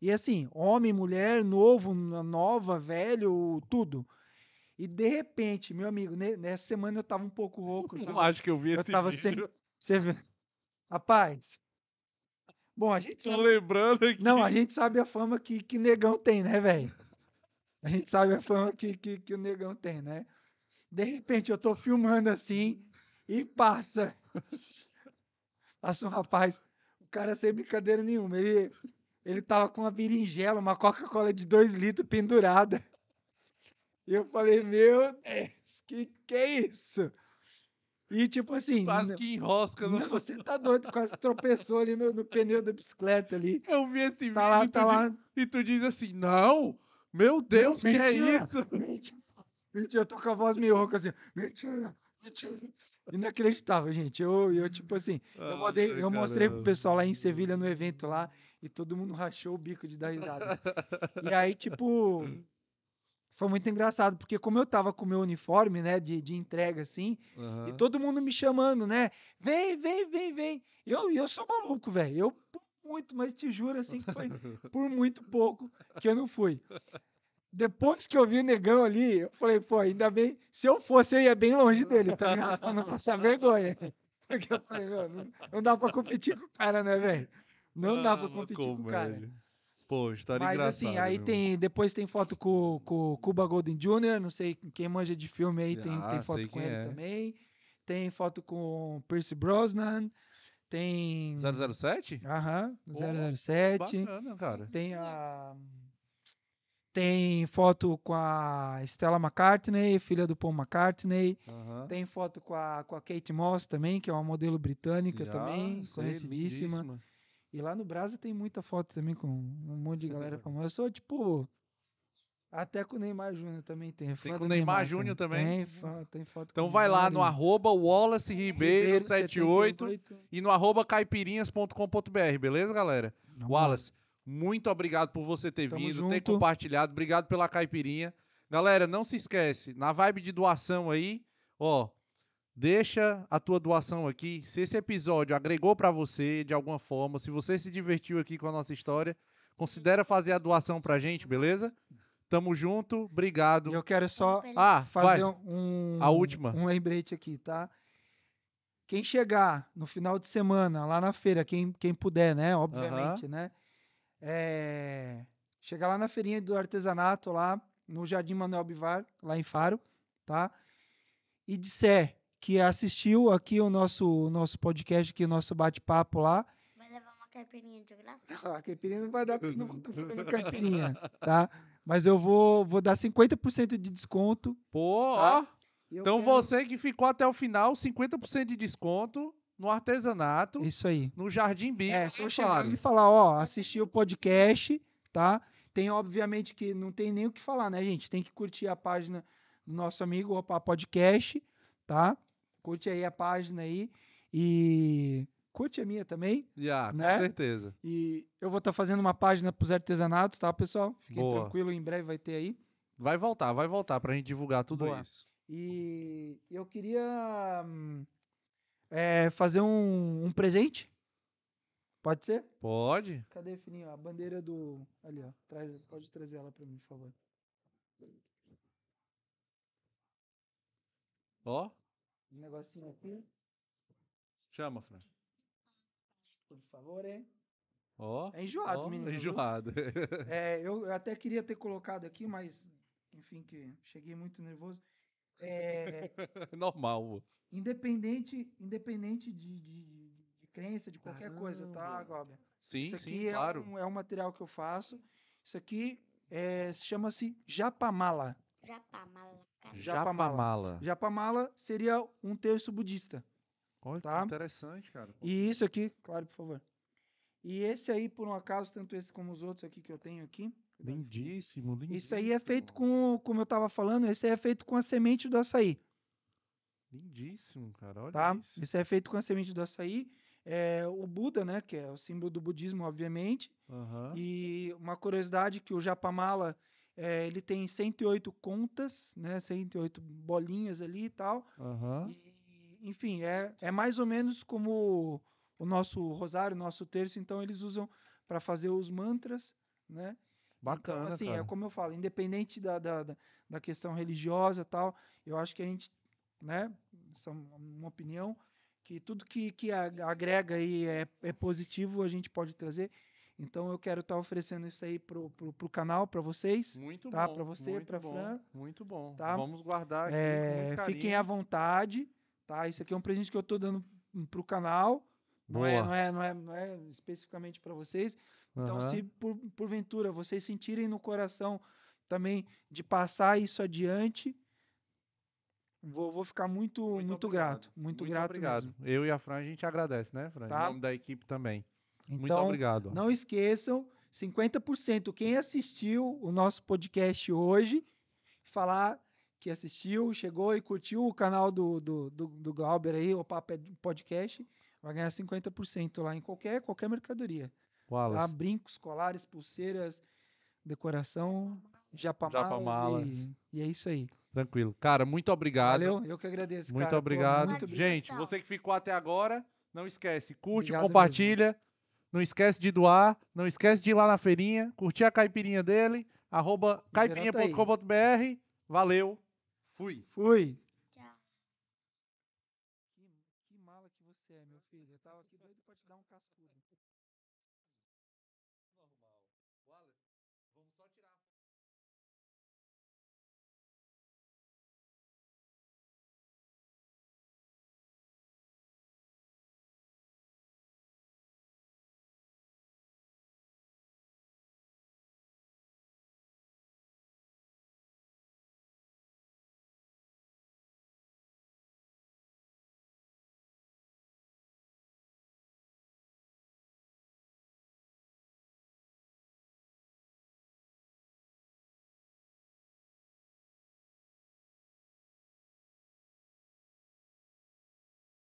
E assim, homem, mulher, novo, nova, velho, tudo. E de repente, meu amigo, ne- nessa semana eu tava um pouco rouco. Eu tava, acho que eu vi eu esse tava sem. vídeo. Você vê. Rapaz. Bom, a gente Tô sabe. lembrando aqui. Não, a gente sabe a fama que, que negão tem, né, velho? A gente sabe a fama que, que, que o negão tem, né? De repente eu tô filmando assim e passa. Passa um rapaz, o cara sem brincadeira nenhuma. Ele, ele tava com uma berinjela, uma Coca-Cola de 2 litros pendurada. E eu falei, meu Deus, que que é isso? E tipo assim, Quase que enrosca. Não, você tá doido, quase tropeçou ali no, no pneu da bicicleta ali. Eu vi esse vídeo Tá lá, e, tu tá di- lá. e tu diz assim, não, meu Deus, que é mentira. isso? Mentira, mentira, eu tô com a voz meio rouca assim. Mentira, mentira. Inacreditável, gente. Eu, eu tipo assim, eu, mandei- eu mostrei pro pessoal lá em Sevilha no evento lá e todo mundo rachou o bico de dar risada. E aí, tipo, foi muito engraçado, porque como eu tava com o meu uniforme, né, de, de entrega assim, e todo mundo me chamando, né? Vem, vem, vem, vem. Eu, eu sou maluco, velho. Eu muito, mas te juro assim que foi por muito pouco que eu não fui. Depois que eu vi o negão ali, eu falei, pô, ainda bem, se eu fosse, eu ia bem longe dele, tá ligado? Pra não passar vergonha. Porque eu falei, meu, não, não dá pra competir com o cara, né, velho? Não dá pra Ah, competir com o cara. Pô, história Mas engraçada. assim, aí tem. Depois tem foto com com o Cuba Golden Jr., não sei quem manja de filme aí, tem, Ah, tem foto com ele é. também. Tem foto com o Percy Brosnan. Tem. 007? Aham, Pô, 007. Bacana, cara. Tem a. Tem foto com a Stella McCartney, filha do Paul McCartney. Tem foto com a, com a Kate Moss também, que é uma modelo britânica Já, também, sei, conhecidíssima. lindíssima. E lá no Brasil tem muita foto também com um monte de galera famosa. Eu sou tipo. Até com o Neymar Júnior também tem. fã com do o Neymar cara. Júnior também? Tem, tem foto Então com vai lá Neymar no arroba Wallace Ribeiro 78 78. e no arroba caipirinhas.com.br, beleza, galera? Lá. Wallace, muito obrigado por você ter Tamo vindo, ter junto. compartilhado. Obrigado pela caipirinha. Galera, não se esquece, na vibe de doação aí, ó, deixa a tua doação aqui. Se esse episódio agregou pra você de alguma forma, se você se divertiu aqui com a nossa história, considera fazer a doação pra gente, beleza? Tamo junto, obrigado. Eu quero só Ah, vai. fazer um, A última. um lembrete aqui, tá? Quem chegar no final de semana lá na feira, quem, quem puder, né? Obviamente, né? É, chegar lá na feirinha do artesanato, lá no Jardim Manuel Bivar, lá em Faro, tá? E disser que assistiu aqui o nosso, o nosso podcast, aqui o nosso bate-papo lá, Vai levar uma caipirinha de graça? ah, a caipirinha não vai dar, não vou fazendo caipirinha, tá? Mas eu vou, vou dar 50% de desconto. Pô, Tá. Então quero- você que ficou até o final, 50% de desconto no artesanato, Isso aí. no Jardim Bico. É, eu em chegar e falar, ó, assisti o podcast, tá? Tem, obviamente, que não tem nem o que falar, né, gente? Tem que curtir a página do nosso amigo Opa Podcast, tá? Curte aí a página aí e curte a minha também. Já, com né? certeza. E eu vou estar fazendo uma página pros artesanatos, tá, pessoal? Fiquem Boa. tranquilo, em breve vai ter aí. Vai voltar, vai voltar pra gente divulgar tudo Boa. isso. E eu queria hum, é, fazer um, um presente. Pode ser? Pode? Cadê, filhinho? A bandeira do. Ali, ó. Traz, pode trazer ela pra mim, por favor. Ó, Um negocinho aqui, chama, Fran. por favor, hein? Ó, É enjoado, ó, menino. viu? enjoado. É, eu, eu até queria ter colocado aqui, mas, enfim, que cheguei muito nervoso. É, Normal. Independente independente de, de, de crença, de qualquer coisa, tá, Caramba. Gober? Sim, Isso aqui sim, é, claro. um, é um material que eu faço. Isso aqui é, chama-se japamala. Japamala. Japamala. Japamala. Japamala seria um terço budista. Olha Tá. que interessante, cara. E isso aqui, claro, por favor. E esse aí, por um acaso, tanto esse como os outros aqui que eu tenho aqui. Lindíssimo, lindíssimo. Isso aí é feito com, como eu tava falando, esse aí é feito com a semente do açaí, Lindíssimo, cara. Olha tá? isso. Aí é feito com a semente do açaí. É, o Buda, né, que é o símbolo do budismo, obviamente. Aham. E uma curiosidade que o Japamala, é, ele tem 108 contas, né, 108 bolinhas ali e tal. Aham. E, enfim, é, é mais ou menos como o nosso rosário, o nosso terço, então eles usam para fazer os mantras, né? Bacana, então, assim, cara. é como eu falo, independente da, da, da, da questão religiosa tal, eu acho que a gente, né, essa é uma opinião, que tudo que, que agrega aí é, é positivo, a gente pode trazer. Então eu quero estar oferecendo isso aí pro, pro, pro canal, para vocês. Muito tá? bom. Pra você, bom, Fran. Muito bom. Tá? Vamos guardar aqui com É, muito fiquem à vontade, tá? Isso aqui é um presente que eu tô dando pro canal. Não é, não, é, não, é, não é especificamente para vocês. Então, Aham. se por, porventura vocês sentirem no coração também de passar isso adiante, vou, vou ficar muito, muito, obrigado. grato. Muito, grato obrigado. mesmo. Eu e a Fran, a gente agradece, né, Fran? Tá. Em nome da equipe também. Muito Então, obrigado. não esqueçam, 50%. Quem assistiu o nosso podcast hoje, falar que assistiu, chegou e curtiu o canal do, do, do, do Glauber aí, o Papo Podcast, vai ganhar 50% lá em qualquer, qualquer mercadoria. Wallace. Brincos, colares, pulseiras, decoração, japamalas, Japamalas. E, e é isso aí. Tranquilo. Cara, muito obrigado. Valeu, eu que agradeço, Muito cara. Pô, obrigado. muito Pode Gente, você que ficou até agora, não esquece, curte, Obrigado compartilha. Não esquece de doar. Não esquece de ir lá na feirinha, curtir a caipirinha dele. Arroba tá caipirinha.com.br. Valeu. Fui. Fui.